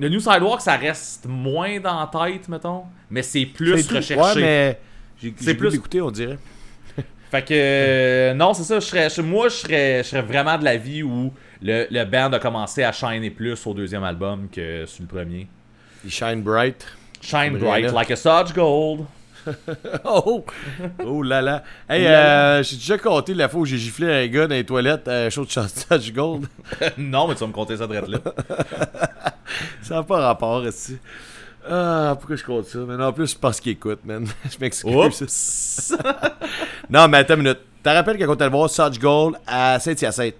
S1: Le New Sidewalk, ça reste moins dans la tête, mettons. Mais c'est plus recherché.
S2: Ouais, mais j'ai
S1: plus-
S2: d'écouter, on dirait.
S1: Fait que euh, non, c'est ça. Je serais, moi, je serais, je serais vraiment de l'avis où le, le band a commencé à shiner plus au deuxième album que sur le premier.
S2: Il shine bright.
S1: Shine bright like a Such Gold.
S2: oh! Oh là là! Hey, euh, j'ai déjà compté la fois où j'ai giflé un gars dans les toilettes à chaud de chantage gold.
S1: non, mais tu vas me compter ça de là.
S2: Ça n'a pas rapport, ici. Ah, pourquoi je compte ça? Mais non, en plus, c'est parce qu'il écoute, man. je m'excuse. Non, mais attends une minute. Tu te rappelles quand on allé voir Such Gold à Saint-Hyacinthe?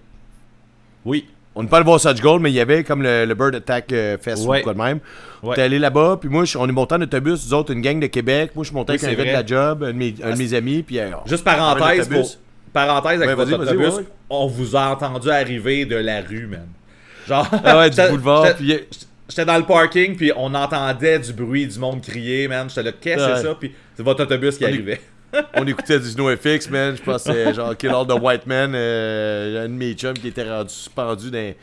S1: oui.
S2: On n'est pas allé voir Such Gold, mais il y avait comme le, le Bird Attack euh, Fest
S1: Ouais.
S2: ou quoi de même. On
S1: Ouais.
S2: est allé là-bas, puis moi, on est monté en autobus, nous autres, une gang de Québec. Moi, je suis monté
S1: Oui,
S2: avec un gars de la job, un de mes, un de mes amis, puis euh,
S1: Juste
S2: on
S1: parenthèse, pour, parenthèse avec
S2: Ouais,
S1: votre autobus, on vous a entendu arriver de la rue, man. Genre,
S2: Ah ouais, du boulevard,
S1: j'étais-
S2: euh,
S1: J'étais dans le parking, puis on entendait du bruit du monde crier, man. J'étais là, qu'est-ce que c'est ça? Puis c'est votre autobus qui
S2: On est-
S1: arrivait.
S2: On écoutait du NoFX, man. Je pense que genre Kill All the White Man. Euh, un de mes chums qui était rendu suspendu dans,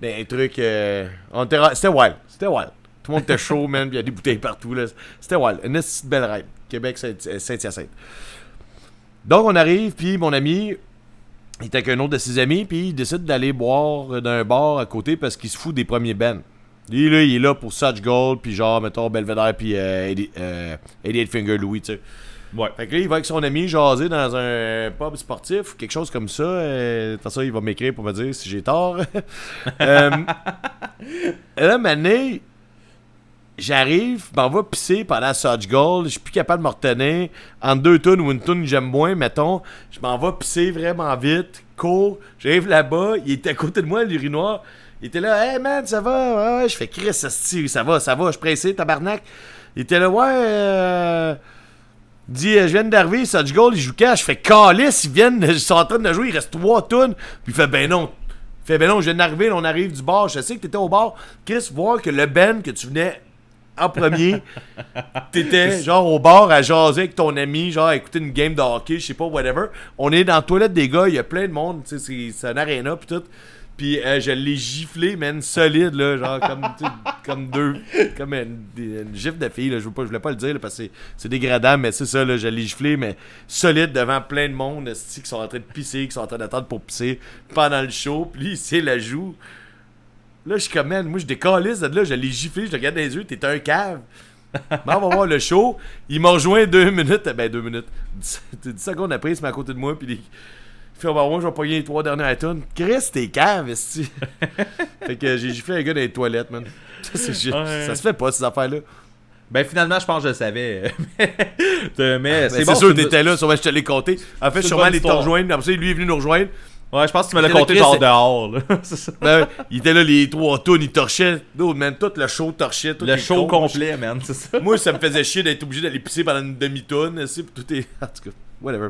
S2: dans un truc. euh, C'était wild. C'était wild. Tout le monde était chaud, man. Il y a des bouteilles partout. là. C'était wild. Une belle ride. Québec, euh, Saint-Hyacinthe. Donc, on arrive, puis mon ami. Il était avec un autre de ses amis, puis il décide d'aller boire d'un bar à côté parce qu'il se fout des premiers bands. Lui, là, il est là pour Such Gold, puis genre, mettons, Belvedere, puis euh, 80 euh, 88 Finger Louis, tu sais.
S1: Ouais.
S2: Fait que là, il va avec son ami jaser dans un pub sportif ou quelque chose comme ça. Euh, De toute façon, il va m'écrire pour me dire si j'ai tort. euh, là, maintenant, j'arrive, je m'en vais pisser pendant Such Gold. Je suis plus capable de me retenir. Entre deux tunes ou une que j'aime moins, mettons, je m'en vais pisser vraiment vite, cours. J'arrive là-bas, il était à côté de moi, l'urinoir. Il était là, hey man, ça va? Ouais. Je fais Chris, ça, ça va, ça va, je suis pressé, tabarnak. Il était là, ouais, euh. Il dit, euh, je viens d'arriver, Such Gold, il joue cash. Je fais calice, ils viennent, ils sont en train de jouer, il reste trois tonnes. Puis il fait, ben non. Il fait, ben non, je viens d'arriver, on arrive du bar. Je sais que t'étais au bar. Chris, voir que le Ben que tu venais en premier, t'étais genre au bar à jaser avec ton ami, genre à écouter une game de hockey, je sais pas, whatever. On est dans la toilette des gars, il y a plein de monde, tu sais, c'est- un arena, pis tout. Puis euh, je l'ai giflé, man, solide, là, genre comme, comme deux, comme une, une gifle de fille, là, je, veux pas, je voulais pas le dire, parce que c'est- dégradant, mais c'est ça, là, je l'ai giflé, mais solide devant plein de monde, qui sont en train de pisser, qui sont en train d'attendre pour pisser pendant le show, puis lui, il la joue. Là, je suis comme, man, moi, je décalisse de là, je l'ai giflé, je le regarde dans les yeux, t'es un cave. Mais on va voir le show. Il m'a rejoint deux minutes, ben deux minutes, dix, dix secondes après, il se met à côté de moi, puis fait, je vais pogner les trois dernières tonnes. Chris, t'es cave, esti. fait que j'ai giflé un gars dans les toilettes, man. Ça, c'est-
S1: Ouais.
S2: ça se fait pas, ces affaires-là.
S1: Ben finalement, je pense que je le savais. mais
S2: Mais
S1: c'est
S2: c'est
S1: bon,
S2: sûr, t'étais là, sûrement je te l'ai compté. En fait, sûrement, il
S1: histoire.
S2: rejoindre. Après ça, lui est venu nous rejoindre.
S1: Ouais, je pense que tu me l'as compté genre dehors. là. C'est ça.
S2: Ben, il était là, les trois tonnes, il torchait. Dude, man, tout le show torchait. tout
S1: Le show
S2: cons.
S1: complet, man, c'est ça.
S2: Moi, ça me faisait chier d'être obligé d'aller pisser pendant une demi-tonne. Tout est. En tout cas, whatever.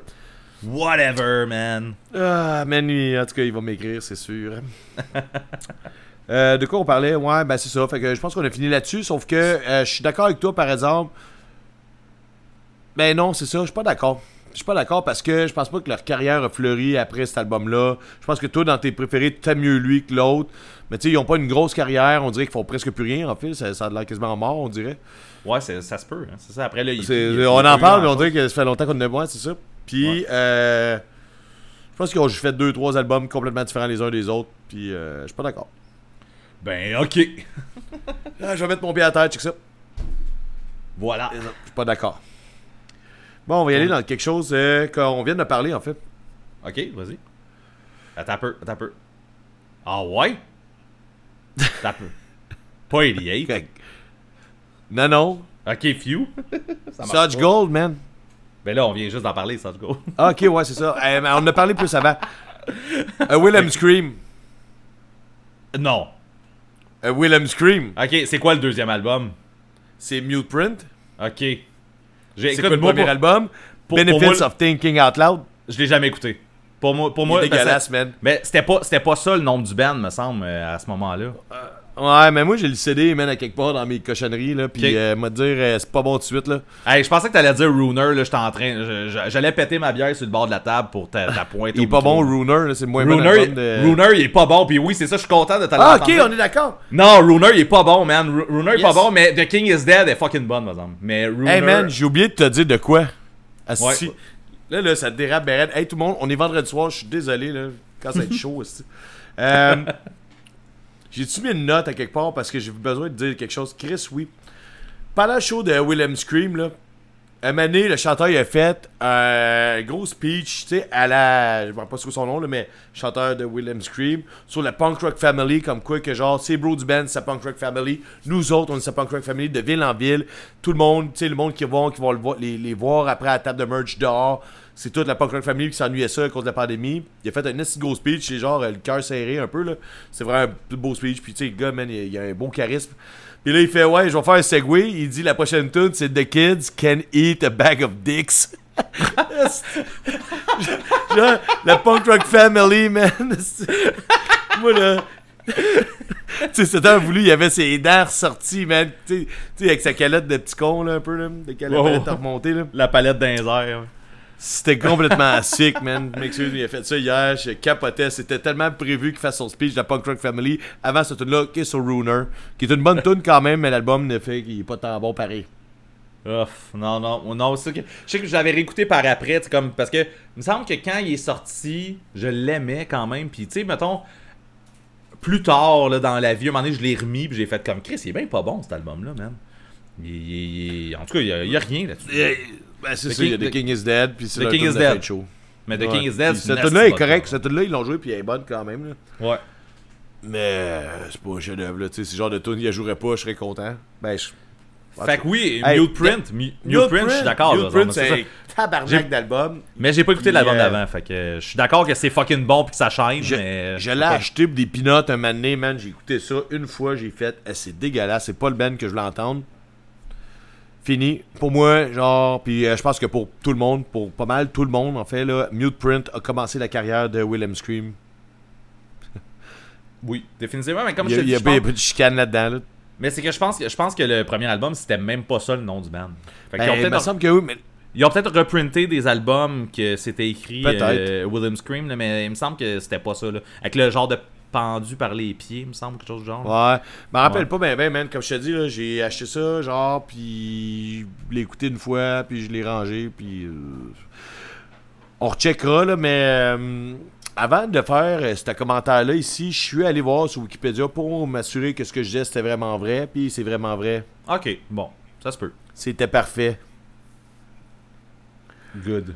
S1: Whatever, man.
S2: Ah, man, lui, en tout cas, il va m'écrire, c'est sûr. Euh, de quoi on parlait? Ouais, ben c'est ça. Fait que je pense qu'on a fini là-dessus. Sauf que euh, je suis d'accord avec toi, par exemple. Ben non, c'est ça. Je suis pas d'accord. Je suis pas d'accord parce que je pense pas que leur carrière a fleuri après cet album-là. Je pense que toi, dans tes préférés, t'aimes mieux lui que l'autre. Mais tu sais, ils ont pas une grosse carrière. On dirait qu'ils font presque plus rien, en fait. Ça, ça a l'air quasiment mort, on dirait.
S1: Ouais, ça se peut. hein. C'est ça. Après, là, il,
S2: C'est-
S1: il- il-
S2: on en parle, mais on dirait que ça fait longtemps qu'on a moins, c'est ça. Puis, euh, je pense qu'ils ont juste fait deux, trois albums complètement différents les uns des autres. Puis, euh, je suis pas d'accord.
S1: Ben, ok.
S2: Ah, je vais mettre mon pied à terre, check ça.
S1: Voilà.
S2: Je suis pas d'accord. Bon, on va y aller dans quelque chose euh, qu'on vient de parler, en fait.
S1: Ok, vas-y. Attends un peu, attends un peu. Ah ouais? Attends un peu. Pas 88.
S2: Ok. Non, non.
S1: Ok, few.
S2: Such. Gold, man.
S1: Ben là, on vient juste d'en parler, Such Gold.
S2: Ah, ok, ouais, c'est ça. Euh, mais on en a parlé plus avant. A Willem Scream.
S1: non.
S2: A Willem Scream.
S1: Ok, c'est quoi le deuxième album?
S2: C'est Mute Print.
S1: Ok.
S2: C'est quoi le premier
S1: pour-
S2: album?
S1: pour-
S2: Benefits
S1: pour moi-
S2: of Thinking Out Loud.
S1: Je l'ai jamais écouté. Pour moi, pour moi que-
S2: dégueulasse, man.
S1: Mais c'était pas, c'était pas ça le nom du band, me semble, euh, à ce moment-là.
S2: Ouais, mais moi j'ai le CD, man, à quelque part dans mes cochonneries, là. Puis,
S1: Ok.
S2: euh, m'a dire, euh, c'est pas bon tout de suite, là.
S1: Hey, je pensais que t'allais dire Runer, là, j'étais en train. J'allais péter ma bière sur le bord de la table pour ta, ta pointe.
S2: Il est pas bon, Runer, là, c'est moins bon de...
S1: Runer, il est pas bon, puis oui, c'est ça, je suis content de t'aller
S2: Ah, ok, on est d'accord.
S1: Non, Runer, il est pas bon, man. Ru- Runer, il est pas bon, mais The King is Dead est fucking bonne, par exemple. Mais Runer.
S2: Hey, man, j'ai oublié de te dire de quoi. Asti.
S1: Ouais.
S2: Là, là, ça dérape, raide. Hey, tout le monde, on est vendredi soir, je suis désolé, là, quand ça va être chaud, asti. Euh, J'ai-tu mis une note à quelque part parce que j'ai besoin de dire quelque chose? Chris, oui. Pendant le show de Willem Scream, là, un le chanteur, il a fait un gros speech, tu sais, à la. Je ne pas sur son nom, là, mais chanteur de William Scream, sur la Punk Rock Family, comme quoi que genre, c'est Bro du band, c'est sa Punk Rock Family. Nous autres, on est sa Punk Rock Family de ville en ville. Tout le monde, tu sais, le monde qui va, qui va le les, les voir après la table de merch dehors. C'est toute la Punk Rock Family qui s'ennuyait ça à cause de la pandémie. Il a fait un assez gros speech, c'est genre euh, le cœur serré un peu, là. C'est vraiment un beau speech. Puis tu sais, le gars, man, il, il a un bon charisme. Puis là, il fait, ouais, je vais faire un segway. Il dit, la prochaine tune, c'est The Kids Can Eat a Bag of Dicks. Genre, la Punk Rock Family, man. Moi, là. tu sais, c'était voulu, il avait ses dents ressorties, man. Tu sais- avec sa calotte de petit con, là, un peu, là. De calotte
S1: Wow.
S2: palette à remonter, là.
S1: La palette d'un air.
S2: C'était complètement sick, man. Je m'excuse, il a fait ça hier. Je capotais. C'était tellement prévu qu'il fasse son speech de la Punk Rock Family avant cette tune-là, Kiss or Runer. Qui est une bonne tune quand même, mais l'album ne fait qu'il est pas tant bon pareil.
S1: Ouf, non, non, non, c'est ça que. Je sais que j'avais réécouté par après, tu sais, comme. Parce que, il me semble que quand il est sorti, je l'aimais quand même. Puis, tu sais, mettons, plus tard, là, dans la vie, un moment donné, je l'ai remis, puis j'ai fait comme Chris, il est bien pas bon cet album-là, man. Il, il- il- en tout cas, il y a, il y a rien là-dessus.
S2: Ben, c'est
S1: The
S2: ça, il y a
S1: King-
S2: The King is Dead, puis c'est
S1: The King is
S2: de
S1: Dead.
S2: Show.
S1: Mais The. King is Dead, c'est
S2: Cette tune-là est correcte. Cette tune-là, ils l'ont joué, puis elle est bonne quand même. Là.
S1: Ouais.
S2: Mais euh, c'est pas un chef-d'œuvre, là. Tu sais, genre de tune, il la jouerait pas, je serais content. Ben, je.
S1: Fait que oui, Mute Print, Mu- Mute Print, je suis d'accord.
S2: Mute Print,
S1: c'est
S2: tabarnak d'album.
S1: Mais j'ai pas écouté l'album
S2: euh,
S1: d'avant, fait que je suis d'accord que c'est fucking bon puis que ça chaîne,
S2: Je,
S1: mais.
S2: je l'ai acheté pour des peanuts un moment donné, man. J'ai écouté ça une fois, j'ai fait, Eh, c'est dégueulasse, c'est pas le band que je voulais entendre. Fini. Pour moi, genre, puis euh, je pense que pour tout le monde, pour pas mal tout le monde, en fait, là, Mute Print a commencé la carrière de Willem Scream.
S1: Oui, définitivement, mais comme
S2: Il
S1: je te dis,
S2: il y a
S1: pense-
S2: pas de chicane là-dedans, là.
S1: Mais c'est que je pense que je pense que le premier album c'était même pas ça le nom du band. Fait
S2: Ben,
S1: ont
S2: il me
S1: peut-être
S2: semble que oui, mais
S1: ils ont peut-être reprinté des albums que c'était écrit euh, William Scream là, mais il me semble que c'était pas ça là. Avec le genre de pendu par les pieds, il me semble quelque chose du genre.
S2: Ouais. Je me rappelle
S1: Ouais.
S2: pas ben ben, man. Comme je te dis, là, j'ai acheté ça, genre, puis je l'ai écouté une fois, puis je l'ai rangé, puis... euh, On recheckera, là, mais... euh, avant de faire euh, ce commentaire-là ici, je suis allé voir sur Wikipédia pour m'assurer que ce que je disais, c'était vraiment vrai, puis c'est vraiment vrai.
S1: OK, bon, ça se peut.
S2: C'était parfait.
S1: Good.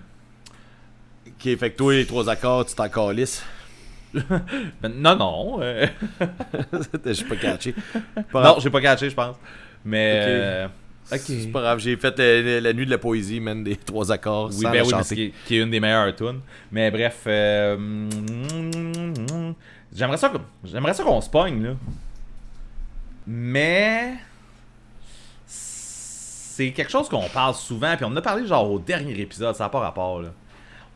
S2: Ok, fait que toi, les trois accords, tu t'en calisses.
S1: Non non. euh,
S2: suis pas catché. Pas
S1: non, j'ai pas catché, je pense. Mais euh,
S2: C'est pas grave, j'ai fait euh, la nuit de la poésie, man, des trois accords.
S1: Oui,
S2: sans
S1: ben oui,
S2: chanter.
S1: c'est- qui, qui est une des meilleures tunes. Mais bref, euh, j'aimerais ça, qu'on- j'aimerais ça qu'on se pogne là. Mais c'est quelque chose qu'on parle souvent, puis on en a parlé genre au dernier épisode, ça n'a pas rapport là.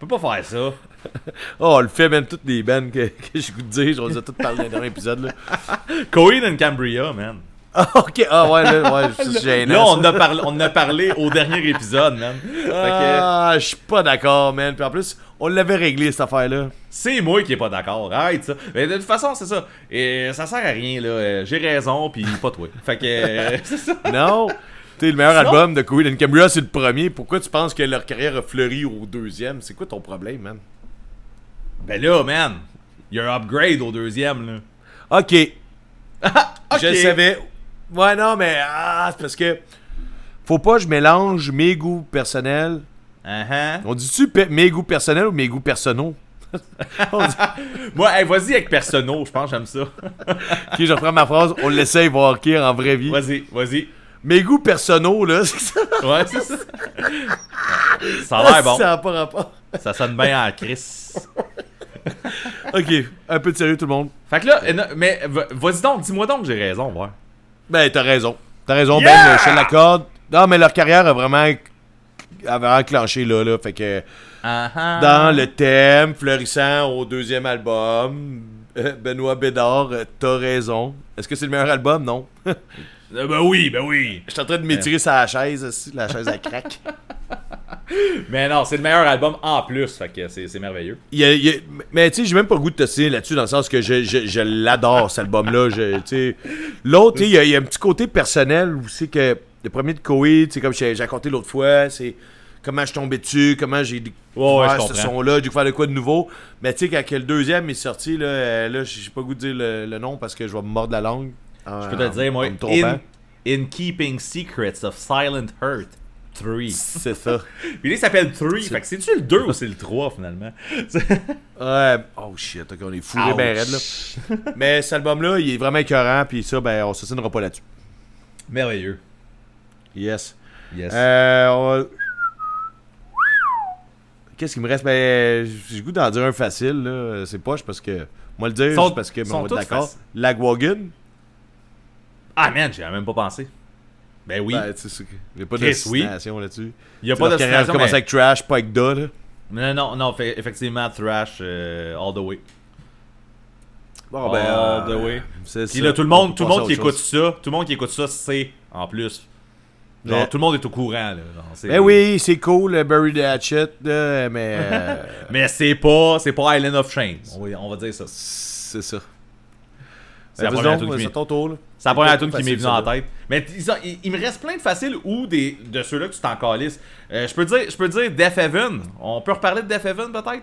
S1: On peut pas faire ça.
S2: Oh, on le fait même toutes les bands que, goût de dire. Je les ai toutes parlé dans le dernier épisode. Là.
S1: Cohen and Cambria, man.
S2: Ah, ok. Ah, ouais, là, ouais, c'est gênant.
S1: Là, on a, parlé, on en a parlé au dernier épisode, man.
S2: Ah, je suis pas d'accord, man. Puis en plus, on l'avait réglé cette affaire-là.
S1: c'est moi qui est pas d'accord. Arrête ça. Mais de toute façon, c'est ça. Et ça sert à rien, là. Euh, J'ai raison, puis pas toi. Fait que. euh, c'est ça.
S2: Non. Tu sais, le meilleur
S1: Sinon-
S2: album de Coheed and Cambria, c'est le premier. Pourquoi tu penses que leur carrière a fleuri au deuxième? C'est quoi ton problème, man?
S1: Ben là, man, il y a un upgrade au deuxième, là.
S2: Ok. Je le savais. Ouais, non, mais ah, c'est parce que. Faut pas que je mélange mes goûts personnels.
S1: Uh-huh.
S2: On dit-tu mes goûts personnels ou mes goûts dit-
S1: Moi, hey, vas-y avec Personno, je pense j'aime ça.
S2: Ok, je reprends ma phrase. On l'essaye voir ok en vraie vie.
S1: Vas-y, vas-y.
S2: Mes goûts personnels, là, c'est ça.
S1: Ouais, c'est ça. Ça a l'air bon.
S2: Ça n'a pas rapport.
S1: Ça sonne bien en Chris.
S2: Ok, un peu de sérieux, tout le monde.
S1: Fait que là, euh, mais va- vas-y donc, dis-moi donc que j'ai raison, ouais.
S2: Ben, t'as raison. T'as raison,
S1: Yeah!
S2: Ben, je te l'accorde. Non, mais leur carrière a vraiment, a vraiment enclenché là, là. Fait que,
S1: Uh-huh.
S2: dans le thème, fleurissant au deuxième album, euh, Benoît Bédard, euh, t'as raison. Est-ce que c'est le meilleur album? Non.
S1: Euh, ben oui, ben oui.
S2: Je suis en train de m'étirer sur la chaise, aussi, la chaise à craque.
S1: Mais non, c'est le meilleur album en plus, fait que c'est c'est merveilleux.
S2: Il y a- il y a- mais tu sais, j'ai même pas le goût de te là-dessus, dans le sens que je, je, je l'adore, cet album-là. L'autre, il y, a- il y a un petit côté personnel où c'est que le premier de Koei, c'est comme j'ai j'ai raconté l'autre fois, c'est comment je suis tombé dessus, comment j'ai découvert
S1: Ouais, ouais,
S2: ce son-là, j'ai découvert de quoi de nouveau. Mais tu sais, quand le deuxième est sorti, là, là j'ai pas le goût de dire le, le nom parce que je vais me mordre la langue.
S1: Je peux te dire, moi, in, in Keeping Secrets of Silent Hurt. 3.
S2: C'est ça.
S1: Puis là, il s'appelle 3. Fait que c'est-tu le 2 ou c'est le 3 finalement?
S2: Ouais. Oh shit, ok, on est fourré ben raide là. Mais cet album-là, il est vraiment écœurant, puis ça, ben, on s'assinera pas là-dessus.
S1: Merveilleux.
S2: Yes.
S1: Yes.
S2: Euh, on Qu'est-ce qu'il me reste? Ben, j'ai goût d'en dire un facile, là. C'est poche parce que. Moi le dire,
S1: Sont-
S2: c'est parce que, mais
S1: sont
S2: on va être
S1: tous
S2: d'accord. Lagwagon.
S1: Ah man, j'y avais même pas pensé. Ben oui.
S2: Ben, il n'y a pas de
S1: Chris,
S2: destination là-dessus.
S1: il n'y a
S2: Pas
S1: de
S2: commence
S1: mais...
S2: avec Trash, pas avec Da, là.
S1: Non, non, non, fait- effectivement, Thrash euh, all the way.
S2: Bon,
S1: all the way.
S2: c'est
S1: Puis là, tout le
S2: On
S1: monde, tout le monde qui écoute ça, tout le monde qui écoute ça, c'est en plus. Genre,
S2: Mais-
S1: tout le monde est au courant, là. Genre,
S2: Ben oui, c'est cool, le Bury the Hatchet, mais. euh,
S1: Mais c'est pas, c'est pas Island of Shame. On va, on va dire ça.
S2: c'est ça.
S1: C'est la
S2: Ben,
S1: première tune qui
S2: c'est
S1: m'est-
S2: ton tour, là.
S1: C'est la première
S2: pas
S1: tune qui m'est
S2: facile,
S1: venue en tête. Mais ils ont- il, il me reste plein de faciles ou des, de ceux-là que tu t'en calisses. Euh, je peux dire, je peux dire Death Heaven. On peut reparler de Death Heaven peut-être?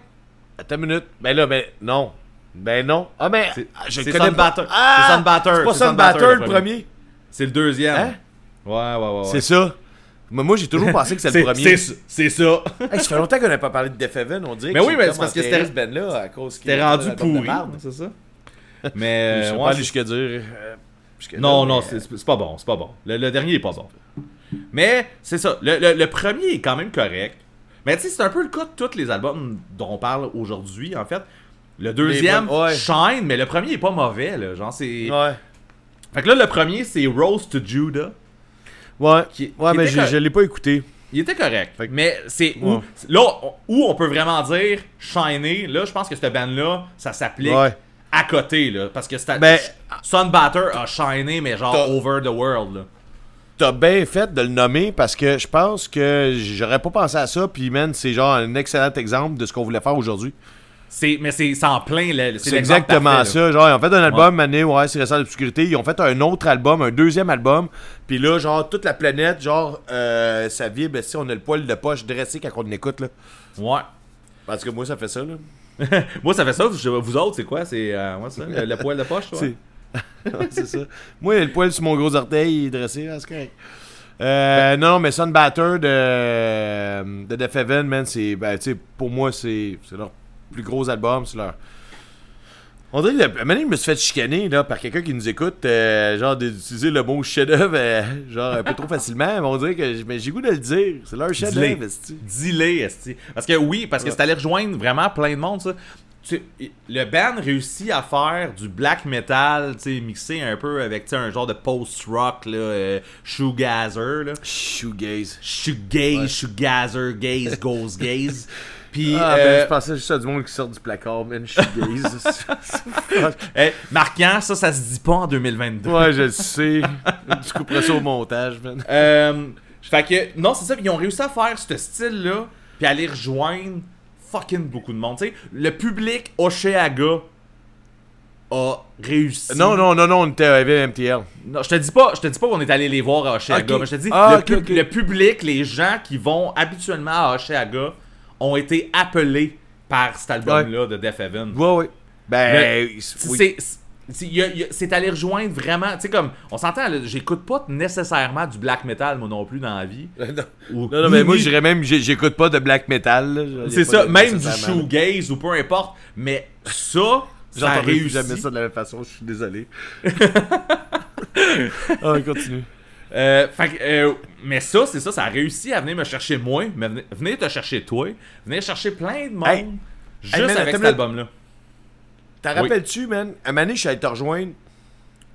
S2: Attends une minute. Ben là, ben non. Ben non. Ah, ben,
S1: C'est-
S2: ah, je
S1: c'est
S2: connais pas.
S1: Sunbatter.
S2: Ah,
S1: C'est Sunbatter.
S2: C'est pas
S1: C'est
S2: Sunbatter le
S1: le
S2: premier.
S1: C'est le deuxième.
S2: Hein?
S1: Ouais, ouais, ouais. ouais.
S2: C'est ça. Mais moi, j'ai toujours pensé que c'était le premier.
S1: c'est- C'est ça.
S2: Hey, ça fait longtemps qu'on n'a pas parlé de Death Heaven, on dirait
S1: Mais oui, mais c'est parce que c'était-
S2: ce band-là à cause qu'il
S1: T'es rendu pourri. C'est ça? Mais.
S2: Je
S1: euh,
S2: vais
S1: ouais,
S2: pas aller
S1: c'est-
S2: jusqu'à dire. euh, jusqu'à
S1: Non,
S2: là,
S1: non,
S2: mais-
S1: c'est c'est pas bon, c'est pas bon. Le, le dernier est pas bon. Mais c'est ça. Le, le- le premier est quand même correct. Mais tu sais, c'est un peu le cas de tous les albums dont on parle aujourd'hui, en fait. Le deuxième
S2: ouais.
S1: shine, mais le premier est pas mauvais, là. Genre, c'est.
S2: Ouais.
S1: Fait que là, le premier, c'est Rose to Judah.
S2: Ouais.
S1: Qui-
S2: ouais,
S1: qui
S2: mais je, l'ai pas écouté.
S1: Il était correct.
S2: Que-
S1: Mais c'est où.
S2: Ouais.
S1: Là, où on peut vraiment dire shiner, là, je pense que cette band-là, ça s'applique
S2: Ouais.
S1: À côté, là. Parce que c'était.
S2: Ben-
S1: Sunbatter a shiné, mais genre over the world, là.
S2: T'as bien fait de le nommer parce que je pense que j'aurais pas pensé à ça. Puis, man, c'est genre un excellent exemple de ce qu'on voulait faire aujourd'hui.
S1: C'est, mais c'est en plein. là,
S2: C'est exactement
S1: parfait, là.
S2: ça. Genre, ils ont fait un album, année, ouais, c'est récent l'obscurité. Ils ont fait un autre album, un deuxième album. Puis là, genre, toute la planète, genre, euh, ça vibre. Si on a le poil de poche dressé quand on écoute, là.
S1: Ouais.
S2: Parce que moi, ça fait ça, là.
S1: Moi, ça fait ça. Vous autres, c'est quoi? C'est euh, ouais, ça, le, le poil de poche, toi?
S2: C'est- ça. Moi, le poil sur mon gros orteil il est dressé, c'est correct. Euh, non, non, mais Sunbatter de, de Death Heaven, man, c'est. Ben, pour moi, c'est c'est leur plus gros album. C'est leur. On dirait que la- je me suis fait chicaner là, par quelqu'un qui nous écoute, euh, genre d'utiliser le mot chef-d'œuvre, euh, genre un peu trop facilement. Mais on dirait que j'ai goût de le dire. C'est leur chef-d'œuvre, esti.
S1: Parce que oui, parce que c'est allé rejoindre vraiment plein de monde, ça. Tu- le band réussit à faire du black metal, tu sais, mixé un peu avec tu sais, un genre de post-rock, là, euh, shoegazer, là.
S2: Shoegaze.
S1: Shoegaze, shoegazer, gaze, goes, gaze. Puis,
S2: Ah,
S1: euh,
S2: ben, je pensais juste à du monde qui sort du placard, man. Shoegaze.
S1: eh, marquant, ça, ça se dit pas en 2022.
S2: Ouais, je le sais. Tu couperais ça au montage, man.
S1: Euh, fait que, non, c'est ça, ils ont réussi à faire ce style-là, puis aller rejoindre fucking beaucoup de monde. Le public Oshéaga a réussi.
S2: Non, non, non, non, on était avec MTL.
S1: Non, je te dis pas, je te dis pas qu'on est allé les voir à Oshéaga, mais je te dis,
S2: Ah,
S1: le, le public, les gens qui vont habituellement à Oshéaga ont été appelés par cet album-là de Death Heaven.
S2: Ouais, ouais. Ben,
S1: Mais
S2: oui.
S1: C'est- c'est y a- y a- c'est allé rejoindre vraiment, tu sais comme, on s'entend, j'écoute pas nécessairement du black metal moi non plus dans la vie.
S2: non,
S1: Ou-
S2: non, mais moi, dirais même, j'écoute pas de black metal.
S1: C'est ça,
S2: de-
S1: même du shoegaze ou peu importe, mais ça, ça réussi.
S2: jamais ça de la même façon, je suis désolé. ah, continue.
S1: Euh, fait euh, mais ça, c'est ça, ça a réussi à venir me chercher moi, mais venir, venir te chercher toi, venir chercher plein de monde,
S2: Hey.
S1: juste
S2: Hey, man,
S1: avec cet album-là.
S2: T'en
S1: Oui.
S2: rappelles-tu, man? Moment donné, je suis allé te rejoindre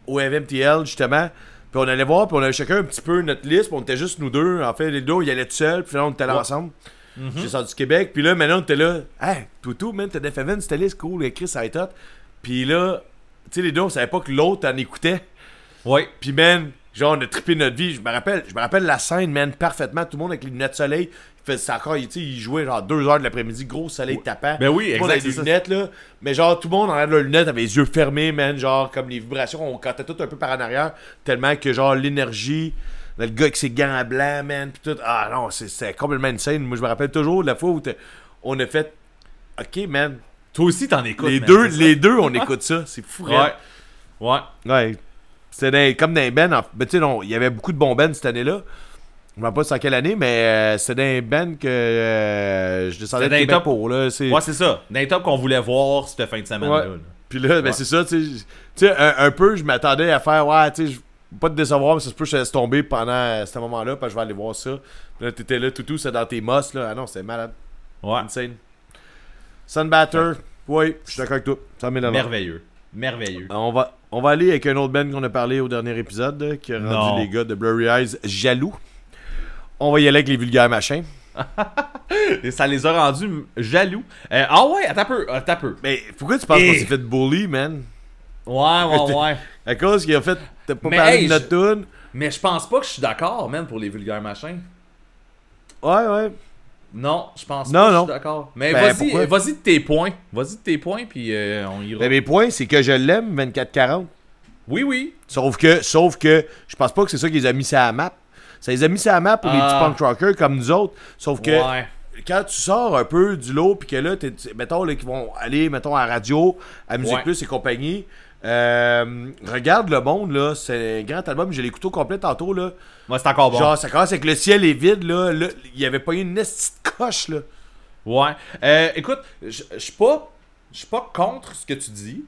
S2: au MTL, justement. Puis on allait voir, puis on avait chacun un petit peu notre liste, puis on était juste nous deux. En fait, les deux, ils allaient tout seuls, puis là, on était là
S1: Ouais.
S2: ensemble. J'ai sorti du Québec, puis là, maintenant, on était là. Hey, Toutou, man, t'as Def c'était liste, cool, écrit, ça va être hot. Puis là, tu sais, les deux, on savait pas que l'autre en écoutait.
S1: Ouais.
S2: Puis man, genre on a trippé notre vie. Je me rappelle, je me rappelle la scène, man, parfaitement. Tout le monde avec les lunettes de soleil. Il faisait ça encore, il, il jouait genre 2 heures de l'après-midi, gros soleil tapant.
S1: Ben oui,
S2: Tout le monde
S1: exact,
S2: avec des
S1: ça.
S2: lunettes là. Mais genre tout le monde en de leurs lunettes avait les yeux fermés, man. Genre comme les vibrations, on cantait tout un peu par en arrière. Tellement que genre l'énergie. Le gars avec ses gants blancs, man, pis tout. Ah non, c'est- complètement insane. Moi, je me rappelle toujours de la fois où on a fait. Ok, man.
S1: Toi aussi, t'en écoutes.
S2: les
S1: man,
S2: deux, les deux, on écoute ça. C'est fou,
S1: Ouais. Ouais.
S2: Ouais. C'était comme dans les bands. en- ben, tu sais, il y avait beaucoup de bons bands cette année-là. Je ne sais pas c'est quelle année, mais euh, c'était dans un band que euh, je descendais de
S1: top.
S2: pour. Là, c'est-
S1: Ouais, c'est ça. Les tops qu'on voulait voir cette fin de semaine-là.
S2: Ouais. Puis là, ben,
S1: Ouais.
S2: c'est ça, tu sais. Un, un peu, je m'attendais à faire, ouais, tu sais, pas te décevoir, mais ça se peut que je laisse tomber pendant ce moment-là, parce que je vais aller voir ça. Puis là, t'étais là, toutou, c'est dans tes mosses, là. Ah non, c'était malade.
S1: Ouais.
S2: Insane. Sunbatter, oui, je suis d'accord avec toi. Ça
S1: Merveilleux. Merveilleux.
S2: On va, on va aller avec un autre band qu'on a parlé au dernier épisode, qui a
S1: Non.
S2: rendu les gars de Blurry Eyes jaloux. On va y aller avec les vulgaires machins.
S1: Et ça les a rendus jaloux. Euh, ah ouais, attends un peu. Attends un peu.
S2: Mais pourquoi tu penses
S1: Et-
S2: qu'on s'est fait bully, man?
S1: Ouais, ouais, ouais.
S2: À cause qu'il a fait. T'as pas
S1: Mais
S2: parlé
S1: hey,
S2: de notre tune?
S1: Mais je pense pas que je suis d'accord, man, pour les vulgaires machins.
S2: Ouais, ouais.
S1: Non, je pense
S2: Non,
S1: pas
S2: non.
S1: suis d'accord. Mais
S2: Ben,
S1: vas-y, vas-y de tes points. Vas-y de tes points, puis euh, on ira.
S2: Mais mes points, c'est que je l'aime, 24-40.
S1: Oui, oui.
S2: Sauf que, sauf que, je pense pas que c'est ça qui les a mis sur la map. Ça les a mis sur la map pour les
S1: Ah.
S2: petits punk rockers comme nous autres. Sauf que,
S1: Ouais.
S2: quand tu sors un peu du lot, puis que là, mettons, là, qu'ils vont aller, mettons, à la radio, à Musique
S1: Ouais.
S2: Plus et compagnie. Euh, regarde le monde, là. C'est un grand album. J'ai l'écouté au complet tantôt, là.
S1: Moi, c'est encore bon.
S2: Genre, ça commence avec le ciel est vide, là. Là, il y avait pas une petite coche, là.
S1: Ouais. Euh, écoute, je suis pas, je suis pas contre ce que tu dis.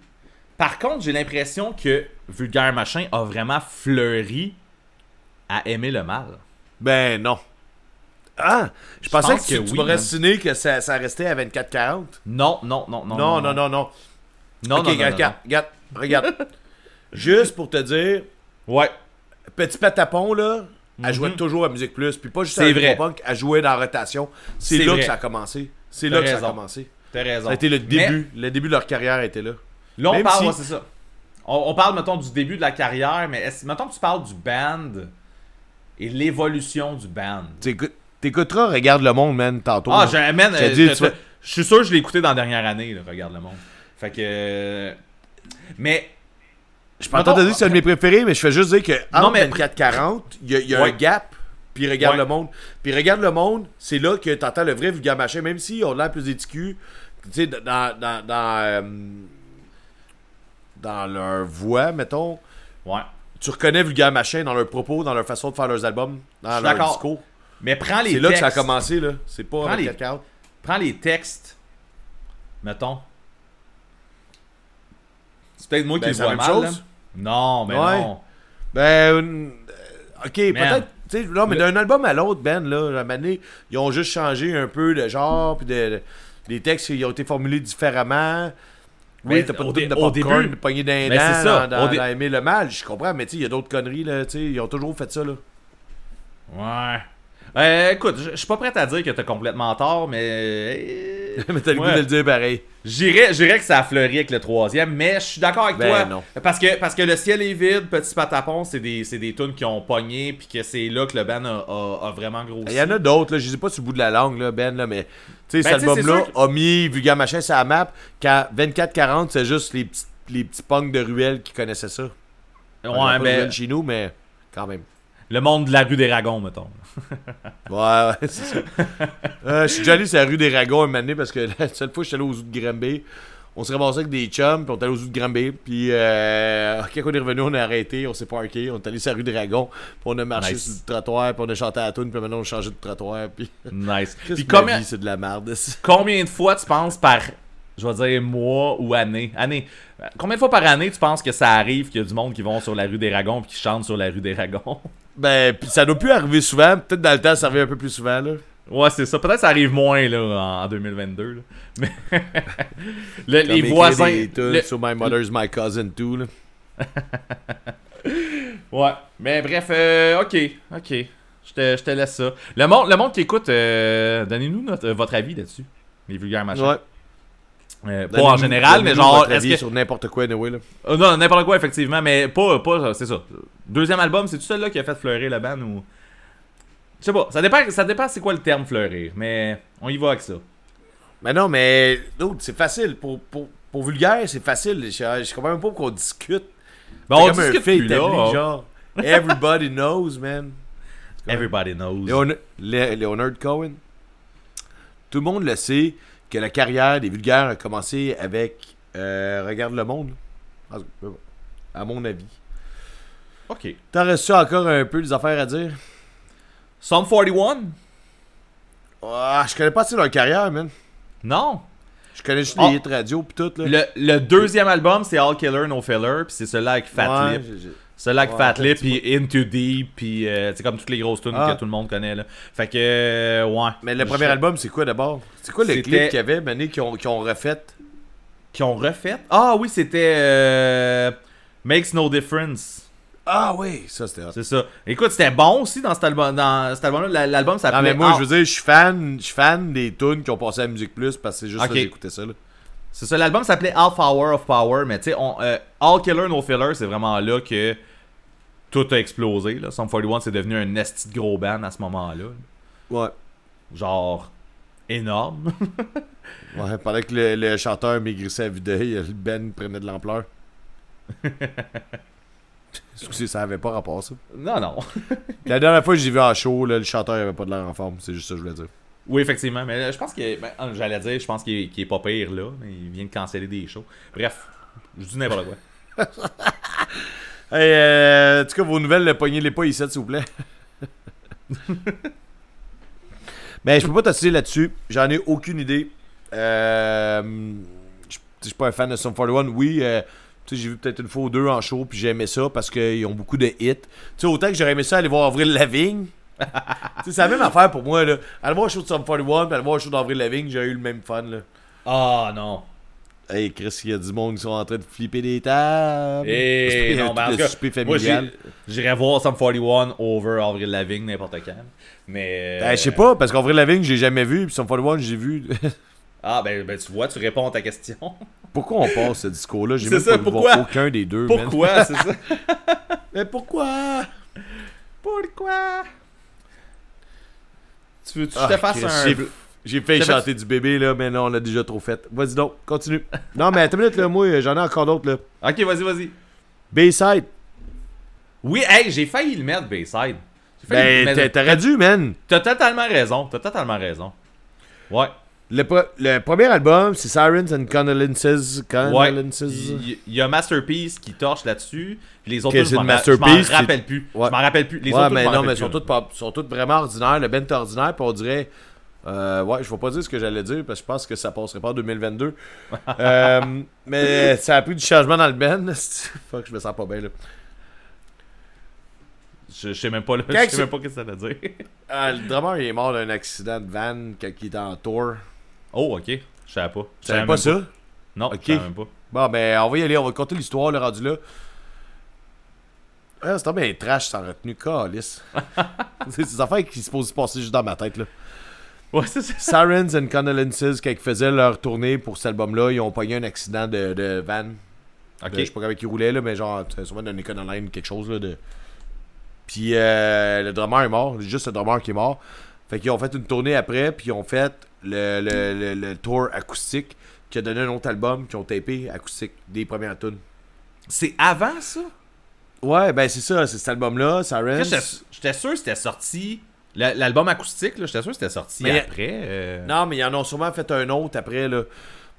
S1: Par contre, j'ai l'impression que Vulgaire Machin a vraiment fleuri à aimer le mal.
S2: Ben, non. Ah! Je pensais que, tu, m'aurais signé que ça, ça restait à 24-40.
S1: Non, non, non, non.
S2: Non, non, non, non.
S1: Non,
S2: ok,
S1: non, non, non,
S2: regarde, regarde, regarde. Juste pour te dire.
S1: Ouais.
S2: Petit Patapon, là, elle
S1: Mhm.
S2: jouait toujours à Musique Plus. Puis pas juste à
S1: vrai.
S2: Punk, elle jouait dans la rotation. C'est là
S1: vrai.
S2: que ça a commencé. C'est là que ça a commencé.
S1: T'as raison.
S2: Ça a été le
S1: Mais
S2: début. Le début de leur carrière était là.
S1: là, on
S2: Même
S1: parle,
S2: si-
S1: ouais, c'est ça. On, on parle, mettons, du début de la carrière, mais mettons que tu parles du band et l'évolution du band.
S2: T'écouteras Regarde le monde, man, tantôt.
S1: Ah, man,
S2: Je
S1: euh, je suis sûr que je l'ai écouté dans la dernière année, là, regarde le monde. Fait que. Mais.
S2: Je peux pas dire que c'est un de mes préférés, mais je fais juste dire que
S1: Non,
S2: entre
S1: mais-
S2: 24-40, il y a, il y a
S1: Ouais.
S2: un gap. Puis regarde
S1: Ouais.
S2: le monde. Puis regarde le monde, c'est là que t'entends le vrai vulgaire machin, même s'ils ont l'air plus éticus. Tu sais, dans, dans, dans, euh, dans leur voix, mettons,
S1: Ouais.
S2: tu reconnais vulgaire machin dans leurs propos, dans leur façon de faire leurs albums, dans leur discours.
S1: Mais prends les
S2: C'est là que ça a
S1: textes.
S2: commencé, là. C'est pas
S1: Prends les-
S2: 24-40.
S1: Prends les textes. Mettons. Peut-être moi
S2: Ben,
S1: qui le
S2: c'est la
S1: vois
S2: même
S1: mal.
S2: chose.
S1: Non, mais
S2: Ouais.
S1: non.
S2: Ben, euh, ok, peut-être. Non, mais
S1: Le-
S2: d'un album à l'autre, Ben, là, à donné, ils ont juste changé un peu de genre, puis de, les textes ils ont été formulés différemment. Oui, t'as pas de de
S1: au
S2: popcorn,
S1: début-
S2: de pogner d'un
S1: ça,
S2: dans, dans, dans aimer le mal, je comprends, mais tu sais, il y a d'autres conneries, là, tu sais, ils ont toujours fait ça, là.
S1: Ouais. Euh, écoute, je suis pas prêt à dire que t'as complètement tort, mais. euh,
S2: mais t'as le
S1: ouais.
S2: goût de le dire pareil.
S1: J'irais, j'irais que ça a fleuri avec le troisième, mais je suis d'accord avec
S2: Ben
S1: toi.
S2: non.
S1: Parce que, parce que le ciel est vide, Petit Patapon, c'est des, c'est des tunes qui ont pogné, puis que c'est là que le band a, a- a vraiment grossi.
S2: Il y en a d'autres, là, je sais pas sur le bout de la langue, là, Ben, là, mais tu sais,
S1: Ben,
S2: cet album-là
S1: que-
S2: a mis Vulgaire Machin sur la map, qu'à 24-40, c'est juste les petits, les petits punks de ruelle qui connaissaient ça.
S1: Ouais,
S2: ruelle chez nous, mais quand même.
S1: Le monde de la rue des Ragons, mettons.
S2: Ouais, ouais, c'est ça. Euh, je suis déjà allé sur la rue des Ragons un moment donné parce que la seule fois que je suis allé aux zoo de Granby, on s'est ramassé avec des chums, puis on est allé aux zoo de Granby, puis euh, quand on est revenu, on a arrêté, on s'est parké, on est allé sur la rue des Dragons, puis on a marché
S1: Nice.
S2: sur le trottoir, puis on a chanté à la tune, puis maintenant on a changé de trottoir, puis.
S1: Nice. Puis combien,
S2: vie, c'est de la merde.
S1: combien de fois tu penses par, je vais dire mois ou année, année, combien de fois par année tu penses que ça arrive qu'il y a du monde qui vont sur la rue des Ragons puis qui chantent sur la rue des Ragons?
S2: Ben, puis ça doit plus arriver souvent, peut-être dans le temps, ça arrive un peu plus souvent, là.
S1: Ouais, c'est ça. Peut-être que ça arrive moins là, en, en 2022. là. Mais Le- les voisins.
S2: des tunes
S1: le-
S2: sur My Mother's My Cousin too, là.
S1: Ouais. Mais bref, euh, ok. Ok. Je te, je te laisse ça. Le monde, le monde qui écoute, euh, donnez-nous euh, votre avis là-dessus. Les vulgaires machins.
S2: Ouais.
S1: Euh, pas en général, mais genre. Est-ce que...
S2: sur n'importe quoi, anyway, là.
S1: Euh, non, n'importe quoi, effectivement, mais pas, pas c'est ça. Deuxième album, c'est tout celui-là qui a fait fleurir le band ou? Je sais pas, ça dépend, ça dépend c'est quoi le terme fleurir, mais on y va avec ça.
S2: Mais non, mais c'est facile. Pour, pour, pour vulgaire, c'est facile. Je, je comprends même pas pourquon on discute.
S1: Ben, on
S2: comme un
S1: discute
S2: fait
S1: plus là.
S2: établi,
S1: hein.
S2: genre. Everybody knows, man.
S1: Everybody knows.
S2: Leonard Cohen. Tout le monde le sait que la carrière des vulgaires a commencé avec euh, Regarde le monde. À mon avis.
S1: Ok.
S2: T'en restes-tu encore un peu des affaires à dire?
S1: Sum 41?
S2: Ah, je connais pas assez leur carrière, man.
S1: Non.
S2: Je connais juste
S1: Ah.
S2: les hits radio pis tout, là.
S1: Le, le deuxième album, c'est All Killer No Filler, puis c'est celui-là avec Fat
S2: Ouais,
S1: Lip. Celui-là avec
S2: Ouais,
S1: Fat Lip, puis Into Deep, puis euh, c'est comme toutes les grosses tunes
S2: Ah.
S1: que tout le monde connaît. Là. Fait que, euh, ouais.
S2: Mais le premier album, c'est quoi d'abord? C'est quoi le clip qu'il y avait, Mané, qui ont, qui ont refait?
S1: Qui ont refait? Ah oui, c'était euh, Makes No Difference.
S2: Ah oui, ça c'était.
S1: C'est ça. Écoute, c'était bon aussi dans cet album. Dans cet album-là, La- l'album
S2: Non,
S1: s'appelait.
S2: mais moi,
S1: Ah,
S2: je veux dire, je suis fan, je suis fan des tunes qui ont passé à Musique Plus parce que c'est juste
S1: Ok.
S2: ça j'écoutais ça, là.
S1: C'est ça. L'album s'appelait Half Hour of Power, mais tu sais, on, euh, All Killer No Filler, c'est vraiment là que tout a explosé. Là. Sum 41, c'est devenu un esti de gros band à ce moment-là.
S2: Ouais.
S1: Genre énorme.
S2: Ouais, pendant que le, le chanteur maigrissait à d'œil, le Ben prenait de l'ampleur. Excusez, ça avait pas rapport, ça?
S1: non, non.
S2: La dernière fois que j'ai vu en show, là, le chanteur avait pas de l'air en forme, c'est juste ça que je voulais dire.
S1: Oui, effectivement. Mais euh, je pense que. ben, J'allais dire, je pense qu'il qu'il est pas pire là. Mais il vient de canceller des shows. Bref, je dis n'importe quoi.
S2: Hey, euh, en tout cas, vos nouvelles, le pognez les pas ici, s'il vous plaît. Mais je peux pas t'assister là-dessus. J'en ai aucune idée. Euh, je suis pas un fan de Sum 41. Oui, euh, tu sais, j'ai vu peut-être une fois ou deux en show, puis j'ai aimé ça parce qu'ils ont beaucoup de hits. Tu sais, autant que j'aurais aimé ça aller voir Avril Lavigne. c'est la même affaire pour moi, là. Aller voir un show de Sum 41, puis aller voir un show d'Avril Lavigne, j'aurais eu le même fun, là.
S1: Ah non.
S2: Hey, Chris, il y a du monde qui sont en train de flipper des tables.
S1: Et
S2: C'est
S1: non, mais en
S2: le
S1: tout cas,
S2: souper
S1: moi,
S2: familial.
S1: j'ai- j'irais voir Sum 41 over Avril Lavigne n'importe quand. Mais.
S2: Ben, je sais pas, parce qu'en vrai, la vigne, j'ai jamais vu, puis Sum 41, j'ai vu.
S1: Ah, ben, ben, tu vois, tu réponds à ta question.
S2: pourquoi on passe ce discours-là? J'ai
S1: C'est
S2: même
S1: ça,
S2: pas vu
S1: pourquoi?
S2: voir aucun des deux.
S1: Pourquoi, c'est ça?
S2: Mais pourquoi?
S1: Pourquoi? Tu veux que je
S2: Ah,
S1: te fasse
S2: Chris,
S1: un.
S2: J'ai-
S1: te
S2: chanter du bébé, là, mais non, on l'a déjà trop fait. Vas-y donc, continue. non, mais attends une minute, là, moi, j'en ai encore d'autres, là.
S1: Ok, vas-y, vas-y.
S2: Bayside.
S1: Oui, hey, j'ai failli le mettre, Bayside. Failli
S2: Ben,
S1: le
S2: t'aurais dû, man.
S1: T'as totalement raison. T'as totalement raison. Ouais.
S2: Le, pre- le premier album, c'est Sirens and Condolences.
S1: Ouais.
S2: Condolences.
S1: Il il y, a Masterpiece qui torche là-dessus. puis Les autres,
S2: Ok,
S1: je
S2: c'est
S1: m'en rappelle plus.
S2: Ouais.
S1: Je m'en rappelle plus. Les
S2: ouais,
S1: autres,
S2: mais non, mais sont toutes, sont toutes vraiment ordinaires. Le est ordinaire, puis on dirait. Euh, ouais, je vais pas dire ce que j'allais dire, parce que je pense que ça passerait pas en 2022. Euh, mais ça a pris du changement dans le band. Fuck, je me sens pas bien, là.
S1: Je, je sais même pas, là, je sais même pas ce que ça veut dire.
S2: Ah, le drummer, il est mort d'un accident de van quand il était en tour.
S1: Oh, ok. Je savais pas. Je
S2: savais pas ça?
S1: Non,
S2: Ok.
S1: je savais même pas.
S2: Bon, ben, on va y aller, on va compter l'histoire, le rendu là. Ah, c'est bien trash sans retenue, calice. c'est ces affaires qui se posent se passer juste dans ma tête, là.
S1: Ouais, c'est ça.
S2: Sirens and Condolences, quand ils faisaient leur tournée pour cet album-là, ils ont pogné un accident de, de van.
S1: Ok.
S2: De- je sais pas comment ils roulaient, là, mais genre, sûrement d'un Econoline, quelque chose, là, de... Puis euh, le drummer est mort, juste le drummer qui est mort. Fait qu'ils ont fait une tournée après, puis ils ont fait le, le, le, le tour acoustique, qui a donné un autre album, qui ont tapé acoustique, des premières tunes.
S1: C'est avant ça?
S2: Ouais, ben c'est ça, c'est cet album-là, Sirens.
S1: J'étais sûr que c'était sorti. La- L'album acoustique, là, j'étais sûr que c'était sorti
S2: Mais-
S1: après. euh.
S2: Non, mais ils en ont sûrement fait un autre après, là.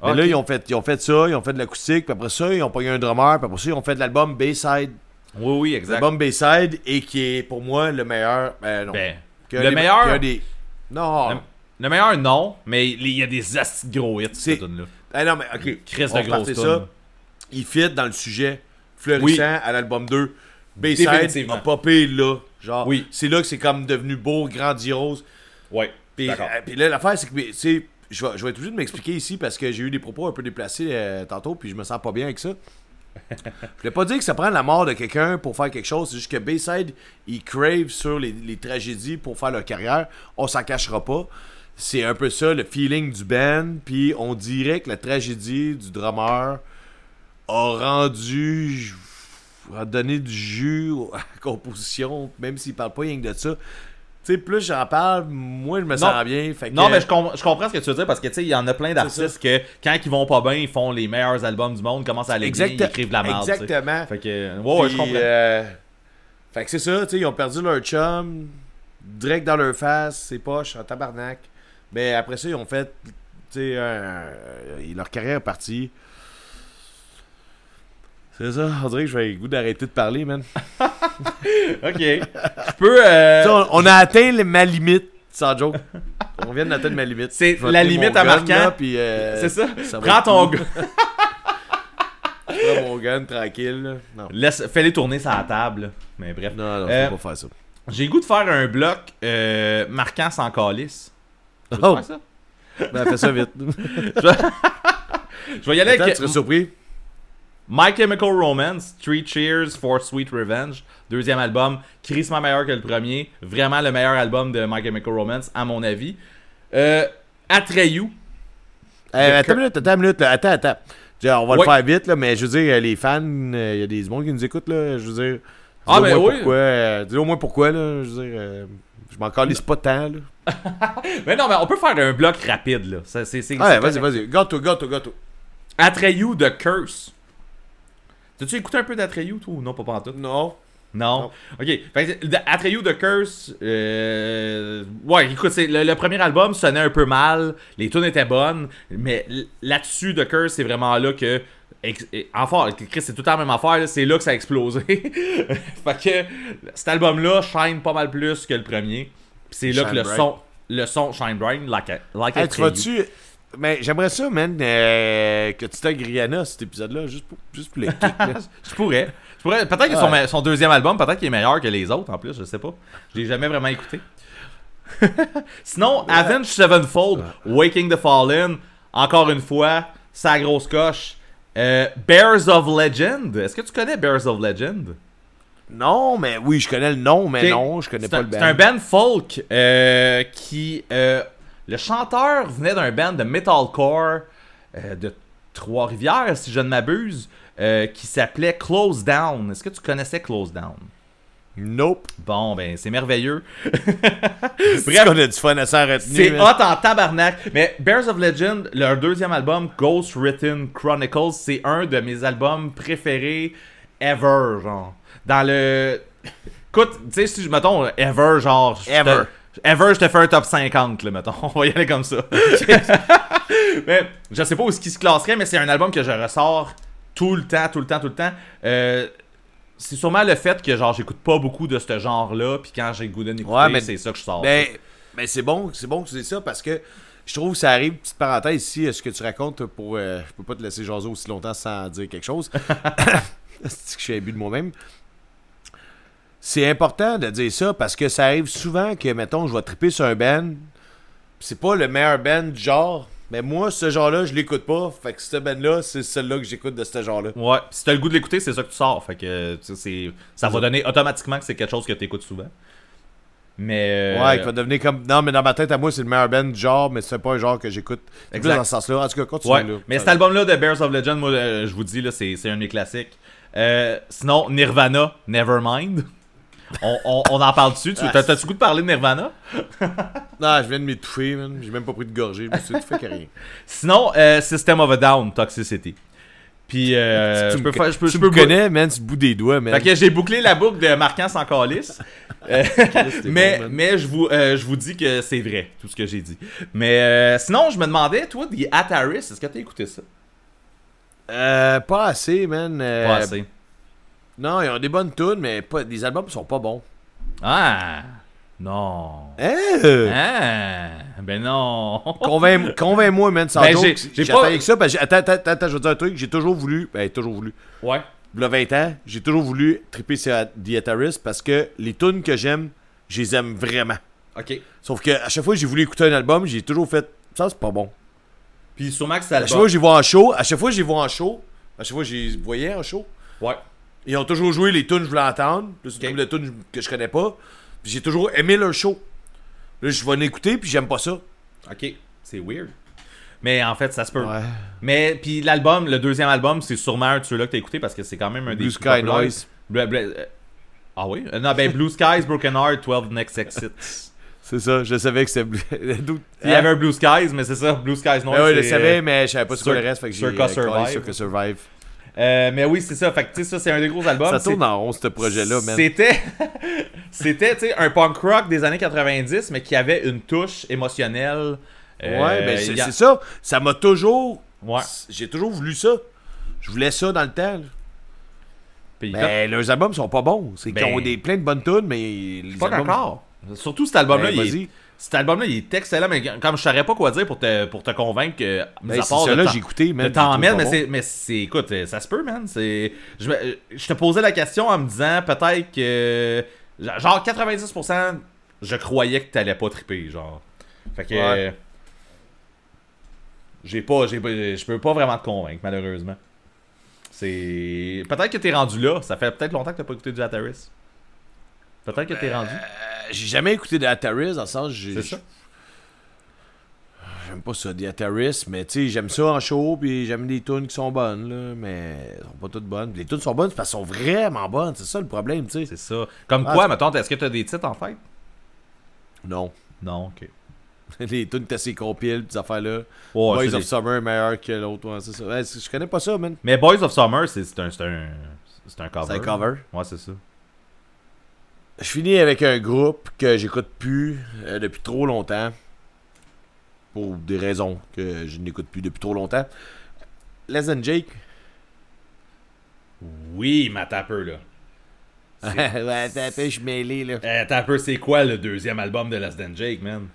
S2: Mais
S1: Ok.
S2: là, ils ont, fait, ils ont fait ça, ils ont fait de l'acoustique, puis après ça, ils ont pogné un drummer, puis après ça, ils ont fait de l'album Bayside.
S1: Oui, oui, exact.
S2: L'album Bayside, et qui est pour moi le meilleur. Ben non.
S1: Ben, le meilleur-
S2: des... Non.
S1: Le- le meilleur, non, mais il y a des de gros hits, cette tune-là.
S2: Ah non, mais ok.
S1: Chris de grosse
S2: ça. Il fit dans le sujet florissant à l'album 2. Bayside a popé là. Genre,
S1: Oui.
S2: c'est là que c'est comme devenu beau, grandiose.
S1: Ouais,
S2: Puis, euh, là, l'affaire, c'est que, tu sais, je vais, je vais être obligé de m'expliquer ici parce que j'ai eu des propos un peu déplacés euh, tantôt, puis je me sens pas bien avec ça. je voulais pas dire que ça prend la mort de quelqu'un pour faire quelque chose, c'est juste que Bayside, ils crave sur les, les tragédies pour faire leur carrière. On s'en cachera pas. C'est un peu ça, le feeling du band, puis on dirait que la tragédie du drummer a rendu a donné du jus à la composition, même s'il parle pas rien que de ça. Tu sais, plus j'en parle, moins je me sens bien. Fait que-
S1: Non, mais je, com- je comprends ce que tu veux dire parce que tu sais, il y en a plein d'artistes que quand ils vont pas bien, ils font les meilleurs albums du monde, commencent à aller bien, ils écrivent de la merde.
S2: Exactement.
S1: Fait que, ouais, ouais, je comprends.
S2: euh, fait que c'est ça, tu sais, ils ont perdu leur chum, direct dans leur face, ses poches, en tabarnak. Mais après ça, ils ont fait, tu sais, un- leur carrière est partie. C'est ça, on dirait que je vais le goût d'arrêter de parler, man.
S1: Ok. Je peux. euh,
S2: on, on a atteint ma limite, sans joke. On vient d'atteindre ma limite.
S1: C'est la limite à
S2: gun,
S1: marquant.
S2: là, puis, euh,
S1: c'est ça. Prends ton gun.
S2: Prends mon gun tranquille. là. Non.
S1: Laisse, fais-les tourner sur la table. là. Mais bref.
S2: Non, non,
S1: Euh,
S2: faut pas faire ça.
S1: J'ai le goût de faire un bloc euh, marquant sans calice.
S2: Oh.
S1: faire ça?
S2: Ben, fais ça vite.
S1: Je vais y aller
S2: Attends,
S1: avec
S2: tu serais surpris.
S1: My Chemical Romance, Three Cheers for Sweet Revenge, deuxième album, crissement meilleur que le premier, vraiment le meilleur album de My Chemical Romance à mon avis. Euh, Atreyu,
S2: Eh, attends une minute, attends une minute. Attends, attends. On va
S1: Ouais.
S2: le faire vite, là, mais je veux dire, les fans, il y a des monde qui nous écoutent, là. Je veux dire.
S1: Ah, ben oui.
S2: Pourquoi, euh, dis-le au moins pourquoi, là. Je veux dire, euh, je m'en calisse pas tant, là.
S1: mais non mais on peut faire un bloc rapide là. C'est,
S2: ouais, vas-y, vas-y. Gâteau, gâteau, gâteau.
S1: Atreyu de Curse. T'as-tu écouté un peu d'Atreyu toi ou non pas pantoute?
S2: Non.
S1: Non?
S2: Non.
S1: Ok. Fait Atreyu de Curse. Euh... Ouais, écoute, c'est, le, le premier album sonnait un peu mal. Les tunes étaient bonnes. Mais là-dessus, de Curse, c'est vraiment là que. Enfin, Chris, c'est tout le temps la même affaire. C'est là que ça a explosé. fait que cet album-là shine pas mal plus que le premier. Puis c'est là
S2: Shine
S1: que le
S2: bright.
S1: son. Le son shine bright like, a, like
S2: Hey, tu
S1: Atreyu.
S2: vas-tu. Mais j'aimerais ça, man, euh, que tu tagues Rihanna cet épisode-là, juste pour, juste pour les kicks, là.
S1: Je pourrais. Je pourrais. Peut-être que son, son deuxième album, peut-être qu'il est meilleur que les autres en plus, je sais pas. Je l'ai jamais vraiment écouté. Sinon, Avenged Sevenfold, Waking the Fallen, encore une fois, sa grosse coche. Euh, Bears of Legend. Est-ce que tu connais Bears of Legend?
S2: Non, mais oui, je connais le nom, mais
S1: Ok.
S2: non, je connais
S1: C'est
S2: pas
S1: un,
S2: le band.
S1: c'est un band folk euh, qui. euh, le chanteur venait d'un band de metalcore euh, de Trois-Rivières, si je ne m'abuse, euh, qui s'appelait Close Down. Est-ce que tu connaissais Close Down?
S2: Nope.
S1: Bon, ben, c'est merveilleux.
S2: Bref, on a du fun à s'en retenir.
S1: C'est
S2: man.
S1: hot en tabarnak. Mais Bears of Legend, leur deuxième album, Ghost Written Chronicles, c'est un de mes albums préférés ever, genre. Dans le. Écoute, tu sais, si je mettons ever, genre.
S2: Ever.
S1: Ever, je te fais un top 50, là, mettons. On va y aller comme ça. mais je sais pas où ce qui se classerait, mais c'est un album que je ressors tout le temps, tout le temps, tout le temps. Euh, c'est sûrement le fait que genre j'écoute pas beaucoup de ce genre-là, puis quand j'ai le goût
S2: Ouais, mais-
S1: c'est ça que je sors.
S2: Ben, ben c'est bon, c'est bon que tu dis ça parce que je trouve que ça arrive, petite parenthèse ici, ce que tu racontes pour. euh, je peux pas te laisser jaser aussi longtemps sans dire quelque chose. c'est que je suis imbu de moi-même. C'est important de dire ça parce que ça arrive souvent que, mettons, je vais triper sur un band. C'est pas le meilleur band du genre. Mais moi, ce genre-là, je l'écoute pas. Fait que ce band-là, c'est celle-là que j'écoute de ce genre-là.
S1: Ouais, pis si t'as le goût de l'écouter, c'est ça que tu sors. Fait que c'est ça va donner automatiquement que c'est quelque chose que tu écoutes souvent. Mais euh,
S2: Ouais, qui va devenir comme. Non, mais dans ma tête, à moi, c'est le meilleur band du genre, mais c'est pas un genre que j'écoute.
S1: Exact.
S2: dans ce sens-là. En tout cas, continue
S1: ouais.
S2: là.
S1: Mais cet album-là de Bears of Legend, moi, euh, je vous dis, là, c'est c'est un des classiques. Euh, sinon, Nirvana, Nevermind. On, on, on en parle dessus. Tu- t'as- T'as-tu goût de parler de Nirvana?
S2: Non, je viens de m'étouffer, man. J'ai même pas pris de gorgée. Je me suis étouffé rien.
S1: Sinon, euh, System of a Down, Toxicity. Puis, euh,
S2: tu
S1: je
S2: me,
S1: peux faire. Je peux,
S2: tu
S1: je
S2: me
S1: peux
S2: connais, man, le bout des doigts, man.
S1: Fait que j'ai bouclé la boucle de Marquant sans calice. Euh, mais
S2: bon, man.
S1: mais je, vous, euh, je vous dis que c'est vrai, tout ce que j'ai dit. Mais euh, sinon, je me demandais, toi, The Ataris, est-ce que t'as écouté ça?
S2: Euh, pas assez, man.
S1: Pas assez.
S2: Non, ils ont des bonnes tunes, mais pas, les albums sont pas bons.
S1: Ah! Non.
S2: Hein?
S1: Ah! Ben non.
S2: Convainc- Convainc-moi, man, sans
S1: Ben, j'ai- pas-
S2: avec ça, parce que attends, attends, attends, je vais te dire un truc. J'ai toujours voulu, ben, toujours voulu.
S1: Ouais.
S2: A 20 ans, j'ai toujours voulu triper sur The Ataris parce que les tunes que j'aime, je les aime vraiment.
S1: Ok.
S2: Sauf que à chaque fois que j'ai voulu écouter un album, j'ai toujours fait ça, c'est pas bon.
S1: Puis sûrement que c'est
S2: À chaque fois que j'y vois en show, à chaque fois que j'y vois en show, à chaque fois que j'y voyais en show,
S1: Ouais.
S2: Ils ont toujours joué les tunes que je voulais entendre, c'est
S1: Ok.
S2: comme les tunes que je connais pas. Puis j'ai toujours aimé leur show. Là, je vais en écouter, puis j'aime pas ça.
S1: Ok. C'est weird. Mais en fait, ça se peut.
S2: Ouais.
S1: Mais puis l'album, le deuxième album, c'est sûrement un de ceux-là que t'as écouté parce que c'est quand même un des
S2: Blue
S1: plus
S2: Sky
S1: populaires.
S2: Noise.
S1: Bla- bla- euh, Ah oui? Euh, Non, ben Blue Skies, Broken Heart, 12 Next Exits.
S2: C'est ça, je savais que c'était.
S1: Il y avait un Blue Skies, mais c'est ça, Blue Skies Noise.
S2: Ah ouais, je le savais, mais je savais pas sur le reste, fait que j'ai
S1: Circa
S2: euh,
S1: Survive.
S2: Circa Survive.
S1: Euh, mais oui, c'est ça. Fait que tu sais, ça, c'est un des gros albums.
S2: Ça tourne en rond, ce projet-là, man.
S1: C'était, un punk rock des années 90, mais qui avait une touche émotionnelle. Euh,
S2: Ouais, ben c'est
S1: a-
S2: ça. Ça m'a toujours.
S1: Ouais.
S2: J'ai toujours voulu ça. Je voulais ça dans le temps. Mais leurs albums sont pas bons. C'est qu'ils
S1: Ben-
S2: ont des, plein de bonnes tunes, mais. Les
S1: pas
S2: albums-.
S1: Surtout cet album-là,
S2: Ben,
S1: il est-
S2: vas-y.
S1: Cet album-là, il est excellent, mais comme je savais pas quoi dire pour te, pour te convaincre que, mis
S2: Ben,
S1: à
S2: là, j'ai écouté,
S1: t'en mais
S2: bon.
S1: c'est, mais c'est, écoute, ça se peut, man. C'est, je, te posais la question en me disant, peut-être que, genre 90%, je croyais que t'allais pas triper, genre. Fait que,
S2: Ouais.
S1: j'ai pas, j'ai pas, je peux pas vraiment te convaincre, malheureusement. C'est, peut-être que t'es rendu là. Ça fait peut-être longtemps que t'as pas écouté du Ataris. Peut-être que t'es rendu.
S2: Euh, J'ai jamais écouté de Ataris, dans le sens. j'ai-
S1: C'est ça.
S2: J'aime pas ça, des Ataris, mais tu sais, j'aime ça en show, puis j'aime les tunes qui sont bonnes, là, mais elles sont pas toutes bonnes. Les tunes sont bonnes parce qu'elles sont vraiment bonnes, c'est ça le problème, tu sais.
S1: C'est ça. Comme
S2: Ah,
S1: quoi, mettons, est-ce que t'as des titres en tête?
S2: Non.
S1: Non, ok.
S2: les tunes que t'as compiles, ces affaires-là. Boys of
S1: des-
S2: Summer est meilleur que l'autre, ouais, c'est ça. Ouais, je connais pas ça, man.
S1: Mais Boys of Summer, c'est c'est un, c'est un, c'est un cover.
S2: C'est un cover.
S1: Ouais, c'est ça.
S2: Je finis avec un groupe que j'écoute plus euh, depuis trop longtemps. Pour des raisons que je n'écoute plus depuis trop longtemps. Les and Jake.
S1: Oui, un peu, là.
S2: ouais, t'as peu, je suis mêlé, là.
S1: Attends un peu, c'est quoi le deuxième album de Less Than Jake, man?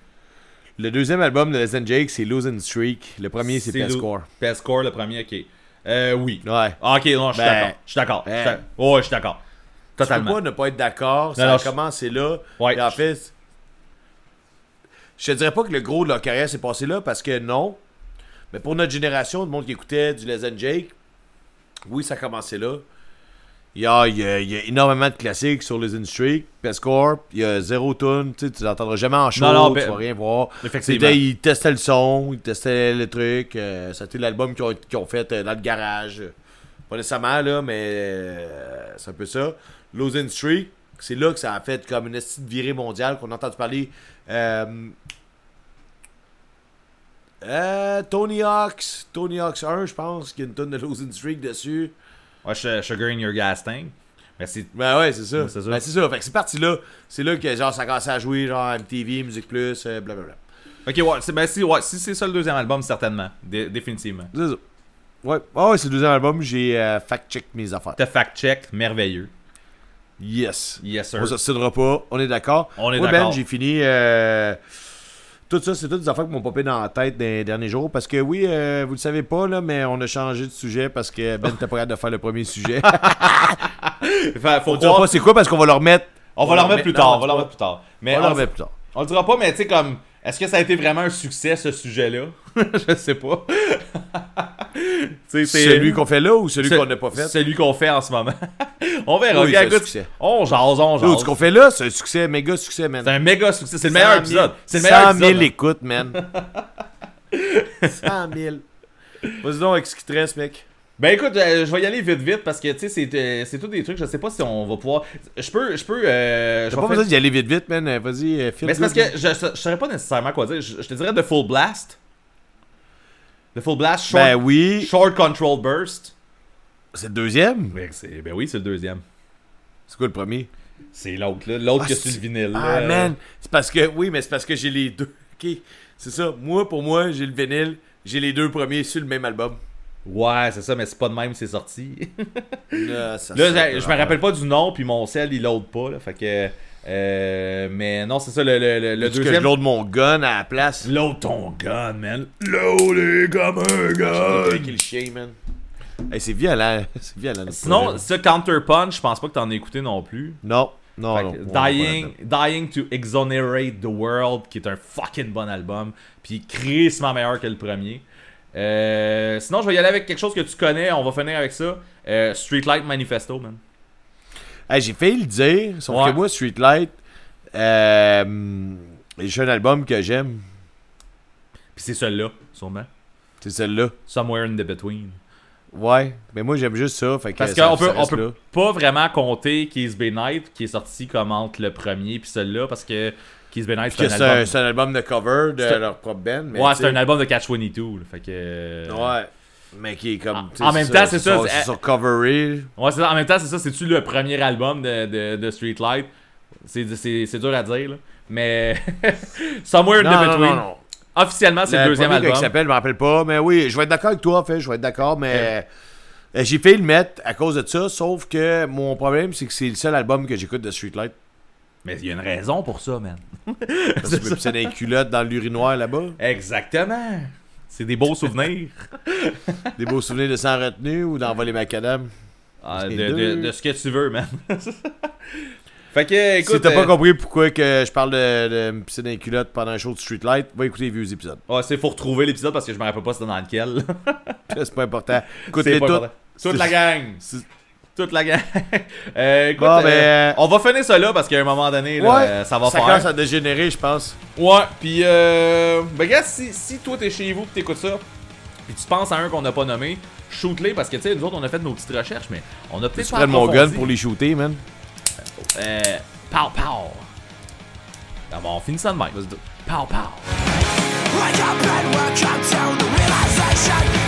S2: Le deuxième album de Les and Jake, c'est Losing Streak. Le premier, c'est Pescore.
S1: Pescore, le premier, ok. Euh, oui.
S2: Ouais.
S1: Ah, ok, non, je suis
S2: Ben,
S1: d'accord. Je suis d'accord.
S2: Ben.
S1: Ouais, je suis d'accord.
S2: Tu peux
S1: Totalement.
S2: pas ne pas être d'accord. Ça a commencé là.
S1: Ouais.
S2: Et en fait, je te dirais pas que le gros de leur carrière s'est passé là parce que non. Mais pour notre génération, le monde qui écoutait du Les Jake, oui, ça a commencé là. Il y a, il y a- il y a énormément de classiques sur les Streak, Pescore, il y a zéro tune, tu tu l'entendras jamais en show,
S1: Non, non,
S2: tu
S1: ben-
S2: vas rien voir.
S1: Effectivement.
S2: Ils testaient le son, ils testaient le truc, euh, c'était l'album qu'ils ont, ont fait euh, dans le garage. Pas nécessairement, là, mais euh, c'est un peu ça. Losing Streak, c'est là que ça a fait comme une petite virée mondiale qu'on a entendu parler. Euh, euh, Tony Hawks, Tony Hawks 1, je pense, qu'il y a une tonne de Losing Streak dessus.
S1: Ouais, Sugar in Your Gas Tank. Mais c'est.
S2: Ben ouais, c'est ça.
S1: Ouais, c'est ça.
S2: Ben c'est ça. Fait que c'est parti là. C'est là que genre ça a commencé à jouer, genre MTV, Musique Plus, euh, blablabla.
S1: Ok, ouais, c'est, ben, si, ouais, si c'est ça le deuxième album, certainement. Dé- définitivement.
S2: C'est ça. Ouais, ouais, c'est le deuxième album, j'ai euh, fact-check mes affaires.
S1: T'as fact-check, merveilleux.
S2: Yes.
S1: Yes, sir.
S2: On s'obstinera pas, on est d'accord.
S1: On est
S2: Moi,
S1: d'accord.
S2: Ben, j'ai fini. euh, Tout ça, c'est toutes des affaires qui m'ont popé dans la tête des derniers jours. Parce que oui, euh, vous le savez pas, là, mais on a changé de sujet parce que Ben était pas capable de faire le premier sujet.
S1: Faut
S2: on dira
S1: croire-
S2: pas c'est quoi parce qu'on va le remettre.
S1: On va le remettre plus tard. On va le remettre plus tard. Mais
S2: On va le remettre plus tard.
S1: on le dira pas, mais tu sais, comme. Est-ce que ça a été vraiment un succès, ce sujet-là? Je sais pas.
S2: Celui qu'on fait là ou celui
S1: Ce-
S2: qu'on n'a pas fait?
S1: Celui qu'on fait en ce moment. on verra.
S2: Oui,
S1: Regarde, écoute, on jase, on jase.
S2: ce qu'on fait là, c'est un succès, méga succès, man.
S1: C'est un méga succès. C'est le meilleur
S2: 100 000
S1: épisode. C'est le meilleur
S2: 100 000
S1: épisode.
S2: écoutes, man. 100 000. Vas-y donc avec ce qui te reste, mec.
S1: Ben écoute, euh, je vais y aller vite vite parce que tu sais c'est euh, c'est tous des trucs, je sais pas si on va pouvoir je peux je peux euh,
S2: T'as pas besoin d'y aller vite, vite, man. Euh, Vas-y, file
S1: Mais c'est parce que je, je, je saurais pas nécessairement quoi dire. Je, je te dirais The Full Blast. The Full Blast Short,
S2: Ben oui.
S1: short Control Burst.
S2: C'est le deuxième?
S1: Ben, c'est- ben oui, c'est le deuxième.
S2: C'est quoi le premier?
S1: C'est l'autre là, l'autre
S2: Ah,
S1: que
S2: c'est-
S1: le vinyle.
S2: Ah,
S1: là.
S2: man. C'est parce que, oui, mais c'est parce que j'ai les deux. Ok. C'est ça. Moi, pour moi, j'ai le vinyle. J'ai les deux premiers sur le même album.
S1: Ouais, c'est ça, mais c'est pas de même c'est sorti.
S2: Là, ça
S1: Là,
S2: serait
S1: je, me rappelle pas du nom, puis mon sel il load pas là, fait que euh, mais non, c'est ça le, le, le, le
S2: Veux-tu que
S1: deuxième.
S2: je load mon gun à la place?
S1: Load ton gun, man. Loadé comme un gun.
S2: Avec le chien, man. Hey, c'est violent. C'est violent.
S1: Sinon, ce Counter Punch, je pense pas que t'en as écouté non plus.
S2: Non. Non,
S1: que Dying, Dying to Exonerate the World, qui est un fucking bon album, puis crissement meilleur que le premier. Euh, sinon, je vais y aller avec quelque chose que tu connais, on va finir avec ça. Euh, Streetlight Manifesto, man.
S2: Hey, j'ai failli le dire, sauf
S1: Ouais.
S2: que moi, Streetlight, euh, j'ai un album que j'aime.
S1: Puis c'est celui-là, sûrement.
S2: C'est celle-là.
S1: Somewhere in the Between.
S2: Ouais, mais moi, j'aime juste ça. Fait que
S1: Parce qu'on peut,
S2: ça
S1: on
S2: reste
S1: peut
S2: là.
S1: pas vraiment compter Keys Bay Night, qui est sorti comme entre le premier puis celui-là, parce que Night,
S2: Puis que
S1: c'est un
S2: un,
S1: album.
S2: de cover de leur propre band. Mais
S1: Ouais, c'est un album de Catch 22. là, fait que.
S2: Ouais. Mais qui est comme.
S1: En-
S2: sais,
S1: en même temps, c'est ça, c'est-
S2: sur coveré.
S1: Ouais, c'est ça. En même temps, c'est ça. C'est-tu le premier album de, de, de Streetlight? C'est dur à dire, là. Mais. Somewhere in
S2: Non,
S1: the
S2: non,
S1: Between.
S2: non, non.
S1: Officiellement, c'est le, deuxième album.
S2: qui s'appelle, je me rappelle pas. Mais oui, je vais être d'accord avec toi, en fait. Je vais être d'accord, mais. Euh, J'ai failli le mettre à cause de ça, sauf que mon problème, c'est que c'est le seul album que j'écoute de Streetlight.
S1: Mais il y a une raison pour ça, man.
S2: Parce que tu peux pisser dans les culottes dans l'urinoir là-bas.
S1: Exactement. C'est des beaux souvenirs.
S2: Des beaux souvenirs de sans retenue ou d'envoler macadam.
S1: Ah, de, de- ce que tu veux, man. fait que, écoute.
S2: si t'as pas
S1: euh,
S2: compris pourquoi que je parle de, me pisser dans les culottes pendant un show de Streetlight, va écouter les vieux épisodes.
S1: ouais, c'est faut retrouver l'épisode parce que je me rappelle pas c'était dans lequel.
S2: c'est pas important. Écoute-les toutes.
S1: Toute la gang. Toute la gang. Euh, écoute,
S2: Bon,
S1: euh,
S2: ben,
S1: on va finir ça là parce qu'à un moment donné, là,
S2: Ouais,
S1: euh, ça va
S2: ça
S1: faire.
S2: commence à dégénérer, je pense.
S1: Ouais, puis euh, ben regarde, si, si toi t'es chez vous pis t'écoutes ça, puis tu penses à un qu'on n'a pas nommé, shoot-les parce que tu sais, nous autres on a fait nos petites recherches, mais on a peut-être
S2: Tu
S1: pas
S2: prends mon gun pour les shooter, man.
S1: Euh, pow pow. Ah bon, on finit ça de même. Pow pow.
S4: Wake up and welcome to the realization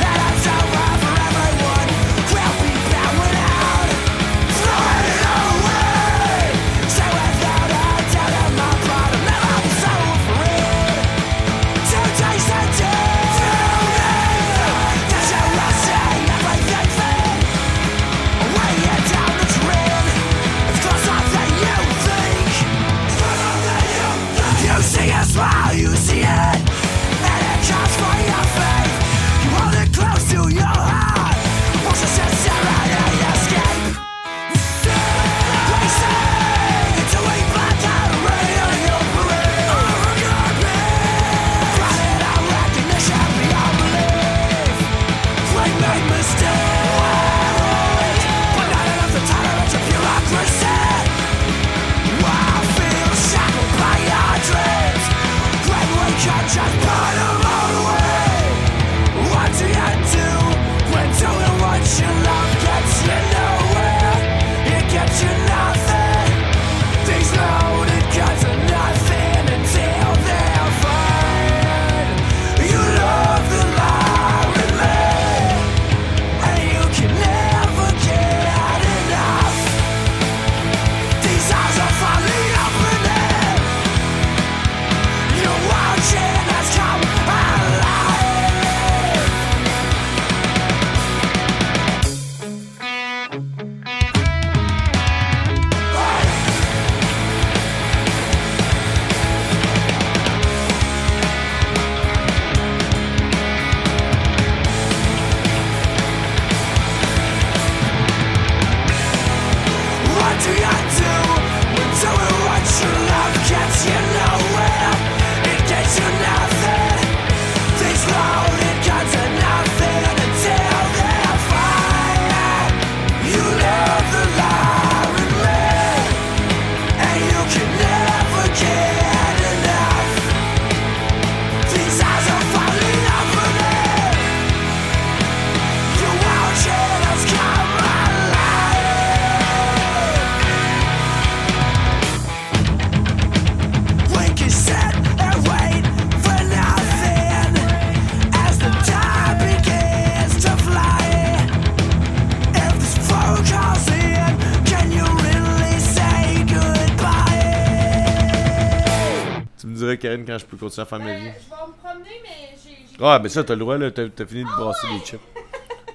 S2: continuer à faire ma
S5: Euh,
S2: vie.
S5: je vais me promener, mais j'ai.
S2: Ouais, mais ça, t'as le droit, là. T'as fini de brasser des chips.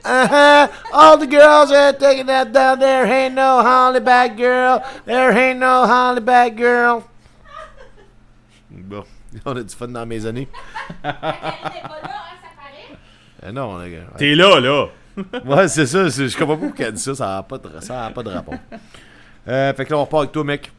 S2: Uh-huh. All the girls are taking that down. There ain't no Holly bad girl. There ain't no Holly bad girl. Bon, on a du fun dans mes années.
S5: Elle était pas là, hein, ça paraît.
S2: Euh, non, on a.
S1: T'es là, là.
S2: Ouais, c'est ça. Je comprends pas pourquoi elle dit ça. Ça a pas de, ça a pas de rapport. Euh, fait que là, on repart avec toi, mec.